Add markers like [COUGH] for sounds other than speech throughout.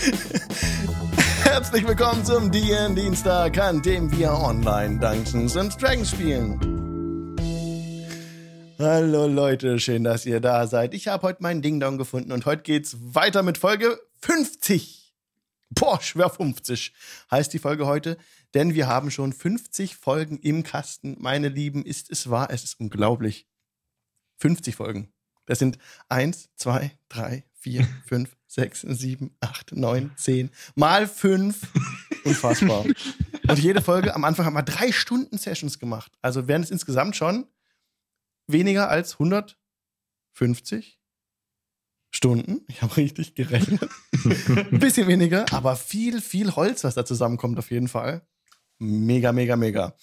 [LAUGHS] Herzlich willkommen zum DN Dienstag, an dem wir online Dungeons and Dragons spielen. Hallo Leute, schön, dass ihr da seid. Ich habe heute meinen Ding Dong gefunden und heute geht's weiter mit Folge 50. Boah, schwer 50 heißt die Folge heute, denn wir haben schon 50 Folgen im Kasten. Meine Lieben, ist es wahr? Es ist unglaublich. 50 Folgen. Das sind 1, 2, 3, 4, 5, 6, 7, 8, 9, 10 mal 5. [LAUGHS] Unfassbar. Und jede Folge am Anfang haben wir drei Stunden Sessions gemacht. Also wären es insgesamt schon weniger als 150 Stunden. Ich habe richtig gerechnet. Ein bisschen weniger, aber viel, viel Holz, was da zusammenkommt, auf jeden Fall. Mega, mega, mega.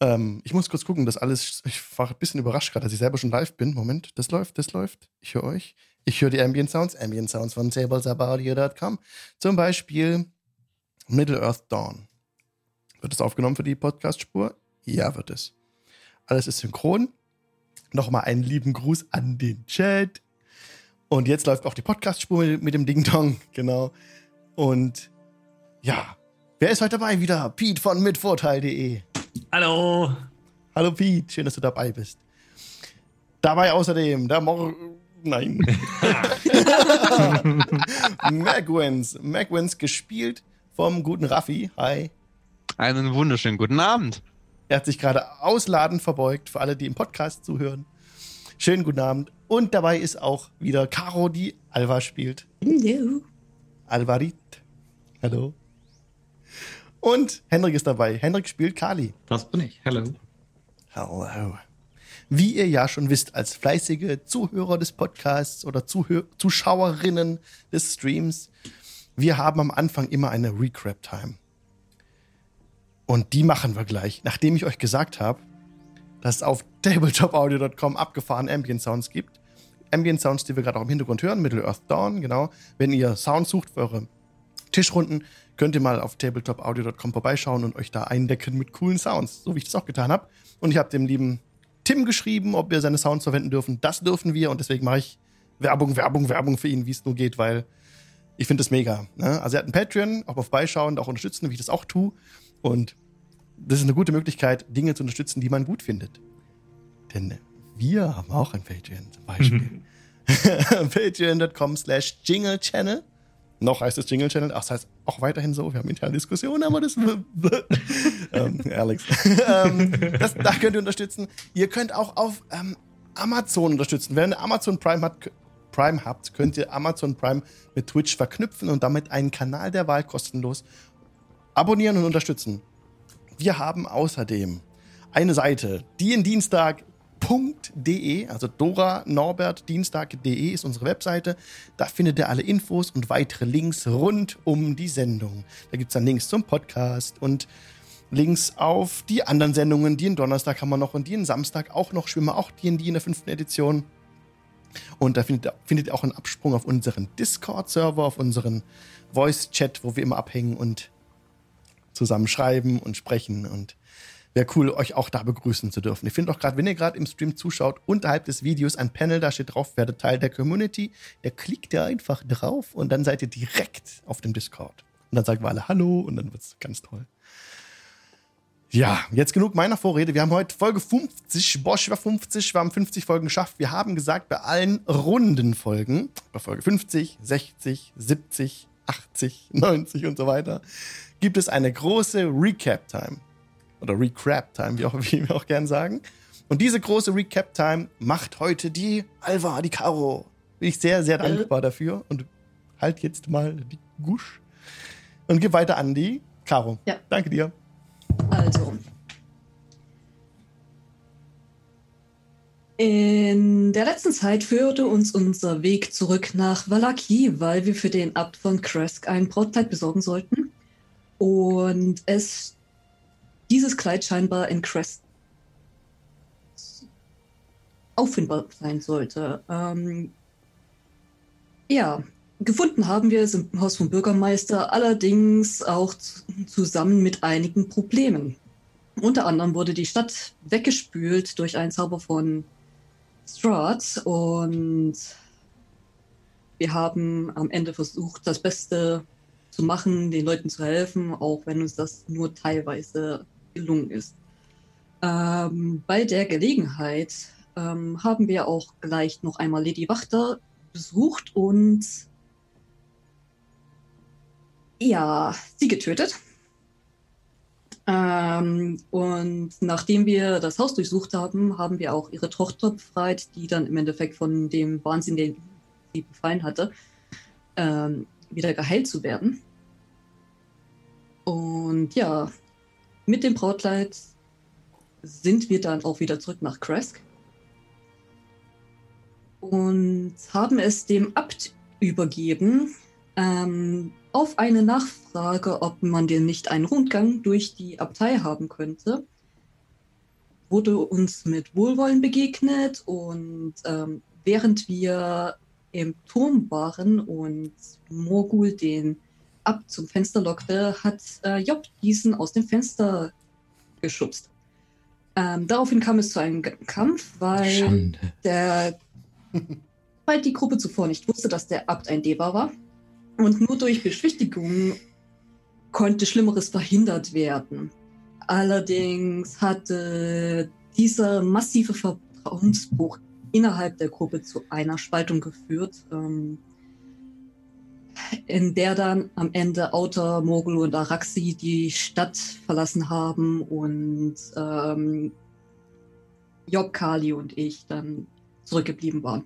Ähm, ich muss kurz gucken, dass alles. Ich war ein bisschen überrascht gerade, dass ich selber schon live bin. Moment, das läuft, das läuft. Ich höre euch. Ich höre die Ambient Sounds, Ambient Sounds von tablesabaudio.com. Zum Beispiel Middle Earth Dawn. Wird es aufgenommen für die Podcast-Spur? Ja, wird es. Alles ist synchron. Nochmal einen lieben Gruß an den Chat. Und jetzt läuft auch die Podcast-Spur mit, mit, dem Ding Dong, genau. Und ja, wer ist heute dabei wieder? Pete von mitvorteil.de. Hallo. Hallo Pete, schön, dass du dabei bist. Dabei außerdem der Mor Nein. [LAUGHS] Magwins. Magwins gespielt vom guten Raffi. Hi. Einen wunderschönen guten Abend. Er hat sich gerade ausladend verbeugt für alle, die im Podcast zuhören. Schönen guten Abend. Und dabei ist auch wieder Caro, die Alva spielt. Hallo. Alvarit. Hallo. Und Henrik ist dabei. Henrik spielt Kali. Das bin ich. Hallo. Hallo. Wie ihr ja schon wisst, als fleißige Zuhörer des Podcasts oder Zuhör Zuschauerinnen des Streams, wir haben am Anfang immer eine Recrap-Time. Und die machen wir gleich, nachdem ich euch gesagt habe, dass es auf tabletopaudio.com abgefahren Ambient Sounds gibt. Ambient Sounds, die wir gerade auch im Hintergrund hören, Middle Earth Dawn, genau. Wenn ihr Sounds sucht für eure Tischrunden, könnt ihr mal auf tabletopaudio.com vorbeischauen und euch da eindecken mit coolen Sounds, so wie ich das auch getan habe. Und ich habe dem lieben Tim geschrieben, ob wir seine Sounds verwenden dürfen. Das dürfen wir und deswegen mache ich Werbung, Werbung, Werbung für ihn, wie es nur geht, weil ich finde das mega. Ne? Also er hat ein Patreon, auch auf Beischauen, auch unterstützen, wie ich das auch tue. Und das ist eine gute Möglichkeit, Dinge zu unterstützen, die man gut findet. Denn wir haben auch ein Patreon zum Beispiel. [LAUGHS] [LAUGHS] Patreon.com slash Jingle Channel. Noch heißt es Jingle Channel. Ach, das heißt auch weiterhin so. Wir haben interne Diskussionen, aber das. [LAUGHS] ähm, Alex. [LAUGHS] ähm, das, da könnt ihr unterstützen. Ihr könnt auch auf ähm, Amazon unterstützen. Wer eine Amazon Prime hat, Prime habt, könnt ihr Amazon Prime mit Twitch verknüpfen und damit einen Kanal der Wahl kostenlos abonnieren und unterstützen. Wir haben außerdem eine Seite, die in Dienstag Dienstag.de, also Dora Norbert Dienstag.de ist unsere Webseite. Da findet ihr alle Infos und weitere Links rund um die Sendung. Da gibt es dann Links zum Podcast und Links auf die anderen Sendungen. Die in Donnerstag haben wir noch und die in Samstag auch noch. Schwimmer auch die in die in der fünften Edition. Und da findet, findet ihr auch einen Absprung auf unseren Discord-Server, auf unseren Voice-Chat, wo wir immer abhängen und zusammen schreiben und sprechen und Wäre cool, euch auch da begrüßen zu dürfen. Ich finde auch gerade, wenn ihr gerade im Stream zuschaut, unterhalb des Videos ein Panel, da steht drauf, werdet Teil der Community. Da klickt ihr einfach drauf und dann seid ihr direkt auf dem Discord. Und dann sagen wir alle Hallo und dann wird es ganz toll. Ja, jetzt genug meiner Vorrede. Wir haben heute Folge 50. Bosch war 50. Wir haben 50 Folgen geschafft. Wir haben gesagt, bei allen runden Folgen, bei Folge 50, 60, 70, 80, 90 und so weiter, gibt es eine große Recap-Time oder Recap-Time, wie, wie wir auch gern sagen. Und diese große Recap-Time macht heute die Alva, die Caro. Bin ich sehr, sehr dankbar dafür. Und halt jetzt mal die Gusch und gib weiter an die Caro. Ja. Danke dir. Also. In der letzten Zeit führte uns unser Weg zurück nach Valaki, weil wir für den Abt von Kresk ein Brautkleid besorgen sollten. Und es dieses Kleid scheinbar in Crest auffindbar sein sollte. Ähm, ja, gefunden haben wir es im Haus vom Bürgermeister, allerdings auch zusammen mit einigen Problemen. Unter anderem wurde die Stadt weggespült durch einen Zauber von Strahd und wir haben am Ende versucht, das Beste zu machen, den Leuten zu helfen, auch wenn uns das nur teilweise gelungen ist. Ähm, bei der Gelegenheit ähm, haben wir auch gleich noch einmal Lady Wachter besucht und ja, sie getötet. Ähm, und nachdem wir das Haus durchsucht haben, haben wir auch ihre Tochter befreit, die dann im Endeffekt von dem Wahnsinn, den sie befallen hatte, ähm, wieder geheilt zu werden. Und ja, mit dem Brautkleid sind wir dann auch wieder zurück nach Kresk und haben es dem Abt übergeben, ähm, auf eine Nachfrage, ob man denn nicht einen Rundgang durch die Abtei haben könnte, wurde uns mit Wohlwollen begegnet und ähm, während wir im Turm waren und Morgul den Abt zum Fenster lockte, hat äh, Job diesen aus dem Fenster geschubst. Ähm, daraufhin kam es zu einem Kampf, weil Schande. der [LAUGHS] weil die Gruppe zuvor nicht wusste, dass der Abt ein Deba war. Und nur durch Beschwichtigung konnte Schlimmeres verhindert werden. Allerdings hatte dieser massive Vertrauensbruch innerhalb der Gruppe zu einer Spaltung geführt, ähm, in der dann am Ende Autor, Mogul und Araxi die Stadt verlassen haben und ähm, Job, Kali und ich dann zurückgeblieben waren.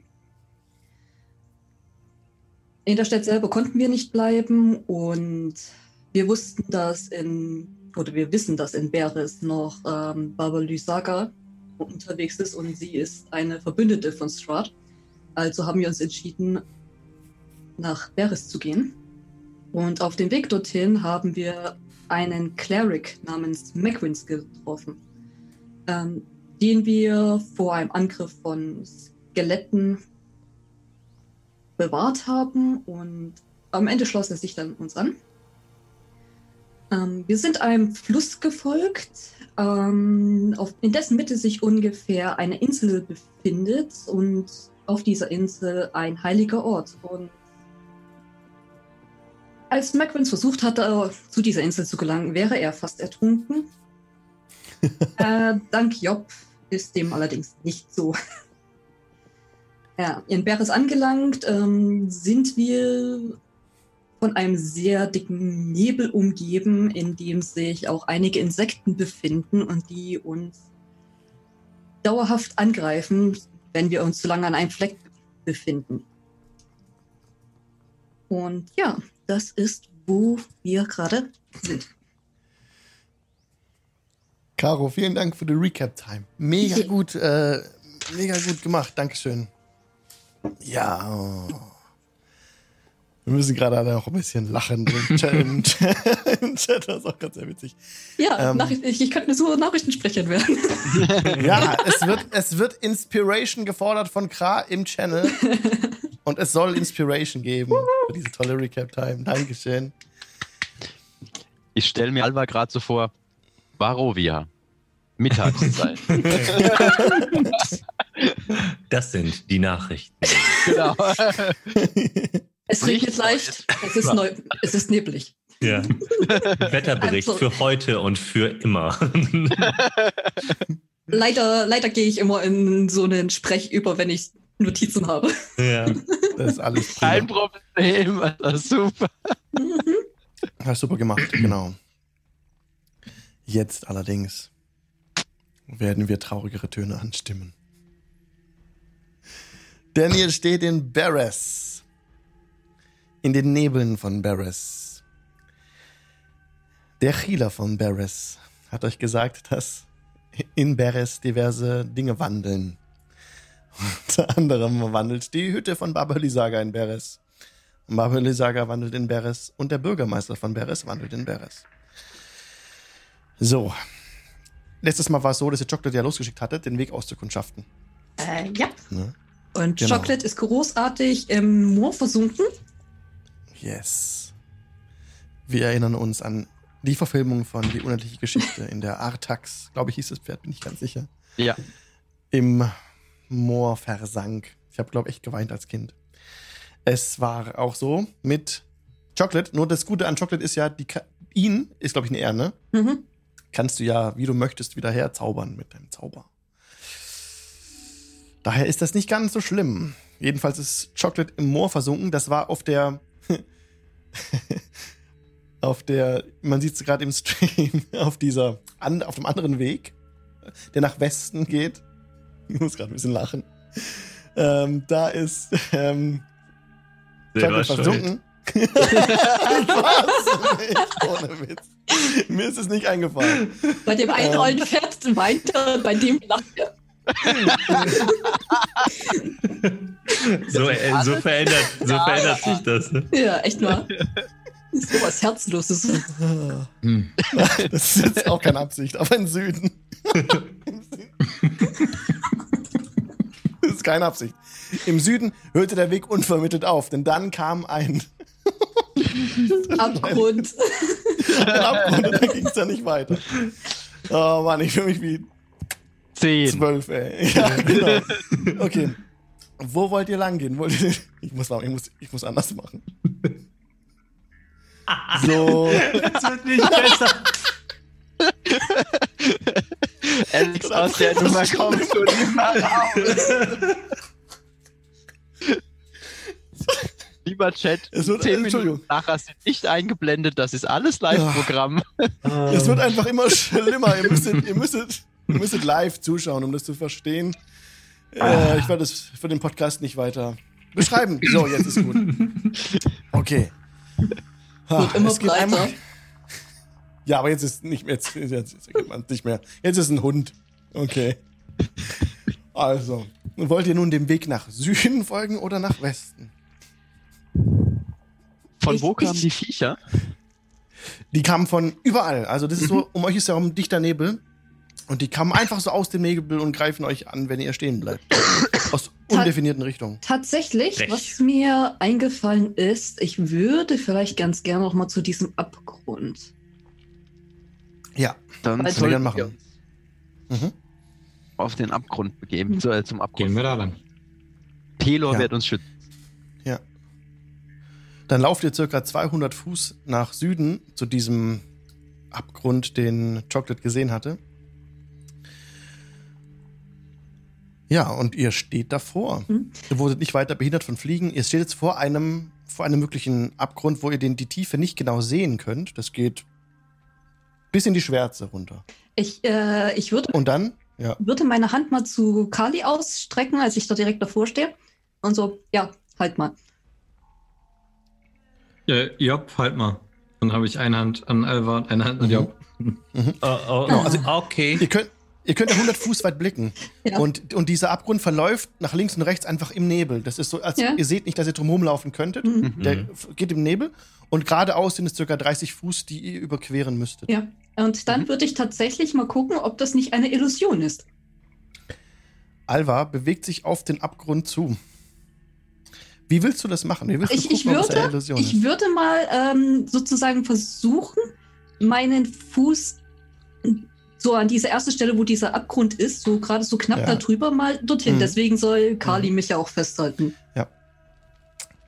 In der Stadt selber konnten wir nicht bleiben und wir wussten, dass in, oder wir wissen, dass in Beres noch ähm, Baba Lysaga unterwegs ist und sie ist eine Verbündete von Strahd. Also haben wir uns entschieden, nach Beres zu gehen. Und auf dem Weg dorthin haben wir einen Cleric namens Macwins getroffen, ähm, den wir vor einem Angriff von Skeletten bewahrt haben und am Ende schloss er sich dann uns an. Ähm, wir sind einem Fluss gefolgt, ähm, auf, in dessen Mitte sich ungefähr eine Insel befindet und auf dieser Insel ein heiliger Ort. Und als Macwins versucht hatte, zu dieser Insel zu gelangen, wäre er fast ertrunken. [LAUGHS] äh, dank Job ist dem allerdings nicht so. ja, in Beres angelangt ähm, sind wir von einem sehr dicken Nebel umgeben, in dem sich auch einige Insekten befinden und die uns dauerhaft angreifen, wenn wir uns zu lange an einem Fleck befinden. Und ja, das ist, wo wir gerade sind. Caro, vielen Dank für die Recap-Time. Mega gut, äh, mega gut gemacht. Dankeschön. Ja. oh. Wir müssen gerade alle auch ein bisschen lachen im [LAUGHS] Chat. Im Chat, im Chat das ist auch ganz sehr witzig. Ja, Ähm. Ich, ich könnte so Nachrichtensprecher werden. [LAUGHS] Ja, es wird, es wird Inspiration gefordert von Kra im Channel. [LAUGHS] Und es soll Inspiration geben für diese tolle Recap-Time. Dankeschön. Ich stelle mir Alva gerade so vor, Barovia. Mittagszeit. [LAUGHS] Das sind die Nachrichten. genau. Es regnet leicht, es ist, neu, es ist neblig. Ja. [LAUGHS] Wetterbericht Also- für heute und für immer. [LAUGHS] Leider, leider gehe ich immer in so einen Sprech über, wenn ich Notizen habe. ja. [LAUGHS] Das ist alles Kein prima. Problem, das ist super. Hast super gemacht, genau. Jetzt allerdings werden wir traurigere Töne anstimmen. Daniel steht in Barres. In den Nebeln von Barres. Der Healer von Barres hat euch gesagt, dass in Barres diverse Dinge wandeln. [LAUGHS] Unter anderem wandelt die Hütte von Baba Lysaga in Barres. Baba Lysaga wandelt in Beres und der Bürgermeister von Beres wandelt in Beres. So. Letztes Mal war es so, dass ihr Chocolate ja losgeschickt hattet, den Weg auszukundschaften. Äh, ja. Ne? Und Genau. Chocolate ist großartig im Moor versunken. Yes. Wir erinnern uns an die Verfilmung von Die unendliche Geschichte in der Artax, glaube ich, hieß das Pferd, bin ich ganz sicher. Ja. Im Moor versank. Ich habe, glaube ich, echt geweint als Kind. Es war auch so mit Chocolate, nur das Gute an Chocolate ist ja, die, ka- ihn, ist glaube ich eine R, ne? Mhm. Kannst du ja, wie du möchtest, wieder herzaubern mit deinem Zauber. Daher ist das nicht ganz so schlimm. Jedenfalls ist Chocolate im Moor versunken. Das war auf der. [LAUGHS] auf der. Man sieht es gerade im Stream. [LAUGHS] Auf dieser. An, auf dem anderen Weg, der nach Westen geht. [LAUGHS] Ich muss gerade ein bisschen lachen. Ähm, da ist. Ähm, schuld. versunken. ich war's nicht, ohne Witz. Mir ist es nicht eingefallen. Bei dem einen Ähm. ollen Pferd weint er und bei dem lacht er. So, äh, so, verändert, so verändert sich das. Ne? Ja, echt mal. So was Herzloses. Hm. [LAUGHS] Das ist jetzt auch keine Absicht, aber im Süden. Im [LAUGHS] Süden. Das ist keine Absicht. Im Süden hörte der Weg unvermittelt auf, denn dann kam ein, [LAUGHS] Abgrund. ein Abgrund und dann ging es dann nicht weiter. Oh Mann, ich fühle mich wie Zehn. zwölf, ey. Ja, genau. Okay. Wo wollt ihr lang gehen? Wollt ihr, ich, muss, ich, muss, ich muss anders machen. So. Das wird nicht besser. Alex aus der Nummer kommst du mal raus. Lieber Chat, Es wird- zehn Entschuldigung. Minuten nachher sind nicht eingeblendet, das ist alles Live-Programm. Es wird einfach immer schlimmer. Ihr müsstet, ihr müsstet, ihr müsstet live zuschauen, um das zu verstehen. Äh, ich werde das für den Podcast nicht weiter beschreiben. So, jetzt ist gut. Okay. Wird immer breiter. einmal- [LAUGHS] Ja, aber jetzt ist nicht mehr, jetzt, jetzt, jetzt erkennt man es nicht mehr. Jetzt ist ein Hund. Okay. Also, wollt ihr nun dem Weg nach Süden folgen oder nach Westen? Von Ich- wo kamen ich- die Viecher? Die kamen von überall. Also das ist so, um euch ist ja um dichter Nebel. Und die kamen einfach so aus dem Nebel und greifen euch an, wenn ihr stehen bleibt. [COUGHS] Undefinierten Richtungen. Tatsächlich, Frech. was mir eingefallen ist, ich würde vielleicht ganz gerne noch mal zu diesem Abgrund. Ja, Dann Also- sollten gern machen. wir Mhm. auf den Abgrund begeben, so, äh, zum Abgrund. Gehen wir da lang. Pelor Ja. wird uns schützen. ja. Dann lauft ihr circa 200 Fuß nach Süden zu diesem Abgrund, den Chocolate gesehen hatte. Ja, und ihr steht davor. Mhm. Ihr wurdet nicht weiter behindert von Fliegen. Ihr steht jetzt vor einem, vor einem möglichen Abgrund, wo ihr den, die Tiefe nicht genau sehen könnt. Das geht bis in die Schwärze runter. Ich, äh, ich würde, Und dann, ja, würde meine Hand mal zu Kali ausstrecken, als ich da direkt davor stehe. Und so, ja, halt mal. Äh, Job, halt mal. Dann habe ich eine Hand an Alva und eine Hand an Mhm. Job. Oh, oh, Genau, also- okay. ihr könnt, ihr könnt ja 100 Fuß weit blicken. [LAUGHS] Ja. Und, und dieser Abgrund verläuft nach links und rechts einfach im Nebel. Das ist so, als Ja. ihr seht nicht, dass ihr drum rumlaufen könntet. Mhm. Der Mhm. f- geht im Nebel. Und geradeaus sind es circa 30 Fuß, die ihr überqueren müsstet. Ja. Und dann Mhm. würde ich tatsächlich mal gucken, ob das nicht eine Illusion ist. Alva bewegt sich auf den Abgrund zu. Wie willst du das machen? Wie willst du Ich, ich, gucken, eine würde, Illusion ich ist? würde mal ähm, sozusagen versuchen, meinen Fuß so an diese erste Stelle, wo dieser Abgrund ist, so gerade so knapp Ja. da drüber mal dorthin. Mhm. Deswegen soll Kali mich ja auch festhalten.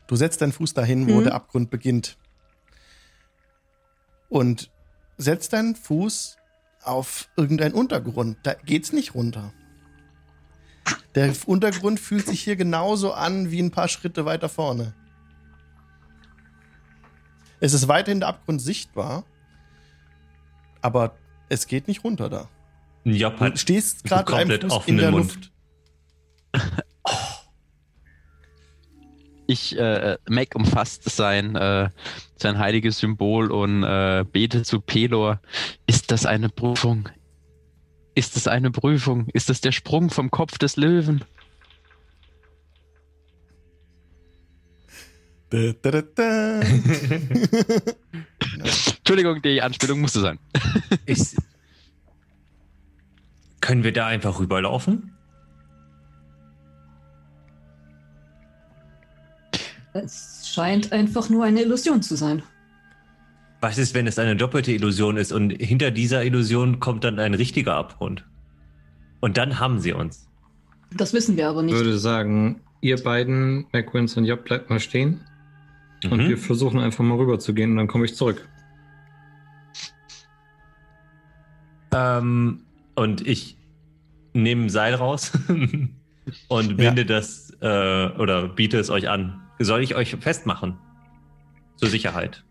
Du setzt deinen Fuß dahin, wo Mhm. der Abgrund beginnt. Und setzt deinen Fuß auf irgendeinen Untergrund. Da geht's nicht runter. Der Untergrund fühlt sich hier genauso an wie ein paar Schritte weiter vorne. Es ist weiterhin der Abgrund sichtbar, aber es geht nicht runter da. Job Du stehst gerade komplett Fuß in der offenen Mund. Luft. [LAUGHS] Ich, äh, Mac umfasst sein, äh, sein heiliges Symbol und äh, bete zu Pelor. Ist das eine Prüfung? Ist es eine Prüfung? Ist es der Sprung vom Kopf des Löwen? Da, da, da, [LAUGHS] [LAUGHS] Entschuldigung, die Anspielung musste sein. [LAUGHS] Ist, können wir da einfach rüberlaufen? Es scheint einfach nur eine Illusion zu sein. Was ist, wenn es eine doppelte Illusion ist und hinter dieser Illusion kommt dann ein richtiger Abgrund? Und dann haben sie uns. Das wissen wir aber Ich nicht. würde sagen, ihr beiden, McWins und Job, bleibt mal stehen. Und Mhm. wir versuchen einfach mal rüber zu gehen und dann komme ich zurück. Ähm, und ich nehme ein Seil raus [LAUGHS] und Ja. binde das äh, oder biete es euch an. Soll ich euch festmachen? Zur Sicherheit.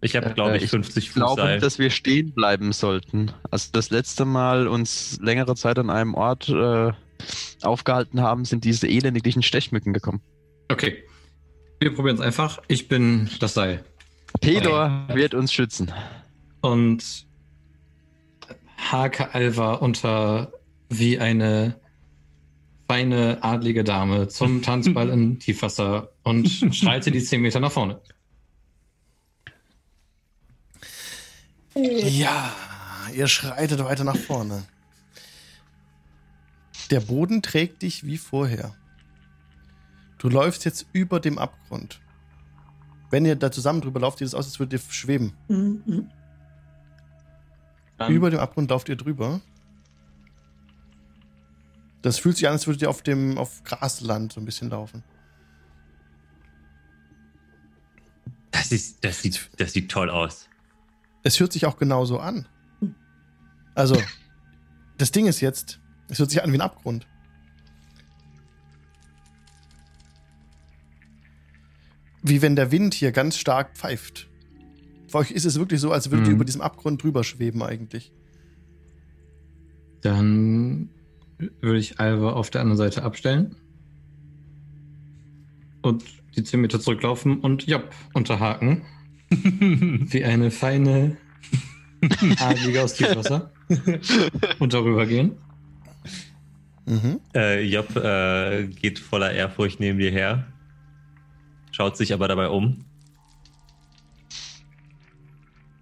Ich habe, Äh, glaube ich, ich 50 Ich Fuß glaube, Seil. dass wir stehen bleiben sollten. Also das letzte Mal uns längere Zeit an einem Ort äh, aufgehalten haben, sind diese elendiglichen Stechmücken gekommen. Okay. Wir probieren es einfach. Ich bin das Seil. Pedor wird uns schützen. Und hake Alva unter wie eine feine, adlige Dame zum [LAUGHS] Tanzball in Tiefwasser und [LAUGHS] schreite die 10 Meter nach vorne. Ja, ihr schreitet weiter nach vorne. Der Boden trägt dich wie vorher. Du läufst jetzt über dem Abgrund. Wenn ihr da zusammen drüber lauft, sieht es aus, als würdet ihr schweben. Mhm. Über dem Abgrund lauft ihr drüber. Das fühlt sich an, als würdet ihr auf dem auf Grasland so ein bisschen laufen. Das, ist, das, sieht, das sieht toll aus. Es hört sich auch genauso an. Also, das Ding ist jetzt, es hört sich an wie ein Abgrund. Wie wenn der Wind hier ganz stark pfeift. Für euch ist es wirklich so, als würdet ihr Mhm. über diesem Abgrund drüber schweben eigentlich. Dann würde ich Alva auf der anderen Seite abstellen. Und die 10 Meter zurücklaufen und Jopp unterhaken. [LAUGHS] Wie eine feine Adlige aus Tiefwasser. [LAUGHS] und darüber gehen. Mhm. Äh, Job äh, geht voller Ehrfurcht neben dir her, schaut sich aber dabei um.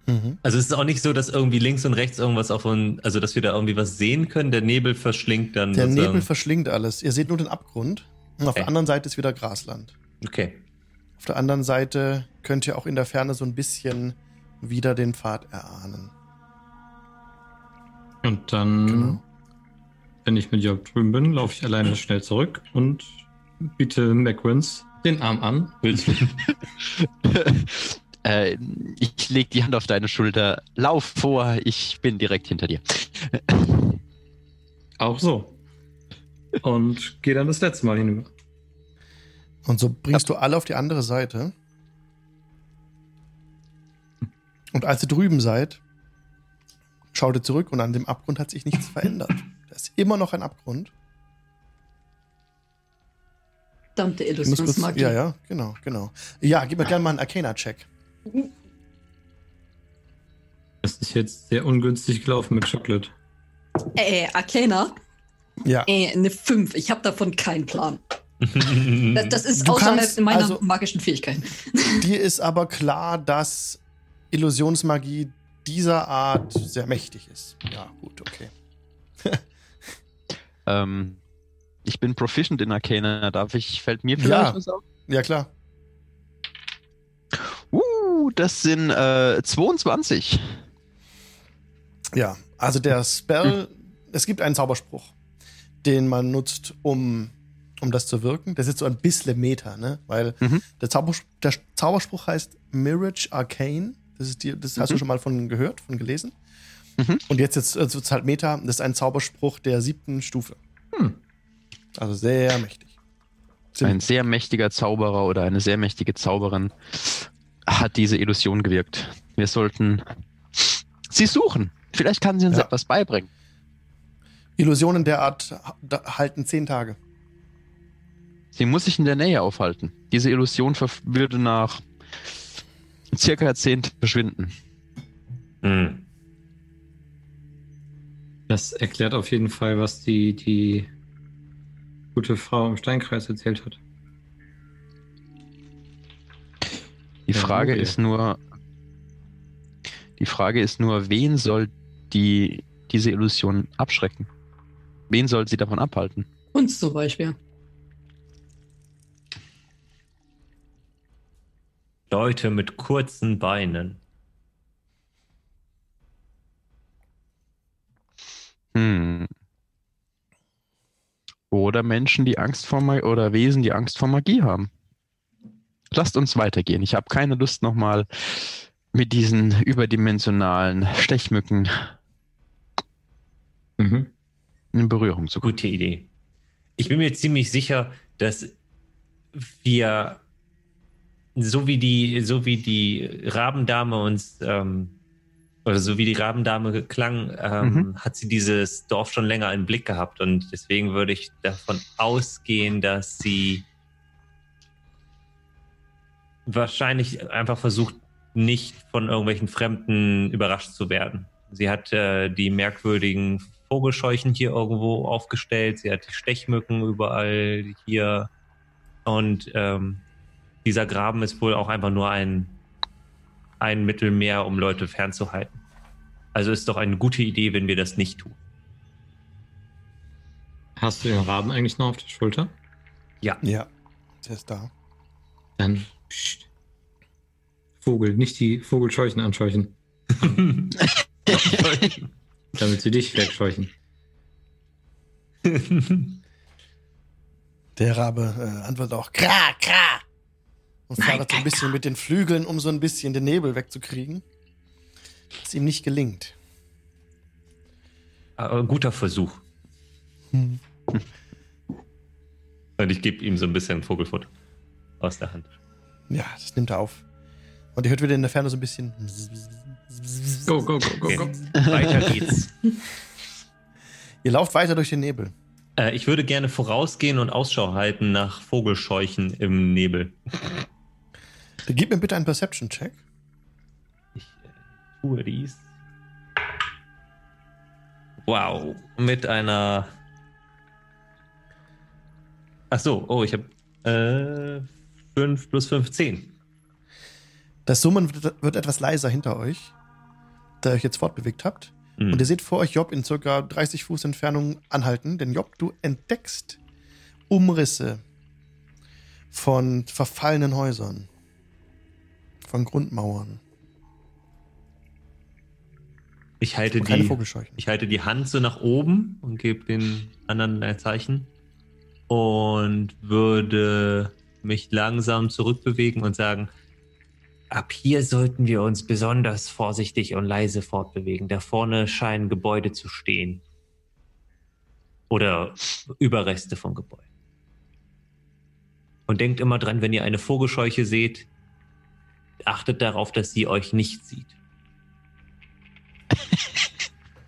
Mhm. Also es ist auch nicht so, dass irgendwie links und rechts irgendwas auf uns, also dass wir da irgendwie was sehen können. Der Nebel verschlingt dann. Der Nebel verschlingt alles. Ihr seht nur den Abgrund. Und auf Okay. der anderen Seite ist wieder Grasland. Okay. Auf der anderen Seite könnt ihr auch in der Ferne so ein bisschen wieder den Pfad erahnen. Und dann, Genau. wenn ich mit Job drüben bin, laufe ich alleine schnell zurück und biete McWins den Arm an. Willst du? [LAUGHS] äh, ich leg die Hand auf deine Schulter. Lauf vor, ich bin direkt hinter dir. Auch so. Und gehe dann das letzte Mal hinüber. Und so bringst du alle auf die andere Seite. Und als ihr drüben seid, schaut ihr zurück und an dem Abgrund hat sich nichts verändert. Da ist immer noch ein Abgrund. Verdammte Illusionsmagie. ja, ja, genau, genau. Ja, gib mir gerne mal einen Arcana-Check. Das ist jetzt sehr ungünstig gelaufen mit Chocolate. Äh, Arcana? Ja. Äh, eine 5. Ich habe davon keinen Plan. [LAUGHS] Das, das ist Du außerhalb kannst- meiner also- magischen Fähigkeiten. [LAUGHS] Dir ist aber klar, dass Illusionsmagie dieser Art sehr mächtig ist. Ja, gut, okay. [LAUGHS] Ähm, ich bin proficient in Arcana. Darf ich, fällt mir vielleicht Ja. was auf? Ja, klar. Uh, das sind äh, 22. Ja, also der Spell, es gibt einen Zauberspruch, den man nutzt, um, um das zu wirken. Das ist so ein bisschen Meta, ne? Weil Mhm. der, Zauberspruch, der Zauberspruch heißt Mirage Arcane. Das, ist die, das hast du Mhm. schon mal von gehört, von gelesen. Mhm. Und jetzt, jetzt wird es halt Meta. Das ist ein Zauberspruch der siebten Stufe. Also sehr mächtig. Ein sehr mächtiger Zauberer oder eine sehr mächtige Zauberin hat diese Illusion gewirkt. Wir sollten sie suchen. Vielleicht kann sie uns Ja. etwas beibringen. Illusionen der Art halten zehn Tage. Sie muss sich in der Nähe aufhalten. Diese Illusion würde nach circa Jahrzehnt verschwinden. Hm. Das erklärt auf jeden Fall, was die, die gute Frau im Steinkreis erzählt hat. Die Frage okay. ist nur, die Frage ist nur, wen soll die, diese Illusion abschrecken? Wen soll sie davon abhalten? Uns zum Beispiel. Leute mit kurzen Beinen. Hm. Oder Menschen, die Angst vor Magie, oder Wesen, die Angst vor Magie haben. lasst uns weitergehen. Ich habe keine Lust nochmal mit diesen überdimensionalen Stechmücken Mhm. in Berührung zu kommen. Gute Idee. Ich bin mir ziemlich sicher, dass wir, so wie die, so wie die Rabendame uns, ähm, oder so wie die Rabendame klang, ähm, Mhm. hat sie dieses Dorf schon länger im Blick gehabt. Und deswegen würde ich davon ausgehen, dass sie wahrscheinlich einfach versucht, nicht von irgendwelchen Fremden überrascht zu werden. Sie hat äh, die merkwürdigen Vogelscheuchen hier irgendwo aufgestellt. Sie hat die Stechmücken überall hier. Und ähm, dieser Graben ist wohl auch einfach nur ein, ein Mittel mehr, um Leute fernzuhalten. Also ist doch eine gute Idee, wenn wir das nicht tun. Hast du den Raben eigentlich noch auf der Schulter? Ja. Ja, der ist da. Dann pst. Vogel, nicht die Vogelscheuchen anscheuchen, [LAUGHS] damit sie dich wegscheuchen. Der Rabe äh, antwortet auch Kra, Kra. Und flattert so ein bisschen mit den Flügeln, um so ein bisschen den Nebel wegzukriegen. Was ihm nicht gelingt. Aber ein guter Versuch. Hm. [LAUGHS] Und ich gebe ihm so ein bisschen Vogelfutter aus der Hand. Ja, das nimmt er auf. Und ihr hört wieder in der Ferne so ein bisschen. Go, go, go, go, go. Weiter geht's. [LAUGHS] Ihr lauft weiter durch den Nebel. Äh, ich würde gerne vorausgehen und Ausschau halten nach Vogelscheuchen im Nebel. Gib mir bitte einen Perception-Check. Ich äh, tue dies. Wow. Mit einer. Ach so, oh, ich habe äh, 5 plus 5, 10. Das Summen wird, etwas leiser hinter euch, da ihr euch jetzt fortbewegt habt. Hm. Und ihr seht vor euch Job in circa 30 Fuß Entfernung anhalten. Denn Job, du entdeckst Umrisse von verfallenen Häusern, von Grundmauern. Ich halte die. Ich halte die Hand so nach oben und gebe den anderen ein Zeichen und würde mich langsam zurückbewegen und sagen, ab hier sollten wir uns besonders vorsichtig und leise fortbewegen. Da vorne scheinen Gebäude zu stehen. Oder Überreste von Gebäuden. Und denkt immer dran, wenn ihr eine Vogelscheuche seht, achtet darauf, dass sie euch nicht sieht.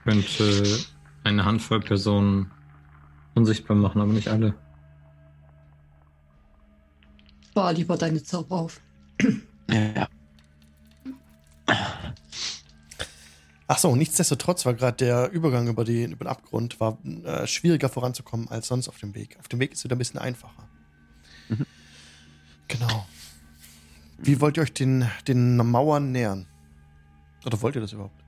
Könnte eine Handvoll Personen unsichtbar machen, aber nicht alle. Spar lieber deine Zauber auf. Ja. Ach so, nichtsdestotrotz war gerade der Übergang über, die, über den Abgrund war äh, schwieriger voranzukommen als sonst auf dem Weg. Auf dem Weg ist es wieder ein bisschen einfacher. Mhm. Genau. Wie wollt ihr euch den, den Mauern nähern? Oder wollt ihr das überhaupt?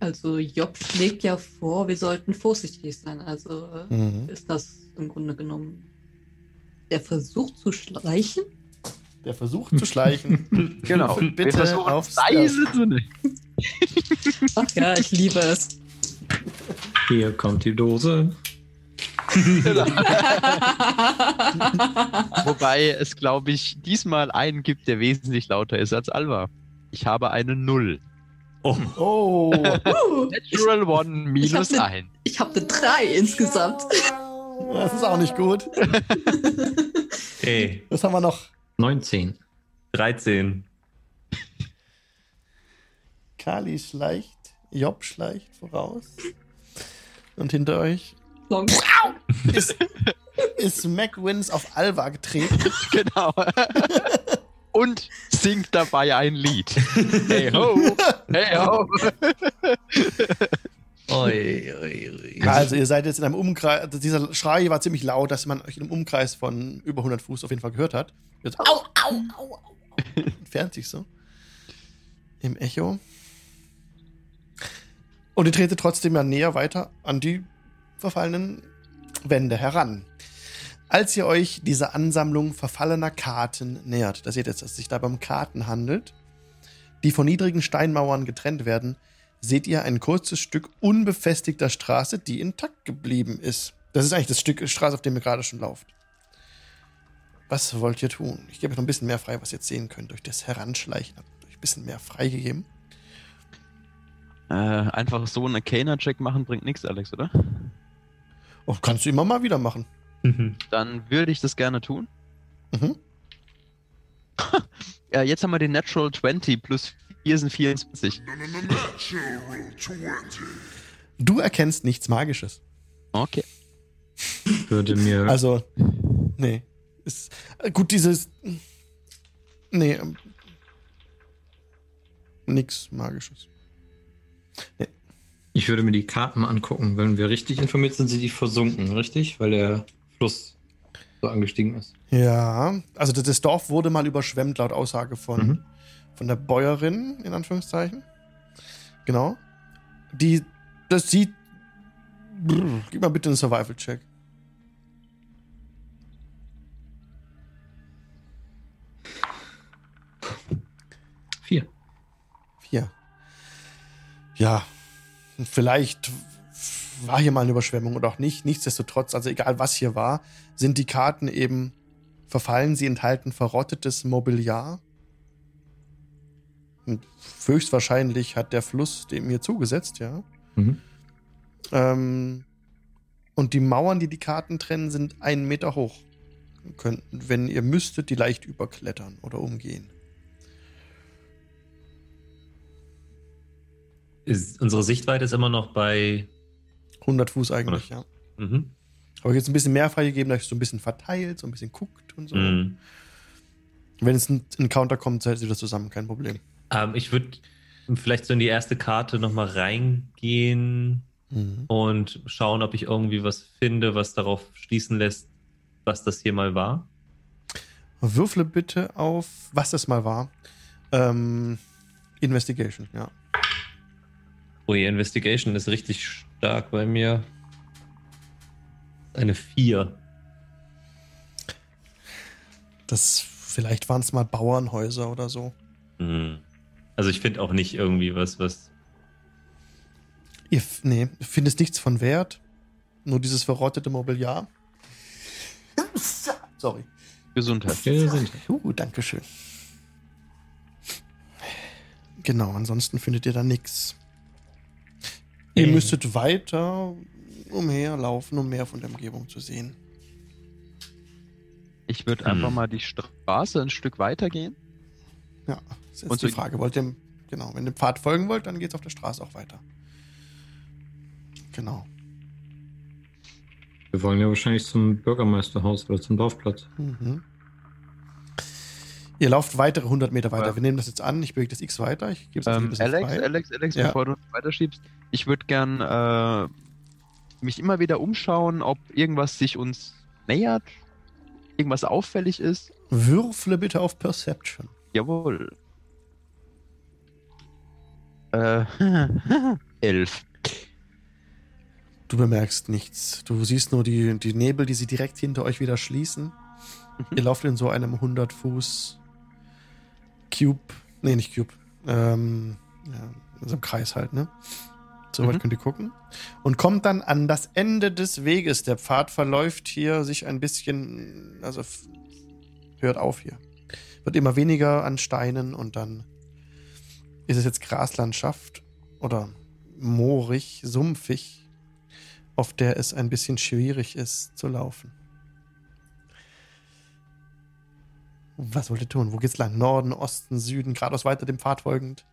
Also Job schlägt ja vor, wir sollten vorsichtig sein. Also äh, Mhm. ist das im Grunde genommen der Versuch zu schleichen? Der versucht zu schleichen. [LAUGHS] Genau. Bitte Wir aufs leise zu nehmen. Ach ja, ich liebe es. Hier kommt die Dose. [LAUGHS] Wobei es, glaube ich, diesmal einen gibt, der wesentlich lauter ist als Alva. Ich habe eine Null. Oh, Oh. [LAUGHS] Natural One ich hab minus ne- ein. ich habe eine 3 insgesamt. Das ist auch nicht gut. [LAUGHS] ey, Was haben wir noch? 19. 13. Kali schleicht, Job schleicht voraus. Und hinter euch Long. ist, ist MacWins auf Alva getreten. [LAUGHS] Genau. [LAUGHS] Und singt dabei ein Lied. Hey ho, hey ho. [LAUGHS] Oi, oi, oi. Ja, also ihr seid jetzt in einem Umkreis, also dieser Schrei war ziemlich laut, dass man euch in einem Umkreis von über 100 Fuß auf jeden Fall gehört hat. Jetzt, au, au, au, au. Entfernt sich so. Im Echo. Und ihr tretet trotzdem ja näher weiter an die verfallenen Wände heran. Als ihr euch dieser Ansammlung verfallener Karten nähert, da seht ihr jetzt, dass es sich dabei um Karten handelt, die von niedrigen Steinmauern getrennt werden, seht ihr ein kurzes Stück unbefestigter Straße, die intakt geblieben ist. Das ist eigentlich das Stück Straße, auf dem ihr gerade schon lauft. Was wollt ihr tun? Ich gebe euch noch ein bisschen mehr frei, was ihr jetzt sehen könnt. Durch das Heranschleichen habt ihr euch ein bisschen mehr freigegeben. Äh, einfach so einen Arcana-Check machen bringt nichts, Alex, oder? Oh, kannst du immer mal wieder machen. Mhm. Dann würde ich das gerne tun. Mhm. [LAUGHS] Ja, jetzt haben wir den Natural 20 plus 4 sind 24. Du erkennst nichts Magisches. Okay. Würde mir. Also, nee. Ist, gut, dieses. Nee. ähm, Nix Magisches. Ich würde mir die Karten mal angucken. Wenn wir richtig informiert sind, sind die versunken, richtig? Weil der Fluss so angestiegen ist. Ja, also das, Dorf wurde mal überschwemmt, laut Aussage von, Mhm. von der Bäuerin, in Anführungszeichen. Genau. Die, das sieht. Brr, gib mal bitte einen Survival-Check. Vier. Vier. Ja, vielleicht war hier mal eine Überschwemmung oder auch nicht. Nichtsdestotrotz, also egal was hier war, sind die Karten eben verfallen. Sie enthalten verrottetes Mobiliar. Und höchstwahrscheinlich hat der Fluss dem hier zugesetzt, ja. Mhm. Ähm, und die Mauern, die die Karten trennen, sind einen Meter hoch. Ihr Könnt, wenn ihr müsstet, die leicht überklettern oder umgehen. Ist, unsere Sichtweite ist immer noch bei. 100 Fuß eigentlich, ja. Mhm. Aber jetzt ein bisschen mehr freigegeben, dass ich so ein bisschen verteilt, so ein bisschen guckt und so. Mhm. Wenn es ein Encounter kommt, seid ihr wieder zusammen, kein Problem. Ähm, ich würde vielleicht so in die erste Karte nochmal reingehen Mhm. und schauen, ob ich irgendwie was finde, was darauf schließen lässt, was das hier mal war. Würfle bitte auf, was das mal war. Ähm, Investigation, ja. Ui, Investigation ist richtig stark bei mir. Eine 4. Das, vielleicht waren es mal Bauernhäuser oder so. Mhm. Also ich finde auch nicht irgendwie was, was. Ihr, nee, findest nichts von Wert. Nur dieses verrottete Mobiliar. Sorry. Gesundheit. Sind. Uh, Dankeschön. Genau, ansonsten findet ihr da nichts. Ihr müsstet weiter umherlaufen, um mehr von der Umgebung zu sehen. Ich würde Hm. einfach mal die Straße ein Stück weiter gehen. Ja, das ist jetzt Und die so- Frage. Wollt ihr, genau, wenn ihr dem Pfad folgen wollt, dann geht's auf der Straße auch weiter. Genau. Wir wollen ja wahrscheinlich zum Bürgermeisterhaus oder zum Dorfplatz. Mhm. Ihr lauft weitere 100 Meter weiter. Ja. Wir nehmen das jetzt an. Ich bewege das X weiter. Ich gebe es jetzt Ähm, ein bisschen Alex, frei. Alex, Alex, Ja. bevor du weiterschiebst, ich würde gern äh, mich immer wieder umschauen, ob irgendwas sich uns nähert, irgendwas auffällig ist. Würfle bitte auf Perception. Jawohl. Äh, [LAUGHS] elf. Du bemerkst nichts. Du siehst nur die, die Nebel, die sie direkt hinter euch wieder schließen. Mhm. Ihr lauft in so einem 100 Fuß Cube. Nee, nicht Cube. Ähm, ja, in so einem Kreis halt, ne? So weit Mhm. könnt ihr gucken. Und kommt dann an das Ende des Weges. Der Pfad verläuft hier sich ein bisschen, also hört auf hier. Wird immer weniger an Steinen und dann ist es jetzt Graslandschaft oder moorig, sumpfig auf der es ein bisschen schwierig ist zu laufen. Was wollt ihr tun? Wo geht's lang? Norden, Osten, Süden, geradeaus weiter dem Pfad folgend?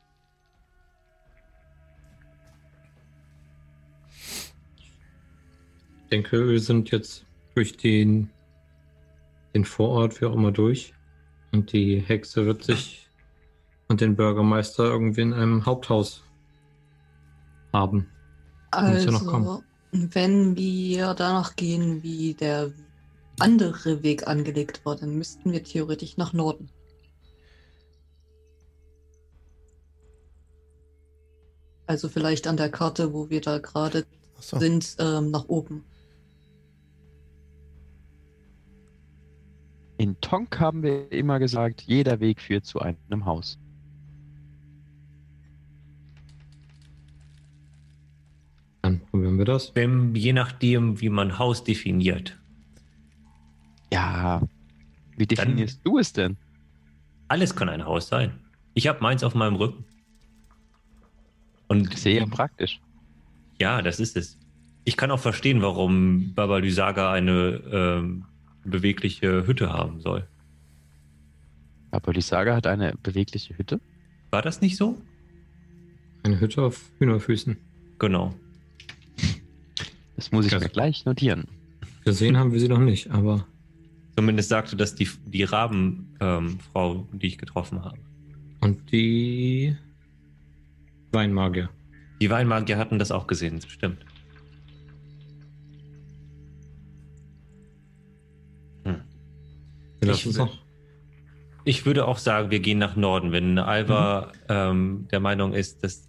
Ich denke, wir sind jetzt durch den, den Vorort, wie auch immer, durch. Und die Hexe wird sich und den Bürgermeister irgendwie in einem Haupthaus haben. Muss ja. Also, wenn wir danach gehen, wie der andere Weg angelegt war, dann müssten wir theoretisch nach Norden. Also vielleicht an der Karte, wo wir da gerade Achso. sind, ähm, nach oben. In Tonk haben wir immer gesagt, jeder Weg führt zu einem Haus. Dann probieren wir das. Wenn, je nachdem, wie man Haus definiert. Ja, Wie definierst du es denn? Alles kann ein Haus sein. Ich habe meins auf meinem Rücken. Und Sehr praktisch. ja, das ist es. Ich kann auch verstehen, warum Baba Lysaga eine ähm, bewegliche Hütte haben soll. Aber die Saga hat eine bewegliche Hütte. War das nicht so? Eine Hütte auf Hühnerfüßen. Genau. Das muss ich Ja. mir gleich notieren. Gesehen haben wir sie noch nicht, aber Zumindest sagte das die, die Rabenfrau, ähm, die ich getroffen habe. und die Weinmagier. Die Weinmagier hatten das auch gesehen, das stimmt. Hm. Ich. Ich würde auch sagen, wir gehen nach Norden. Wenn Alva ähm, der Meinung ist, dass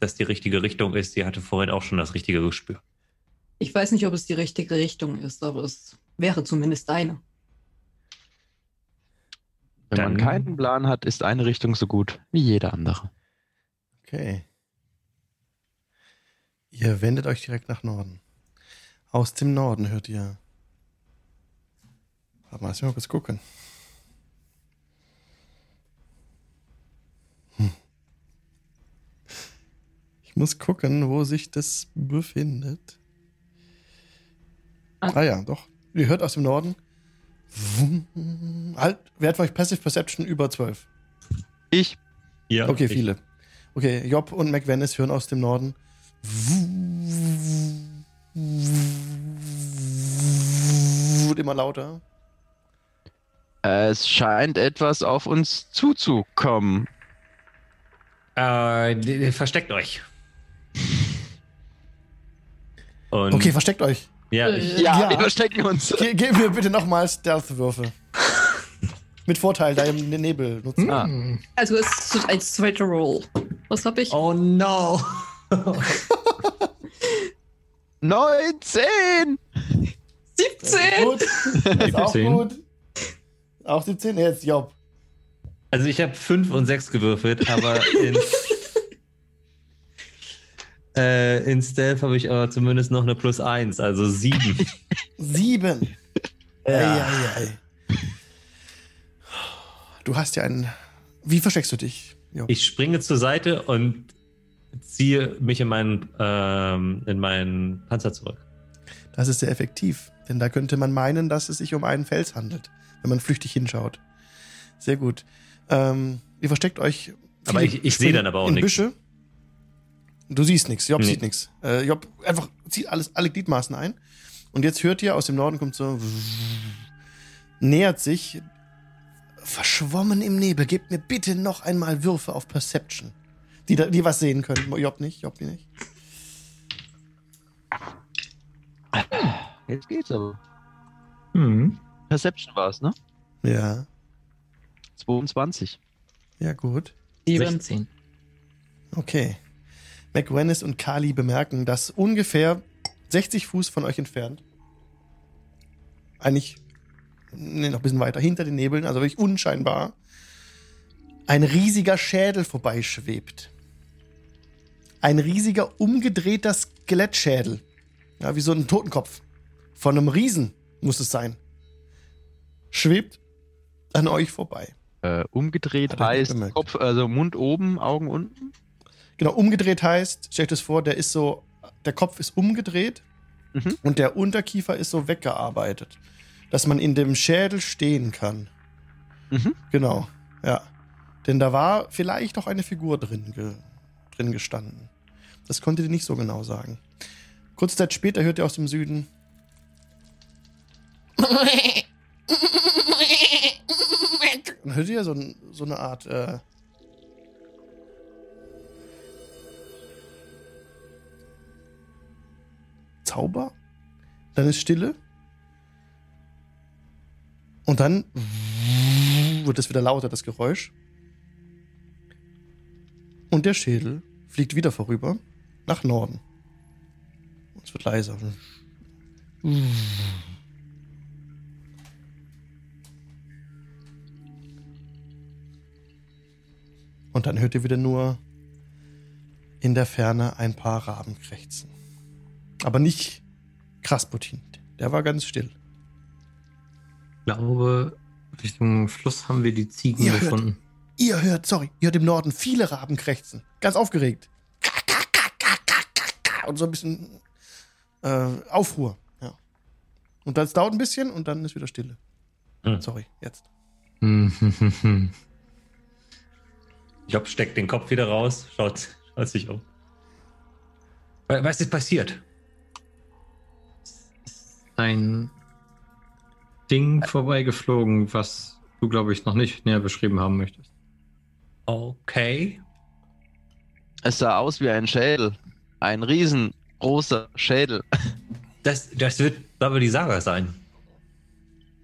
das die richtige Richtung ist, sie hatte vorhin auch schon das richtige Gespür. Ich weiß nicht, ob es die richtige Richtung ist, aber es wäre zumindest eine. Wenn man Dann- keinen Plan hat, ist eine Richtung so gut wie jede andere. Okay. Ihr wendet euch direkt nach Norden. Aus dem Norden hört ihr. Warte mal, lass mich mal kurz gucken. Hm. Ich muss gucken, wo sich das befindet. Ah. Ah ja, doch. Ihr hört aus dem Norden. Halt, wer hat für euch Passive Perception über 12? Ich. Ja, Okay, viele. Okay, Job und McVennis hören aus dem Norden. Wird immer lauter. Es scheint etwas auf uns zuzukommen. Äh, versteckt euch. [LAUGHS] Und Okay, versteckt euch. Ja, Äh, ich, Ja, Ja. wir verstecken uns. Ge gib mir bitte nochmal Stealth-Würfe. [LAUGHS] Mit Vorteil, da ihr den Nebel nutzen. Ah. Also es ist ein zweiter Roll. Was habe ich? oh no. [LAUGHS] 19! 17! Gut. Das ist auch 17. gut. Auch 17, jetzt Job. Also ich habe 5 und 6 gewürfelt, aber in, [LAUGHS] äh, in Stealth habe ich aber zumindest noch eine plus 1, also 7. [LAUGHS] Sieben. Ja. Ei, ei, ei. Du hast ja einen. Wie versteckst du dich? Job? Ich springe zur Seite und ziehe mich in meinen, ähm, in meinen Panzer zurück. Das ist sehr effektiv, denn da könnte man meinen, dass es sich um einen Fels handelt, wenn man flüchtig hinschaut. Sehr gut. Ähm, ihr versteckt euch. Aber ich- ich sehe dann aber auch nichts. Büsche. Du siehst nichts. Job Nee. sieht nichts. Äh, Job einfach zieht alles, alle Gliedmaßen ein. Und jetzt hört ihr aus dem Norden kommt so nähert sich verschwommen im Nebel. Gebt mir bitte noch einmal Würfe auf Perception. Die, die was sehen können. Job nicht, Job nicht. Jetzt geht's aber. Hm. Perception war es, ne? Ja, 22. ja gut. 16. Okay. McWennis und Kali bemerken, dass ungefähr 60 Fuß von euch entfernt, eigentlich nee, noch ein bisschen weiter hinter den Nebeln, also wirklich unscheinbar, ein riesiger Schädel vorbeischwebt. Ein riesiger umgedrehter Skelettschädel. Ja, wie so ein Totenkopf. Von einem Riesen muss es sein. Schwebt an euch vorbei. Äh, umgedreht heißt. Kopf, also Mund oben, Augen unten. Genau, umgedreht heißt, stellt es vor, der ist so, der Kopf ist umgedreht Mhm. und der Unterkiefer ist so weggearbeitet, dass man in dem Schädel stehen kann. Mhm. Genau, ja. Denn da war vielleicht auch eine Figur drin, ge, drin gestanden. Das konnte ihr nicht so genau sagen. Kurze Zeit später hört ihr aus dem Süden. [LAUGHS] Dann hört ihr so, so eine Art äh, Zauber. Dann ist Stille. Und dann wird es wieder lauter, das Geräusch. Und der Schädel fliegt wieder vorüber nach Norden. Und es wird leiser. Und dann hört ihr wieder nur in der Ferne ein paar Raben krächzen. Aber nicht Krasputin. Der war ganz still. Ich glaube, Richtung Fluss haben wir die Ziegen Ihr hört. gefunden. Ihr hört, sorry, ihr hört im Norden viele Raben krächzen. Ganz aufgeregt. Und so ein bisschen äh, Aufruhr. Ja. Und das dauert ein bisschen und dann ist wieder Stille. Hm. Sorry, jetzt. Hm, [LAUGHS] Job steckt den Kopf wieder raus, schaut, schaut sich um. Wa- Was ist passiert? Ein Ding vorbeigeflogen, was du, glaube ich, noch nicht näher beschrieben haben möchtest. Okay. Es sah aus wie ein Schädel. Ein riesengroßer Schädel. Das, das wird Babali Saga sein.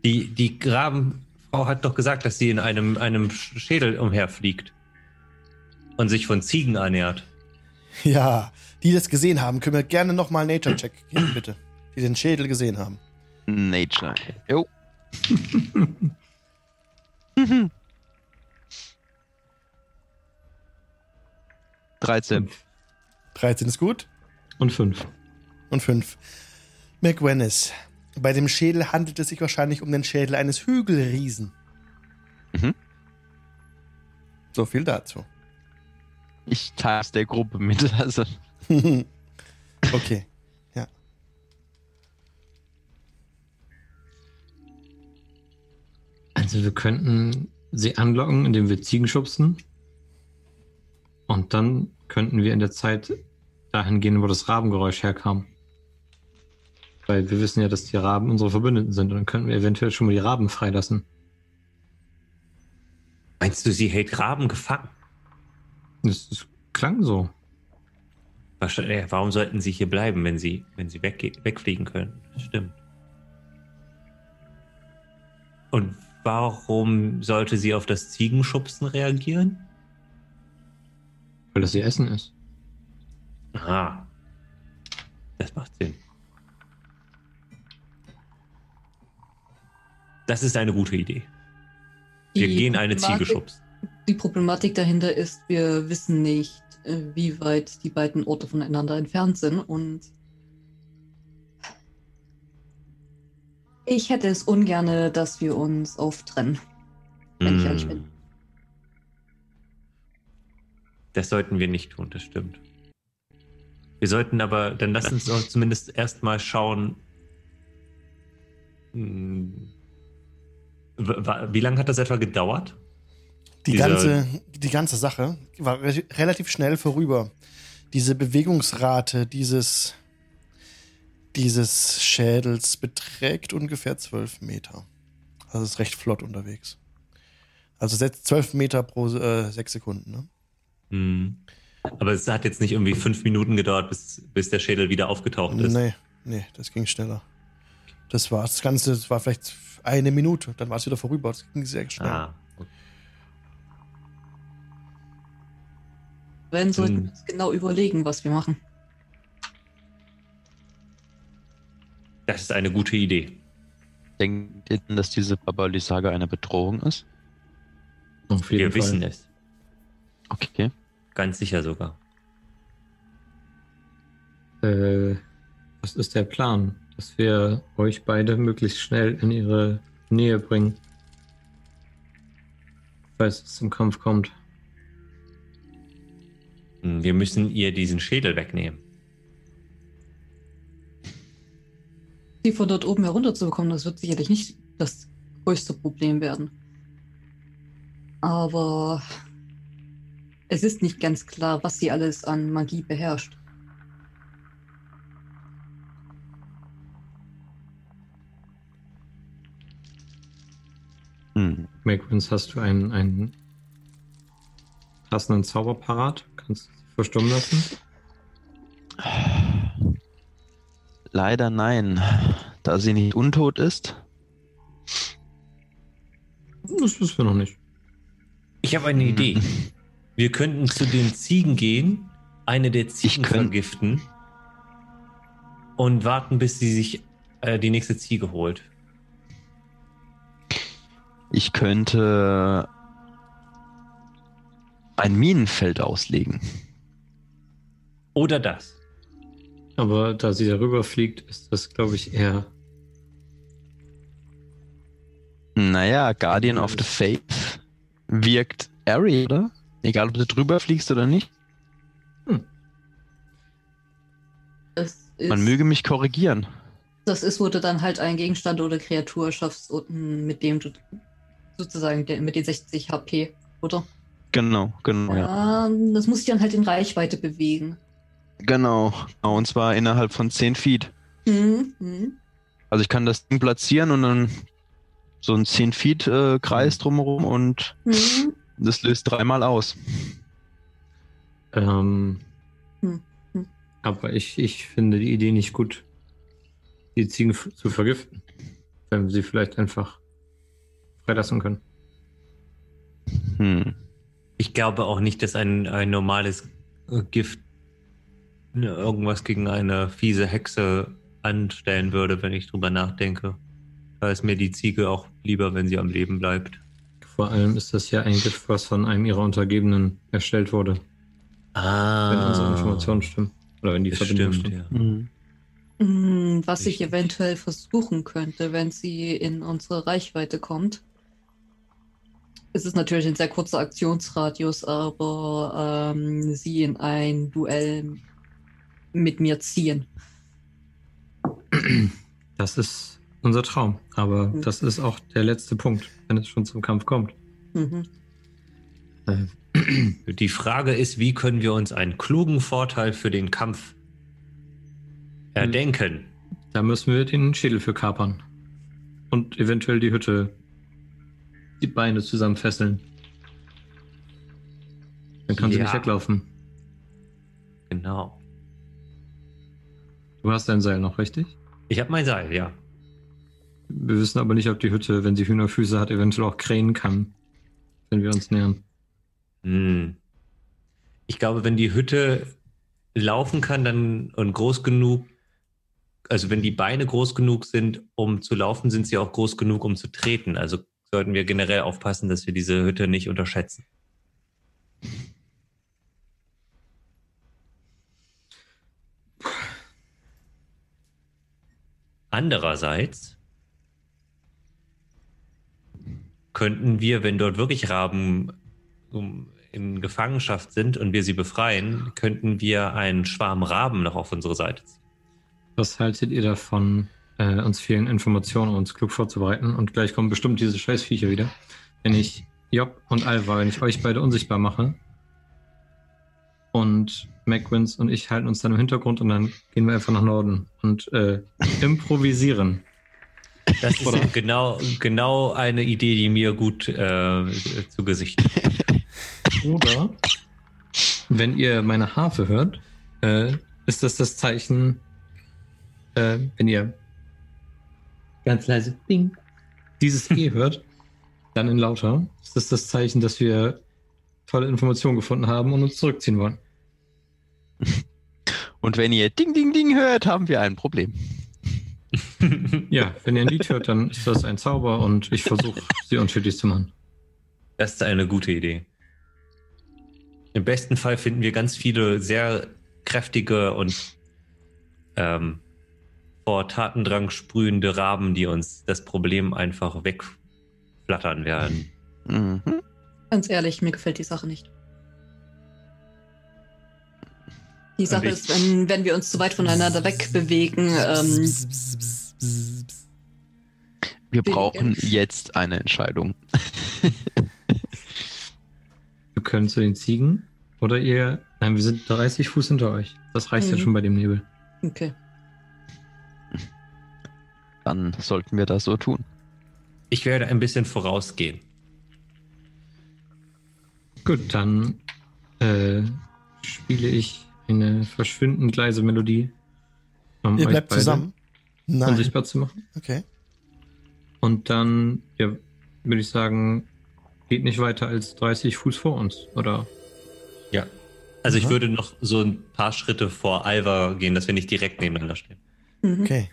Die, die Grabenfrau hat doch gesagt, dass sie in einem, einem Schädel umherfliegt. Und sich von Ziegen ernährt. Ja, die das gesehen haben, können wir gerne nochmal Nature-Check geben, bitte. Die den Schädel gesehen haben. Nature. Jo. [LAUGHS] 13. 13 ist gut. Und fünf. Und 5. McWennis. Bei dem Schädel handelt es sich wahrscheinlich um den Schädel eines Hügelriesen. Mhm. So viel dazu. Ich teile es der Gruppe mit. Also, [LAUGHS] okay. Also wir könnten sie anlocken, indem wir Ziegen schubsen. Und dann könnten wir in der Zeit dahin gehen, wo das Rabengeräusch herkam. Weil wir wissen ja, dass die Raben unsere Verbündeten sind. Und dann könnten wir eventuell schon mal die Raben freilassen. Meinst du, sie hält Raben gefangen? Das, das klang so. Warum sollten sie hier bleiben, wenn sie, wenn sie wegge wegfliegen können? Stimmt. Und warum sollte sie auf das Ziegenschubsen reagieren? Weil das ihr Essen ist. Aha. Das macht Sinn. Das ist eine gute Idee. Wir Die gehen eine Ziege schubsen. Die Problematik dahinter ist, wir wissen nicht, äh, wie weit die beiden Orte voneinander entfernt sind und ich hätte es ungerne, dass wir uns auftrennen. wenn ich ehrlich bin. Hm. Das sollten wir nicht tun, das stimmt. Wir sollten aber, dann lass uns doch zumindest erstmal schauen. hm, Wie lange hat das etwa gedauert? Die ganze, die ganze Sache war re relativ schnell vorüber. Diese Bewegungsrate dieses, dieses Schädels beträgt ungefähr 12 Meter. Also ist recht flott unterwegs. Also setzt 12 Meter pro äh, 6 Sekunden. Ne? Hm. Aber es hat jetzt nicht irgendwie fünf Minuten gedauert, bis, bis der Schädel wieder aufgetaucht ist. Nee, nee, das ging schneller. Das war das Ganze, das war vielleicht eine Minute, dann war es wieder vorüber. Das ging sehr schnell. Ah, okay. Wenn sollten wir uns genau überlegen, was wir machen. Das ist eine gute Idee. denkt ihr denn, dass diese Babali-Saga eine Bedrohung ist? Auf Wir jeden Fall. wissen es. Okay. Ganz sicher sogar. Äh, was ist der Plan? Dass wir euch beide möglichst schnell in ihre Nähe bringen. Falls es zum Kampf kommt. Hm, Wir müssen ihr diesen Schädel wegnehmen. Sie von dort oben herunterzubekommen, das wird sicherlich nicht das größte Problem werden. Aber es ist nicht ganz klar, was sie alles an Magie beherrscht. Hm. Makrins, hast du einen, einen passenden Zauber parat? Kannst du sie verstummen lassen? Leider nein. Da sie nicht untot ist. Das wissen wir noch nicht. Ich habe eine Idee. [LAUGHS] Wir könnten zu den Ziegen gehen, eine der Ziegen könnt- vergiften und warten, bis sie sich äh, die nächste Ziege holt. Ich könnte ein Minenfeld auslegen. Oder das. Aber da sie darüber fliegt, ist das, glaube ich, eher Naja, Guardian of the Faith wirkt airy, oder? Egal, ob du drüber fliegst oder nicht. Das ist, Man möge mich korrigieren. das ist, wo du dann halt einen Gegenstand oder Kreatur schaffst, und mit dem du sozusagen mit den 60 HP, oder? Genau, genau, ja. Ähm, das muss sich dann halt in Reichweite bewegen. Genau. Und zwar innerhalb von 10 Feet. Mhm. Mhm. Also ich kann das Ding platzieren und dann so ein 10 Feet äh, Kreis drumherum und Mhm. das löst dreimal aus. Ähm, Hm, hm. Aber ich, ich finde die Idee nicht gut, die Ziegen zu vergiften. Wenn wir sie vielleicht einfach freilassen können. Hm. Ich glaube auch nicht, dass ein, ein normales Gift irgendwas gegen eine fiese Hexe anstellen würde, wenn ich drüber nachdenke. Da ist mir die Ziege auch lieber, wenn sie am Leben bleibt. Vor allem ist das ja ein Gift, was von einem ihrer Untergebenen erstellt wurde, Ah. wenn unsere Informationen stimmen. Oder wenn die Verbindung stimmt, stimmt. ja. Mhm. Mm, Was ich eventuell versuchen könnte, wenn sie in unsere Reichweite kommt. Es ist natürlich ein sehr kurzer Aktionsradius, aber ähm, sie in ein Duell mit mir ziehen. Das ist unser Traum. Aber Mhm. das ist auch der letzte Punkt, wenn es schon zum Kampf kommt. Mhm. Äh, [CLEARS THROAT] Die Frage ist, wie können wir uns einen klugen Vorteil für den Kampf erdenken? Da müssen wir den Schädel für kapern. Und eventuell die Hütte, die Beine zusammenfesseln. Dann kann sie Ja. nicht weglaufen. Genau. Du hast dein Seil noch, richtig? Ich habe mein Seil, ja. Wir wissen aber nicht, ob die Hütte, wenn sie Hühnerfüße hat, eventuell auch krähen kann, wenn wir uns nähern. Hm. Ich glaube, wenn die Hütte laufen kann dann und groß genug, also wenn die Beine groß genug sind, um zu laufen, sind sie auch groß genug, um zu treten. Also sollten wir generell aufpassen, dass wir diese Hütte nicht unterschätzen. Andererseits könnten wir, wenn dort wirklich Raben in Gefangenschaft sind und wir sie befreien, könnten wir einen Schwarm Raben noch auf unsere Seite ziehen. Was haltet ihr davon, äh, uns vielen Informationen, uns klug vorzubereiten? Und gleich kommen bestimmt diese Scheißviecher wieder. Wenn ich Job und Alva, wenn ich euch beide unsichtbar mache und McWins und ich halten uns dann im Hintergrund und dann gehen wir einfach nach Norden und äh, improvisieren. Das ist Oder- genau, genau eine Idee, die mir gut äh, zu Gesicht. [LAUGHS] Oder wenn ihr meine Harfe hört, äh, ist das das Zeichen, äh, wenn ihr ganz leise Ding dieses E [LAUGHS] hört, dann in lauter, ist das das Zeichen, dass wir tolle Informationen gefunden haben und uns zurückziehen wollen. [LAUGHS] Und wenn ihr Ding, Ding, Ding hört, haben wir ein Problem. [LAUGHS] Ja, wenn ihr ein Lied hört, dann ist das ein Zauber und ich versuche, sie unschädlich zu machen. Das ist eine gute Idee. Im besten Fall finden wir ganz viele sehr kräftige und ähm, vor Tatendrang sprühende Raben, die uns das Problem einfach wegflattern werden. Mhm. Ganz ehrlich, mir gefällt die Sache nicht. Die Sache ich- ist, wenn, wenn wir uns zu weit voneinander wegbewegen, ähm, Wir brauchen jetzt eine Entscheidung. [LAUGHS] Wir können zu den Ziegen oder ihr. Nein, wir sind 30 Fuß hinter euch. Das reicht ja Mhm. schon bei dem Nebel. okay. Dann sollten wir das so tun. Ich werde ein bisschen vorausgehen. Gut, dann äh, spiele ich eine verschwindend leise Melodie. Um Ihr bleibt zusammen? Nein. Unsichtbar zu machen. Okay. Und dann, ja, würde ich sagen, geht nicht weiter als 30 Fuß vor uns, oder? Ja. Also ich Aha. würde noch so ein paar Schritte vor Alva gehen, dass wir nicht direkt nebeneinander stehen. Mhm. Okay.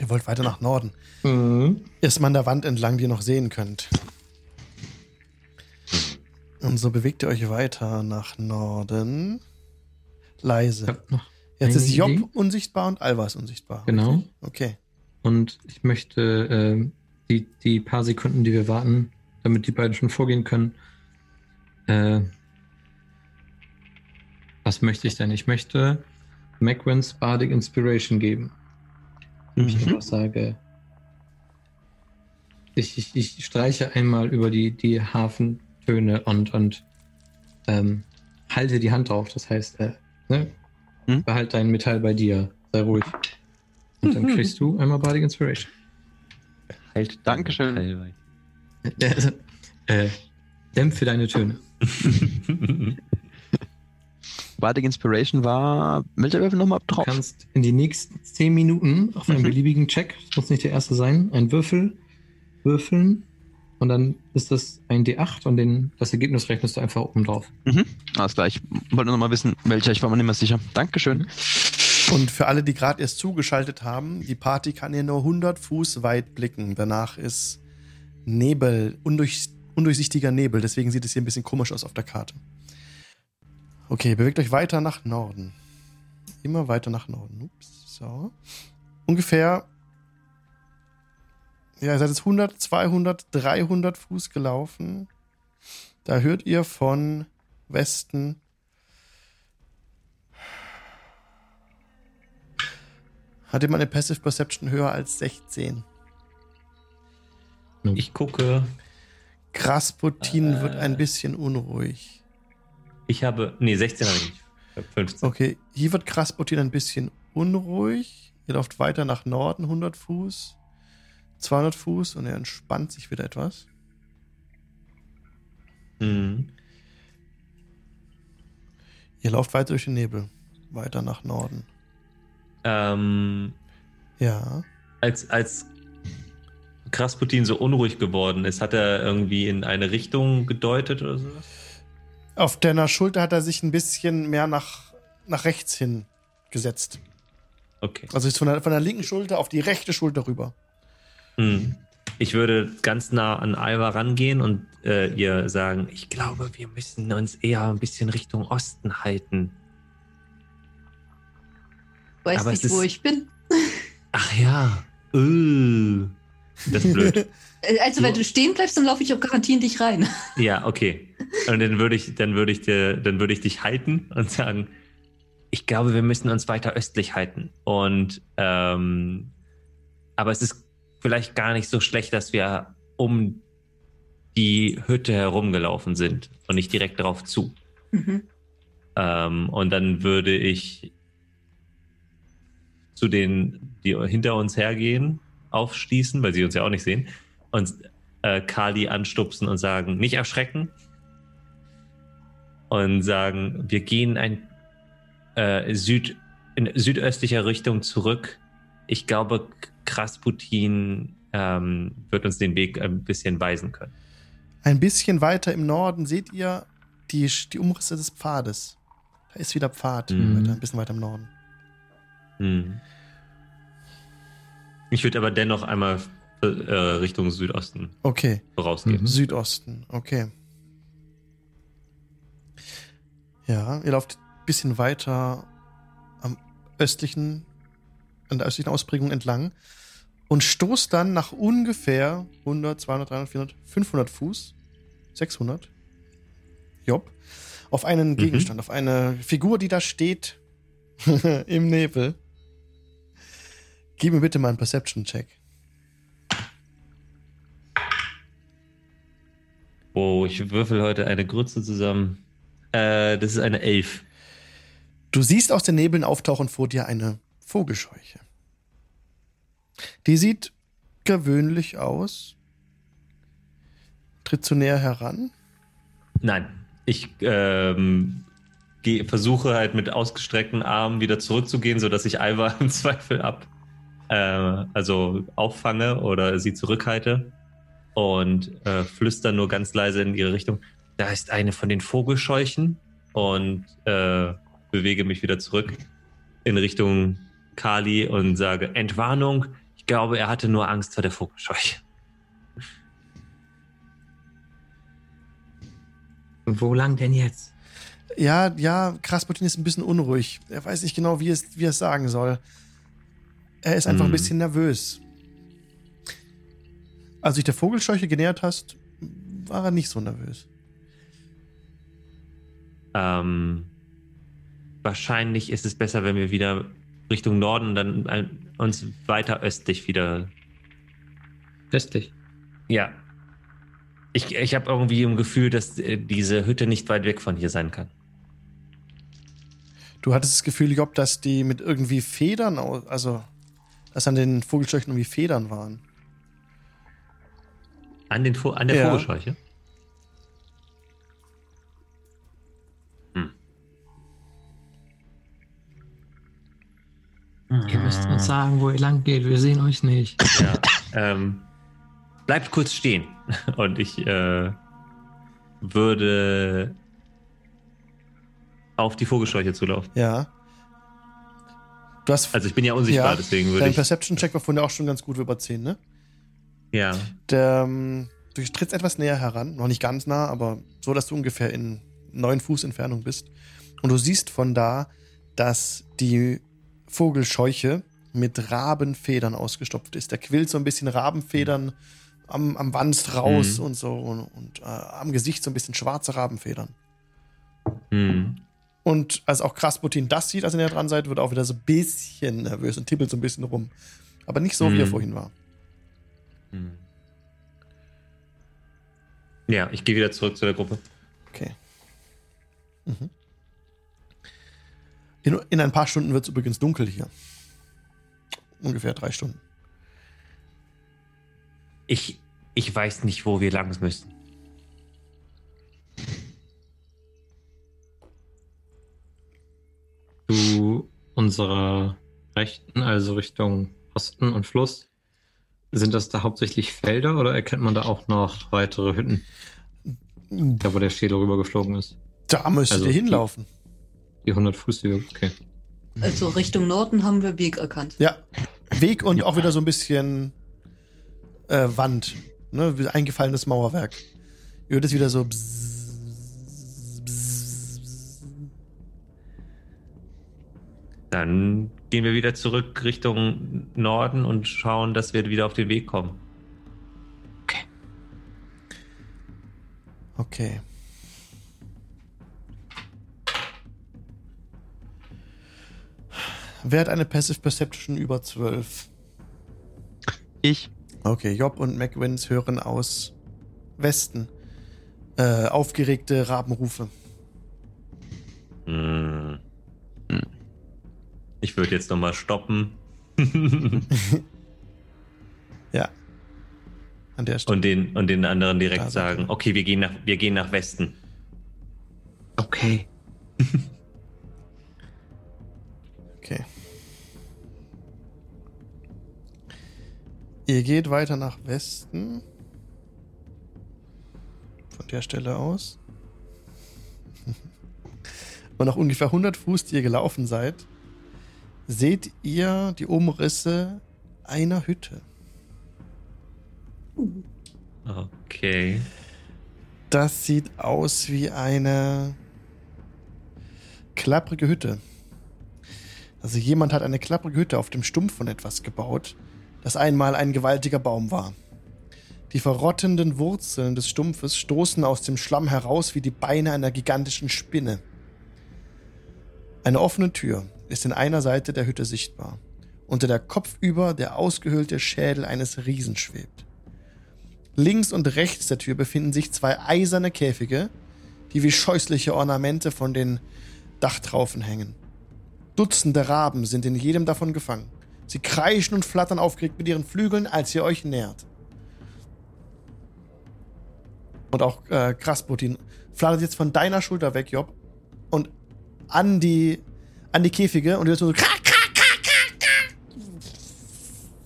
Ihr wollt weiter nach Norden. Mhm. Ist man der Wand entlang, die ihr noch sehen könnt. Und so bewegt ihr euch weiter nach Norden. Ich Leise. Jetzt ist Job Idee. unsichtbar und Alva ist unsichtbar. Genau. Okay. Und ich möchte äh, die, die paar Sekunden, die wir warten, damit die beiden schon vorgehen können. Äh, was möchte ich denn? Ich möchte Macwins Bardic Inspiration geben. Ich Mhm. einfach sage, ich, ich, ich streiche einmal über die, die Hafentöne und, und ähm, halte die Hand drauf. Das heißt, äh, ne? Mhm. behalt dein Metall bei dir. Sei ruhig. Und dann [LAUGHS] kriegst du einmal Bardic Inspiration. Halt Dankeschön. [LAUGHS] Äh, äh, dämpfe deine Töne. [LAUGHS] Bardic Inspiration war. Welcher Würfel nochmal Du drauf? kannst in die nächsten 10 Minuten auf einen Mhm. beliebigen Check, das muss nicht der erste sein, einen Würfel würfeln und dann ist das ein D8 und den, das Ergebnis rechnest du einfach oben drauf. Alles klar. Ich wollte noch mal wissen, welcher. Ich war mir nicht mehr sicher. Dankeschön. Und für alle, die gerade erst zugeschaltet haben, die Party kann hier nur 100 Fuß weit blicken. Danach ist Nebel, undurch, undurchsichtiger Nebel. Deswegen sieht es hier ein bisschen komisch aus auf der Karte. Okay, bewegt euch weiter nach Norden. Immer weiter nach Norden. Ups, so. Ungefähr. Ja, ihr seid jetzt 100, 200, 300 Fuß gelaufen. Da hört ihr von Westen Hat jemand eine Passive Perception höher als 16? Ich gucke. Krasputin Äh. wird ein bisschen unruhig. Ich habe. Nee, 16 habe ich nicht. Ich habe 15. Okay, hier wird Krasputin ein bisschen unruhig. Ihr lauft weiter nach Norden, 100 Fuß, 200 Fuß und er entspannt sich wieder etwas. Mhm. Ihr lauft weiter durch den Nebel, weiter nach Norden. Ähm, Ja. als, als Krasputin so unruhig geworden ist, hat er irgendwie in eine Richtung gedeutet oder so? Auf deiner Schulter hat er sich ein bisschen mehr nach, nach rechts hin gesetzt. Okay. Also ist von der, von der linken Schulter auf die rechte Schulter rüber. Hm. Ich würde ganz nah an Alva rangehen und äh, ihr sagen, ich glaube, wir müssen uns eher ein bisschen Richtung Osten halten. Weiß Aber nicht, wo ist- ich bin. [LAUGHS] Ach ja. Uh. Das ist blöd. [LAUGHS] Also, wenn du stehen bleibst, dann laufe ich auf Garantie in dich rein. [LAUGHS] ja, okay. Und dann würde ich, dann würde ich dir, dann würde ich dich halten und sagen, ich glaube, wir müssen uns weiter östlich halten. Und ähm, aber es ist vielleicht gar nicht so schlecht, dass wir um die Hütte herumgelaufen sind und nicht direkt darauf zu. Mhm. Ähm, und dann würde ich zu den, die hinter uns hergehen, aufschließen, weil sie uns ja auch nicht sehen, und äh, Kali anstupsen und sagen, nicht erschrecken. Und sagen, wir gehen ein äh, Süd, in südöstlicher Richtung zurück. Ich glaube, Krasputin ähm, wird uns den Weg ein bisschen weisen können. Ein bisschen weiter im Norden seht ihr die, die Umrisse des Pfades. Da ist wieder Pfad, Mhm. weiter, ein bisschen weiter im Norden. Hm. Ich würde aber dennoch einmal äh, Richtung Südosten Okay, vorausgehen. Mhm. Südosten, okay. Ja, ihr lauft ein bisschen weiter am östlichen, an der östlichen Ausprägung entlang und stoßt dann nach ungefähr 100, 200, 300, 400, 500 Fuß, 600, Job, auf einen Gegenstand, auf eine Figur, die da steht [LAUGHS] im Nebel. Gib mir bitte mal einen Perception-Check. Wow, ich würfel heute eine Grütze zusammen. Äh, das ist eine Elf. Du siehst aus den Nebeln auftauchen vor dir eine Vogelscheuche. Die sieht gewöhnlich aus. Tritt zu näher heran. Nein, ich ähm, geh, versuche halt mit ausgestreckten Armen wieder zurückzugehen, sodass ich Alva [LAUGHS] im Zweifel ab, äh, also auffange oder sie zurückhalte und äh, flüster nur ganz leise in ihre Richtung. Da ist eine von den Vogelscheuchen und äh, bewege mich wieder zurück in Richtung Kali und sage Entwarnung. Ich glaube, er hatte nur Angst vor der Vogelscheuche. Wo lang denn jetzt? Ja, ja, Krasputin ist ein bisschen unruhig. Er weiß nicht genau, wie es, wie er es sagen soll. Er ist einfach ein Hm. bisschen nervös. Als du dich der Vogelscheuche genähert hast, war er nicht so nervös. Ähm, wahrscheinlich ist es besser, wenn wir wieder Richtung Norden dann uns weiter östlich wieder. Östlich. Ja. Ich, ich habe irgendwie ein Gefühl, dass äh, diese Hütte nicht weit weg von hier sein kann. Du hattest das Gefühl, Job, dass die mit irgendwie Federn, also dass an den Vogelscheuchen irgendwie Federn waren. An, den, Vo- an der Ja. Vogelscheuche? Ihr müsst uns sagen, wo ihr lang geht. Wir sehen euch nicht. Ja. ähm, bleibt kurz stehen. [LAUGHS] Und ich äh, würde auf die Vogelscheuche zulaufen. Ja. Du hast. Also ich bin ja unsichtbar, ja, deswegen würde dein ich. Perception-Check war vorhin auch schon ganz gut über 10, ne? Ja. Der, ähm, du trittst etwas näher heran, noch nicht ganz nah, aber so, dass du ungefähr in neun Fuß Entfernung bist. Und du siehst von da, dass die Vogelscheuche mit Rabenfedern ausgestopft ist. Da quillt so ein bisschen Rabenfedern am, am Wanst raus Mhm. und so und, und äh, am Gesicht so ein bisschen schwarze Rabenfedern. Hm. Und als auch Krasputin das sieht, als ihr näher dran seid, wird er auch wieder so ein bisschen nervös und tippelt so ein bisschen rum. Aber nicht so, wie er Mhm. vorhin war. Hm. Ja, ich gehe wieder zurück zu der Gruppe. Okay. Mhm. In, in ein paar Stunden wird es übrigens dunkel hier. Ungefähr drei Stunden. Ich, ich weiß nicht, wo wir lang müssen. Zu unserer Rechten, also Richtung Osten und Fluss, sind das da hauptsächlich Felder oder erkennt man da auch noch weitere Hütten? Da, wo der Schädel rübergeflogen ist. Da müsstet Also ihr die- hinlaufen. Die 100 Fuß, die wir- okay. Also Richtung Norden haben wir Weg erkannt. Ja. Weg und auch wieder so ein bisschen äh, Wand. Ne? Wie Eingefallenes Mauerwerk. Ihr hört es wieder so. bzzz, bzzz, bzzz. Dann gehen wir wieder zurück Richtung Norden und schauen, dass wir wieder auf den Weg kommen. Okay. Wer hat eine Passive Perception über 12? Ich. Okay, Job und McWins hören aus Westen äh, aufgeregte Rabenrufe. Hm. Ich würde jetzt nochmal stoppen [LAUGHS] Ja. An der Stelle. und den, und den anderen direkt sagen, okay. wir gehen nach, wir gehen nach Westen. Okay. [LAUGHS] Ihr geht weiter nach Westen. Von der Stelle aus. [LAUGHS] Und nach ungefähr 100 Fuß, die ihr gelaufen seid, seht ihr die Umrisse einer Hütte. Okay. Das sieht aus wie eine klapprige Hütte. Also jemand hat eine klapprige Hütte auf dem Stumpf von etwas gebaut, das einmal ein gewaltiger Baum war. Die verrottenden Wurzeln des Stumpfes stoßen aus dem Schlamm heraus wie die Beine einer gigantischen Spinne. Eine offene Tür ist in einer Seite der Hütte sichtbar. Unter der kopfüber der ausgehöhlte Schädel eines Riesen schwebt. Links und rechts der Tür befinden sich zwei eiserne Käfige, die wie scheußliche Ornamente von den Dachtraufen hängen. Dutzende Raben sind in jedem davon gefangen. Sie kreischen und flattern aufgeregt mit ihren Flügeln, als ihr euch nähert. Und auch äh, Krasputin flattert jetzt von deiner Schulter weg, Job, und an die, an die Käfige und ihr hört so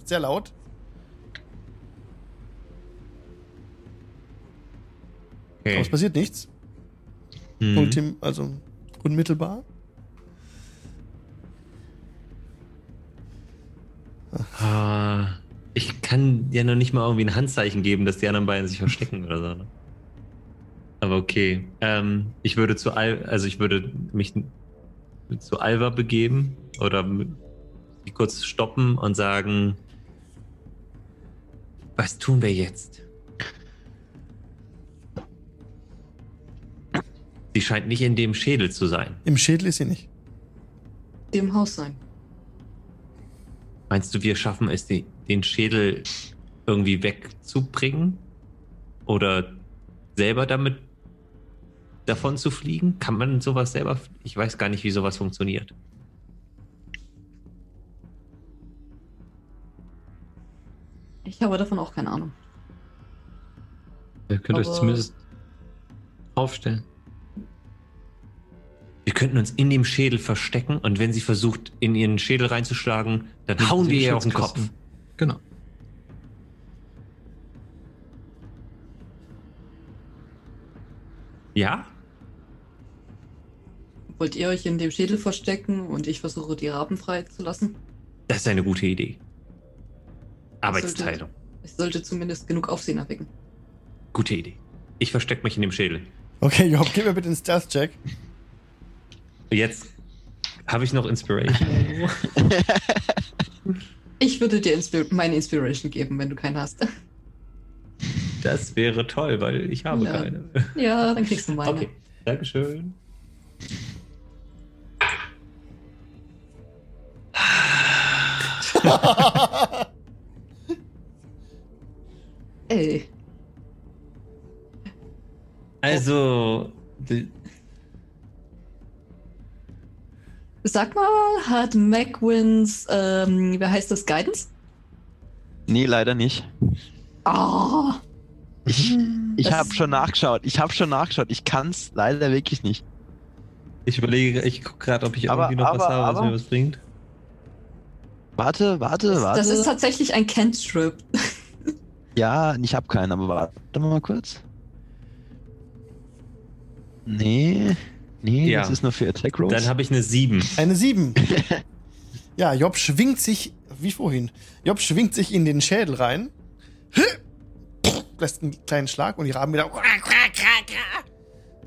sehr laut. Aber okay. es passiert nichts. Mhm. Ultim, also unmittelbar. Ich kann ja noch nicht mal irgendwie ein Handzeichen geben, dass die anderen beiden sich verstecken oder so. Ne? Aber okay. Ähm, ich würde zu Al also ich würde mich zu Alva begeben oder kurz stoppen und sagen, Was tun wir jetzt? Sie scheint nicht in dem Schädel zu sein. Im Schädel ist sie nicht. Im Haus sein. Meinst du, wir schaffen es, die, den Schädel irgendwie wegzubringen? Oder selber damit davon zu fliegen? Kann man sowas selber? Ich weiß gar nicht, wie sowas funktioniert. Ich habe davon auch keine Ahnung. Ihr könnt euch Aber- zumindest aufstellen. Wir könnten uns in dem Schädel verstecken und wenn sie versucht, in ihren Schädel reinzuschlagen, dann Mit hauen wir ihr auf den Kopf. Genau. Ja? Wollt ihr euch in dem Schädel verstecken und ich versuche, die Raben freizulassen? Das ist eine gute Idee. Arbeitsteilung. Ich sollte zumindest genug Aufsehen erwecken. Gute Idee. Ich verstecke mich in dem Schädel. Okay, Job, gib mir bitte einen Stealth-Check. Jetzt habe ich noch Inspiration. [LAUGHS] Ich würde dir Inspir meine Inspiration geben, wenn du keinen hast. Das wäre toll, weil ich habe Ja. keine. Ja, dann kriegst du meine. Okay, Dankeschön. [LAUGHS] Ey, Also, sag mal, hat McWins, ähm, wer heißt das, Guidance? Nee, leider nicht. Ah, Ich, ich habe schon nachgeschaut. Ich habe schon nachgeschaut. Ich kann es leider wirklich nicht. ich überlege, ich gucke gerade, ob ich Aber- irgendwie noch was aber- habe, was aber- mir was bringt. Warte, warte, warte. das ist tatsächlich ein Cantrip. [LAUGHS] ja, ich habe keinen, aber warte mal kurz. Nee, nee, Ja. das ist nur für Attack Rolls. Dann habe ich eine 7. Eine 7. [LAUGHS] ja, Job schwingt sich, wie vorhin, Job schwingt sich in den Schädel rein, lässt einen kleinen Schlag und die Raben wieder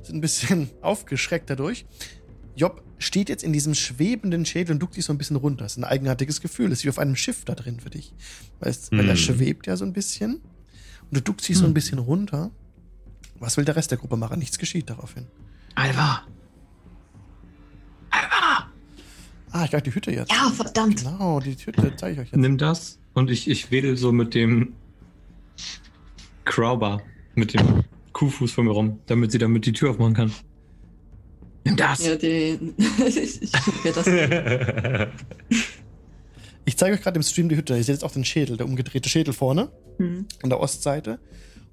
sind ein bisschen [LAUGHS] aufgeschreckt dadurch. Job steht jetzt in diesem schwebenden Schädel und duckt sich so ein bisschen runter. Das ist ein eigenartiges Gefühl. Das ist wie auf einem Schiff da drin für dich. Weißt, weil er Hm. schwebt ja so ein bisschen. Und du duckst dich so ein bisschen runter. Was will der Rest der Gruppe machen? Nichts geschieht daraufhin. Alva! Ah, ich glaube die Hütte jetzt. Ja, verdammt. Genau, die Hütte zeige ich euch jetzt. Nimm das und ich, ich wedel so mit dem Crowbar, mit dem Kuhfuß von mir rum, damit sie damit die Tür aufmachen kann. Nimm das! Ja, den. [LAUGHS] ich ich mir das. [LAUGHS] Ich zeige euch gerade im Stream die Hütte. Ihr seht jetzt auch den Schädel, der umgedrehte Schädel vorne Hm. an der Ostseite.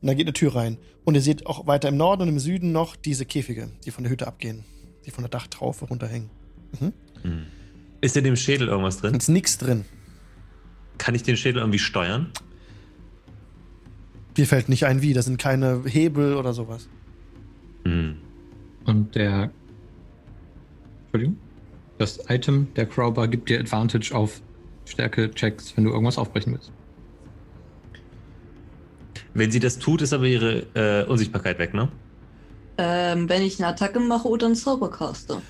Und da geht eine Tür rein. Und ihr seht auch weiter im Norden und im Süden noch diese Käfige, die von der Hütte abgehen, die von der Dachtraufe runterhängen. Hm. Ist in dem Schädel irgendwas drin? ist nichts drin. Kann ich den Schädel irgendwie steuern? Dir fällt nicht ein, wie. Da sind keine Hebel oder sowas. Hm. Und der. Entschuldigung. Das Item der Crowbar gibt dir Advantage auf Stärke-Checks, wenn du irgendwas aufbrechen willst. Wenn sie das tut, ist aber ihre äh, Unsichtbarkeit weg, ne? Ähm, wenn ich eine Attacke mache oder einen Zaubercaster.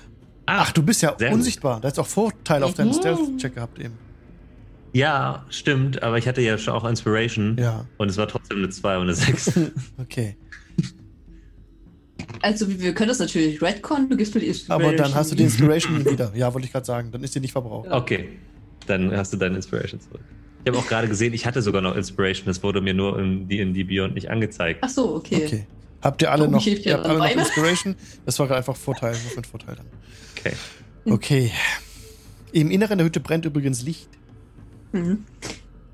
Ach, du bist ja unsichtbar. Da ist auch Vorteil auf deinen Mhm. Stealth-Check gehabt eben. Ja, stimmt, aber ich hatte ja schon auch Inspiration. Ja, Und es war trotzdem eine 2 und eine 6. [LAUGHS] okay. Also, wir können das natürlich retcon, du gibst mir die Inspiration. Aber dann hast du die Inspiration [LAUGHS] wieder. Ja, wollte ich gerade sagen. Dann ist die nicht verbraucht. Okay, dann hast du deine Inspiration zurück. Ich habe auch gerade gesehen, ich hatte sogar noch Inspiration. Das wurde mir nur in D&D Beyond nicht angezeigt. Ach so, okay. Okay. Habt ihr alle Oh, noch, ihr habt alle noch. Inspiration? Das war einfach Vorteil, mit Vorteil dann. Okay. Okay. Im Inneren der Hütte brennt übrigens Licht. Mhm.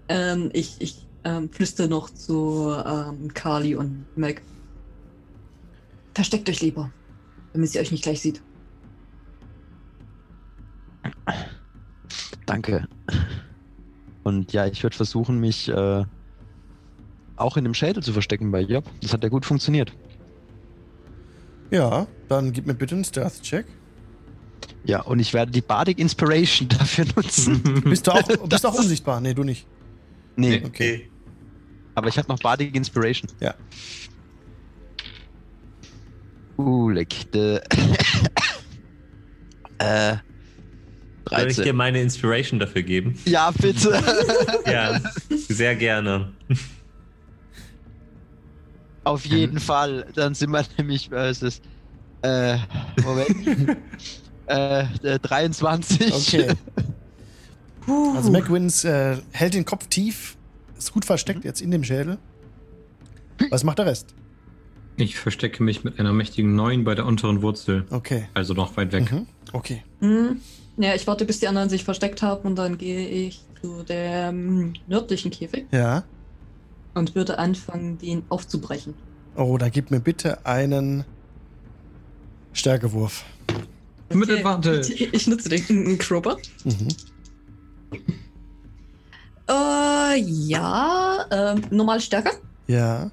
Ähm, ich ich ähm, flüster noch zu ähm, Carly und Mac. Versteckt euch lieber, damit sie euch nicht gleich sieht. Danke. Und ja, ich würde versuchen, mich äh, auch in dem Schädel zu verstecken bei Job. Das hat ja gut funktioniert. Ja, dann gib mir bitte einen Stealth-Check. Ja, und ich werde die Bardic Inspiration [LAUGHS] dafür nutzen. Bist du auch, [LAUGHS] bist auch unsichtbar? Nee, du nicht. nee, Okay. aber ich habe noch Bardic Inspiration. Ja. Uh, leck. De [LAUGHS] äh, Soll ich dir 13. meine Inspiration dafür geben? Ja, bitte. Ja, sehr gerne. Auf jeden Fall. Dann sind wir nämlich, äh, es ist, äh, Moment. Äh, äh, 23. Okay. Puh. Also McWins äh, hält den Kopf tief, ist gut versteckt jetzt in dem Schädel. Was macht der Rest? Ich verstecke mich mit einer mächtigen 9 bei der unteren Wurzel. Okay. Also noch weit weg. Mhm. Okay. Hm. Ja, ich warte, bis die anderen sich versteckt haben und dann gehe ich zu dem nördlichen Käfig Ja. und würde anfangen, den aufzubrechen. Oh, da gib mir bitte einen Stärkewurf. Mit Advantage. Ich, [LAUGHS] ich nutze den Crowbar. Mhm. Äh, ja, ähm, normal stärker. Ja.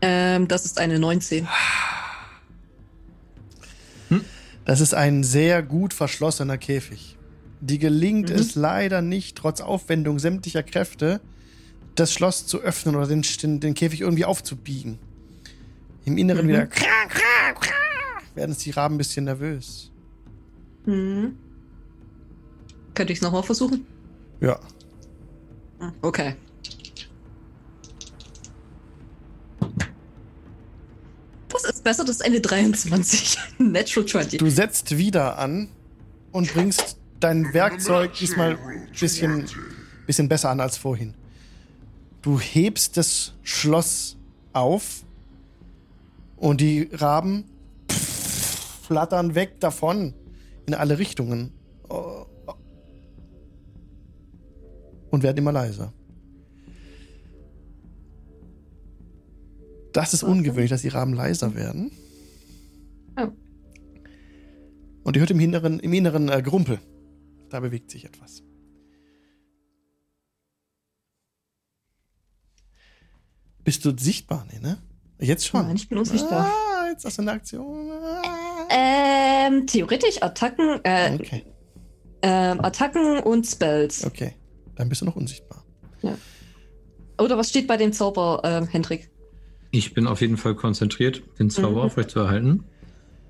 Ähm, das ist eine 19. Das ist ein sehr gut verschlossener Käfig. Die gelingt Mhm. es leider nicht, trotz Aufwendung sämtlicher Kräfte, das Schloss zu öffnen oder den, den, den Käfig irgendwie aufzubiegen. Im Inneren Mhm. wieder werden es die Raben ein bisschen nervös. Hm. Könnte ich es nochmal versuchen? Ja. Hm, Okay. Das ist besser, das ist eine 23. Natural 20. Du setzt wieder an und bringst dein Werkzeug diesmal ein bisschen, bisschen besser an als vorhin. Du hebst das Schloss auf und die Raben flattern weg davon in alle Richtungen und werden immer leiser. Das ist ungewöhnlich, dass die Raben leiser werden. Oh. Und ihr hört im Inneren, im Inneren äh, Gerumpel. Da bewegt sich etwas. Bist du sichtbar? Nee, ne? Jetzt schon. Nein, ich bin unsichtbar. Ah, jetzt hast du eine Aktion. Ah. Ähm, theoretisch Attacken, äh, Okay, ähm, Attacken und Spells. okay. Dann bist du noch unsichtbar. Oder was steht bei dem Zauber, ähm, Hendrik? Ich bin auf jeden Fall konzentriert, den Zauber Mhm. aufrechtzuerhalten.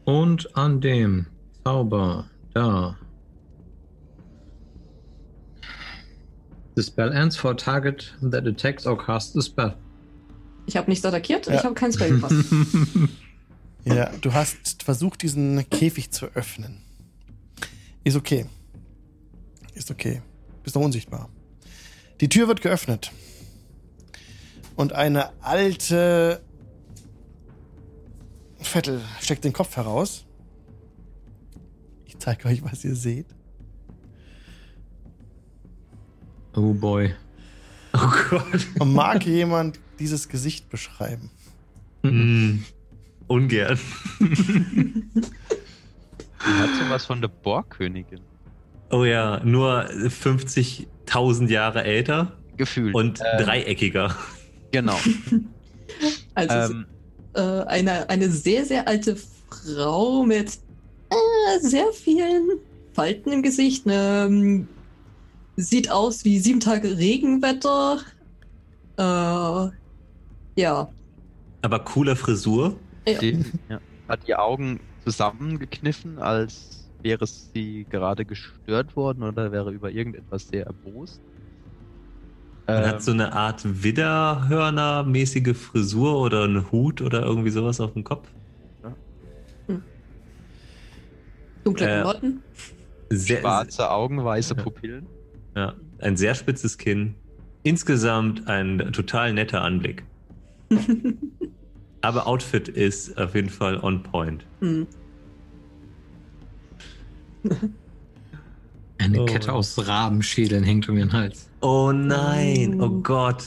Und an dem Zauber da. The spell ends for a target that attacks or casts the spell. Ich habe nichts attackiert, Ja. ich habe kein Spell gemacht. [LAUGHS] Ja, du hast versucht, diesen Käfig zu öffnen. Ist okay. Ist okay. Bist noch unsichtbar. Die Tür wird geöffnet. Und eine alte Vettel steckt den Kopf heraus. Ich zeige euch, was ihr seht. oh boy. Oh Gott. Und mag jemand dieses Gesicht beschreiben? Mm, ungern. Die hat sowas von der Borgkönigin Oh ja, nur 50.000 Jahre älter gefühlt. und Ähm, dreieckiger. Genau. [LAUGHS] Also ähm, äh, eine, eine sehr, sehr alte Frau mit äh, sehr vielen Falten im Gesicht. Ähm, sieht aus wie sieben Tage Regenwetter. Äh, ja. Aber coole Frisur. Die, ja, hat die Augen zusammengekniffen, als wäre sie gerade gestört worden oder wäre über irgendetwas sehr erbost. Man Ähm, hat so eine Art Widderhörner-mäßige Frisur oder einen Hut oder irgendwie sowas auf dem Kopf. Dunkle Äh, Klamotten. Sehr, schwarze Augen, weiße Ja. Pupillen. ja, ein sehr spitzes Kinn. Insgesamt ein total netter Anblick. [LAUGHS] Aber Outfit ist auf jeden Fall on point. Hm. [LAUGHS] Eine Oh. Kette aus Rabenschädeln hängt um ihren Hals. Oh nein, oh Oh. Gott.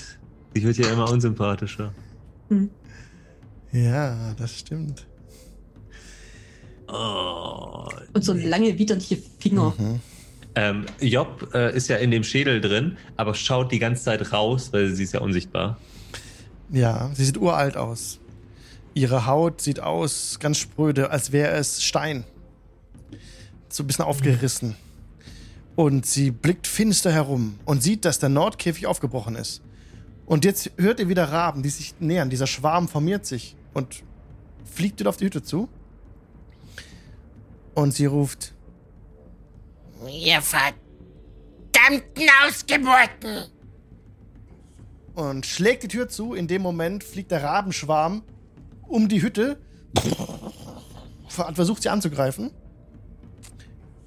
Sie wird ja immer unsympathischer. Ja, das stimmt. Oh. Und so lange widerliche Finger. Mhm. Ähm, Job äh, ist ja in dem Schädel drin, aber schaut die ganze Zeit raus, weil sie ist ja unsichtbar. Ja, sie sieht uralt aus. Ihre Haut sieht aus ganz spröde, als wäre es Stein. So ein bisschen aufgerissen. Und sie blickt finster herum und sieht, dass der Nordkäfig aufgebrochen ist. Und jetzt hört ihr wieder Raben, die sich nähern. Dieser Schwarm formiert sich und fliegt wieder auf die Hütte zu. Und sie ruft: Ihr verdammten Ausgeburten! und schlägt die Tür zu. In dem Moment fliegt der Rabenschwarm um die Hütte, versucht sie anzugreifen,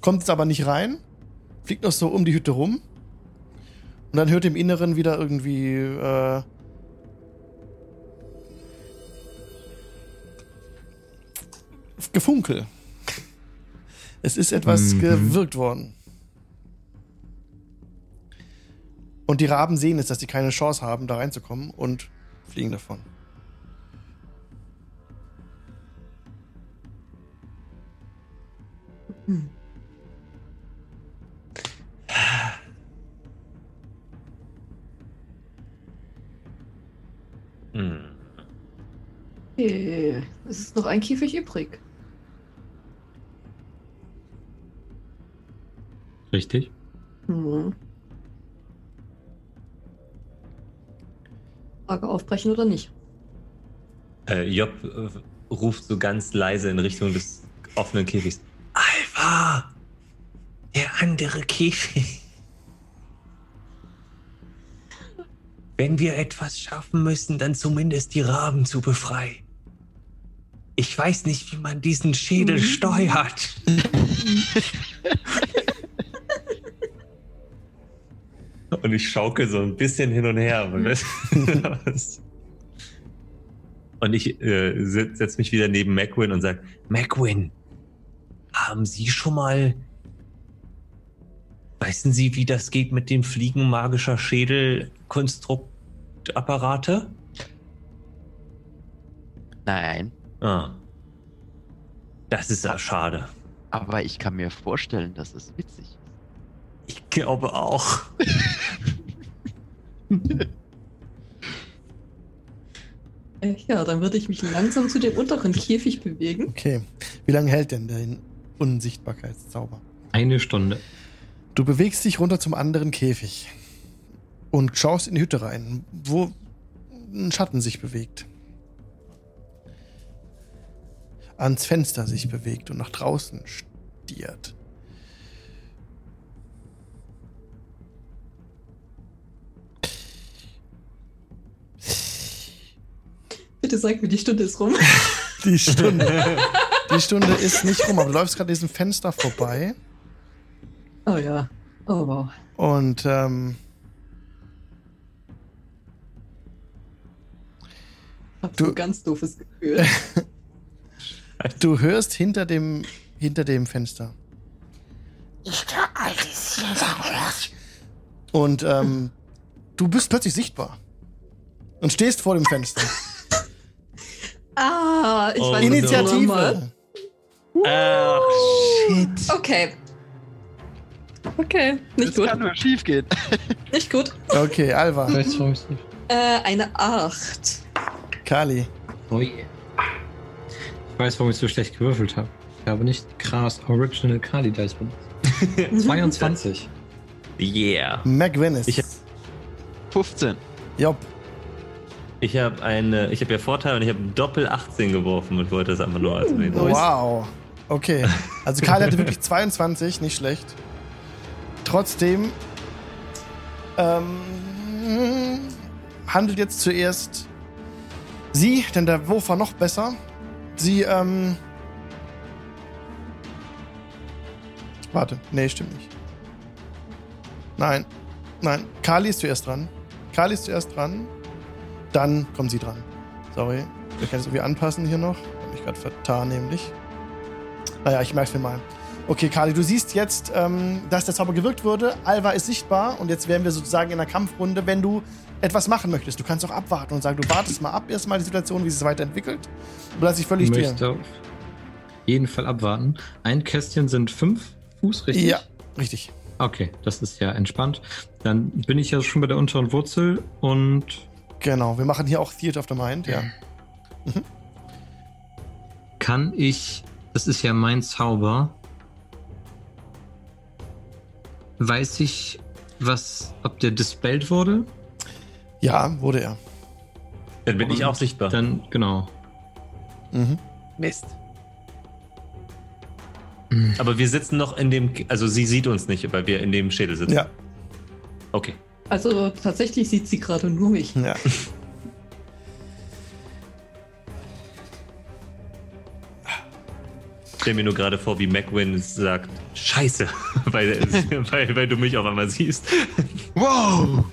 kommt jetzt aber nicht rein, fliegt noch so um die Hütte rum und dann hört im Inneren wieder irgendwie äh, Gefunkel. Es ist etwas Mhm. gewirkt worden. Und die Raben sehen jetzt, dass sie keine Chance haben, da reinzukommen und fliegen davon. Hm. Okay. Es ist noch ein Käfig übrig. Richtig. Hm. Frage aufbrechen oder nicht? Äh, Job äh, ruft so ganz leise in Richtung des offenen Käfigs. Alpha! Der andere Käfig. Wenn wir etwas schaffen müssen, dann zumindest die Raben zu befreien. Ich weiß nicht, wie man diesen Schädel Mhm. steuert. [LAUGHS] Und ich schaukel so ein bisschen hin und her. [LAUGHS] Und ich äh, setze mich wieder neben Macwin und sage, Macwin, haben Sie schon mal... Wissen Sie, wie das geht mit dem Fliegen magischer Schädelkonstruktapparate? Nein, Ah. Das ist ja schade. aber ich kann mir vorstellen, dass es witzig ist. Ich glaube auch. Äh, ja, dann würde ich mich langsam zu dem unteren Käfig bewegen. Okay. Wie lange hält denn der Unsichtbarkeitszauber? Eine Stunde. Du bewegst dich runter zum anderen Käfig und schaust in die Hütte rein, wo ein Schatten sich bewegt. Ans Fenster sich bewegt und nach draußen stiert. Bitte sag mir, die Stunde ist rum. Die Stunde. [LAUGHS] Die Stunde ist nicht rum, aber du läufst gerade diesem Fenster vorbei Oh ja. Oh wow. und ähm, Hab Du- ein ganz doofes Gefühl. [LAUGHS] du hörst hinter dem, hinter dem Fenster. Und ähm, du bist plötzlich sichtbar. Und stehst vor dem Fenster. ah, ich Oh, weiß. Initiative. Ach, shit. Okay. Okay, nicht gut. nur schief gehen. [LAUGHS] Nicht gut. Okay, Alva? Äh, eine 8. Kali. Oh je. Ich weiß, warum ich so schlecht gewürfelt habe. Ich habe nicht Krass Original Kali Dice benutzt. [LAUGHS] 22. Yeah. McWinnis. Ich- 15. Job. Ich habe eine, ich habe ja Vorteil und ich habe Doppel 18 geworfen und wollte das einfach nur als Minus. Wow. Okay. Also Kali hatte wirklich 22, nicht schlecht. Trotzdem ähm, handelt jetzt zuerst sie, denn der Wurf war noch besser. Sie, ähm. Warte, nee, stimmt nicht. Nein, nein. Kali ist zuerst dran. Kali ist zuerst dran. Dann kommt sie dran. Sorry. Wir können es irgendwie anpassen hier noch. Hab mich gerade vertan, nämlich. Naja, ich merk's mir mal. Okay, Kali, du siehst jetzt, ähm, dass der Zauber gewirkt wurde. Alva ist sichtbar und jetzt wären wir sozusagen in einer Kampfrunde, wenn du etwas machen möchtest. Du kannst auch abwarten und sagen, du wartest mal ab, erstmal die Situation, wie sie sich weiterentwickelt. Du lass dich völlig Ich dir. möchte auf jeden Fall abwarten. Ein Kästchen sind fünf Fuß, richtig? Ja, richtig. Okay, das ist ja entspannt. Dann bin ich ja schon bei der unteren Wurzel und Genau, wir machen hier auch Theater of the Mind, ja. kann ich, das ist ja mein Zauber, weiß ich, was, ob der dispelled wurde? Ja, wurde er. Dann bin ich Und auch sichtbar. Dann, genau. Mhm. Mist. Aber wir sitzen noch in dem, also sie sieht uns nicht, weil wir in dem Schädel sitzen. Ja, Okay. Also tatsächlich sieht sie gerade nur mich. Ja. Ich stell mir nur gerade vor, wie McWin sagt, Scheiße, [LAUGHS] weil, weil, weil du mich auf einmal siehst. Wow! [LAUGHS]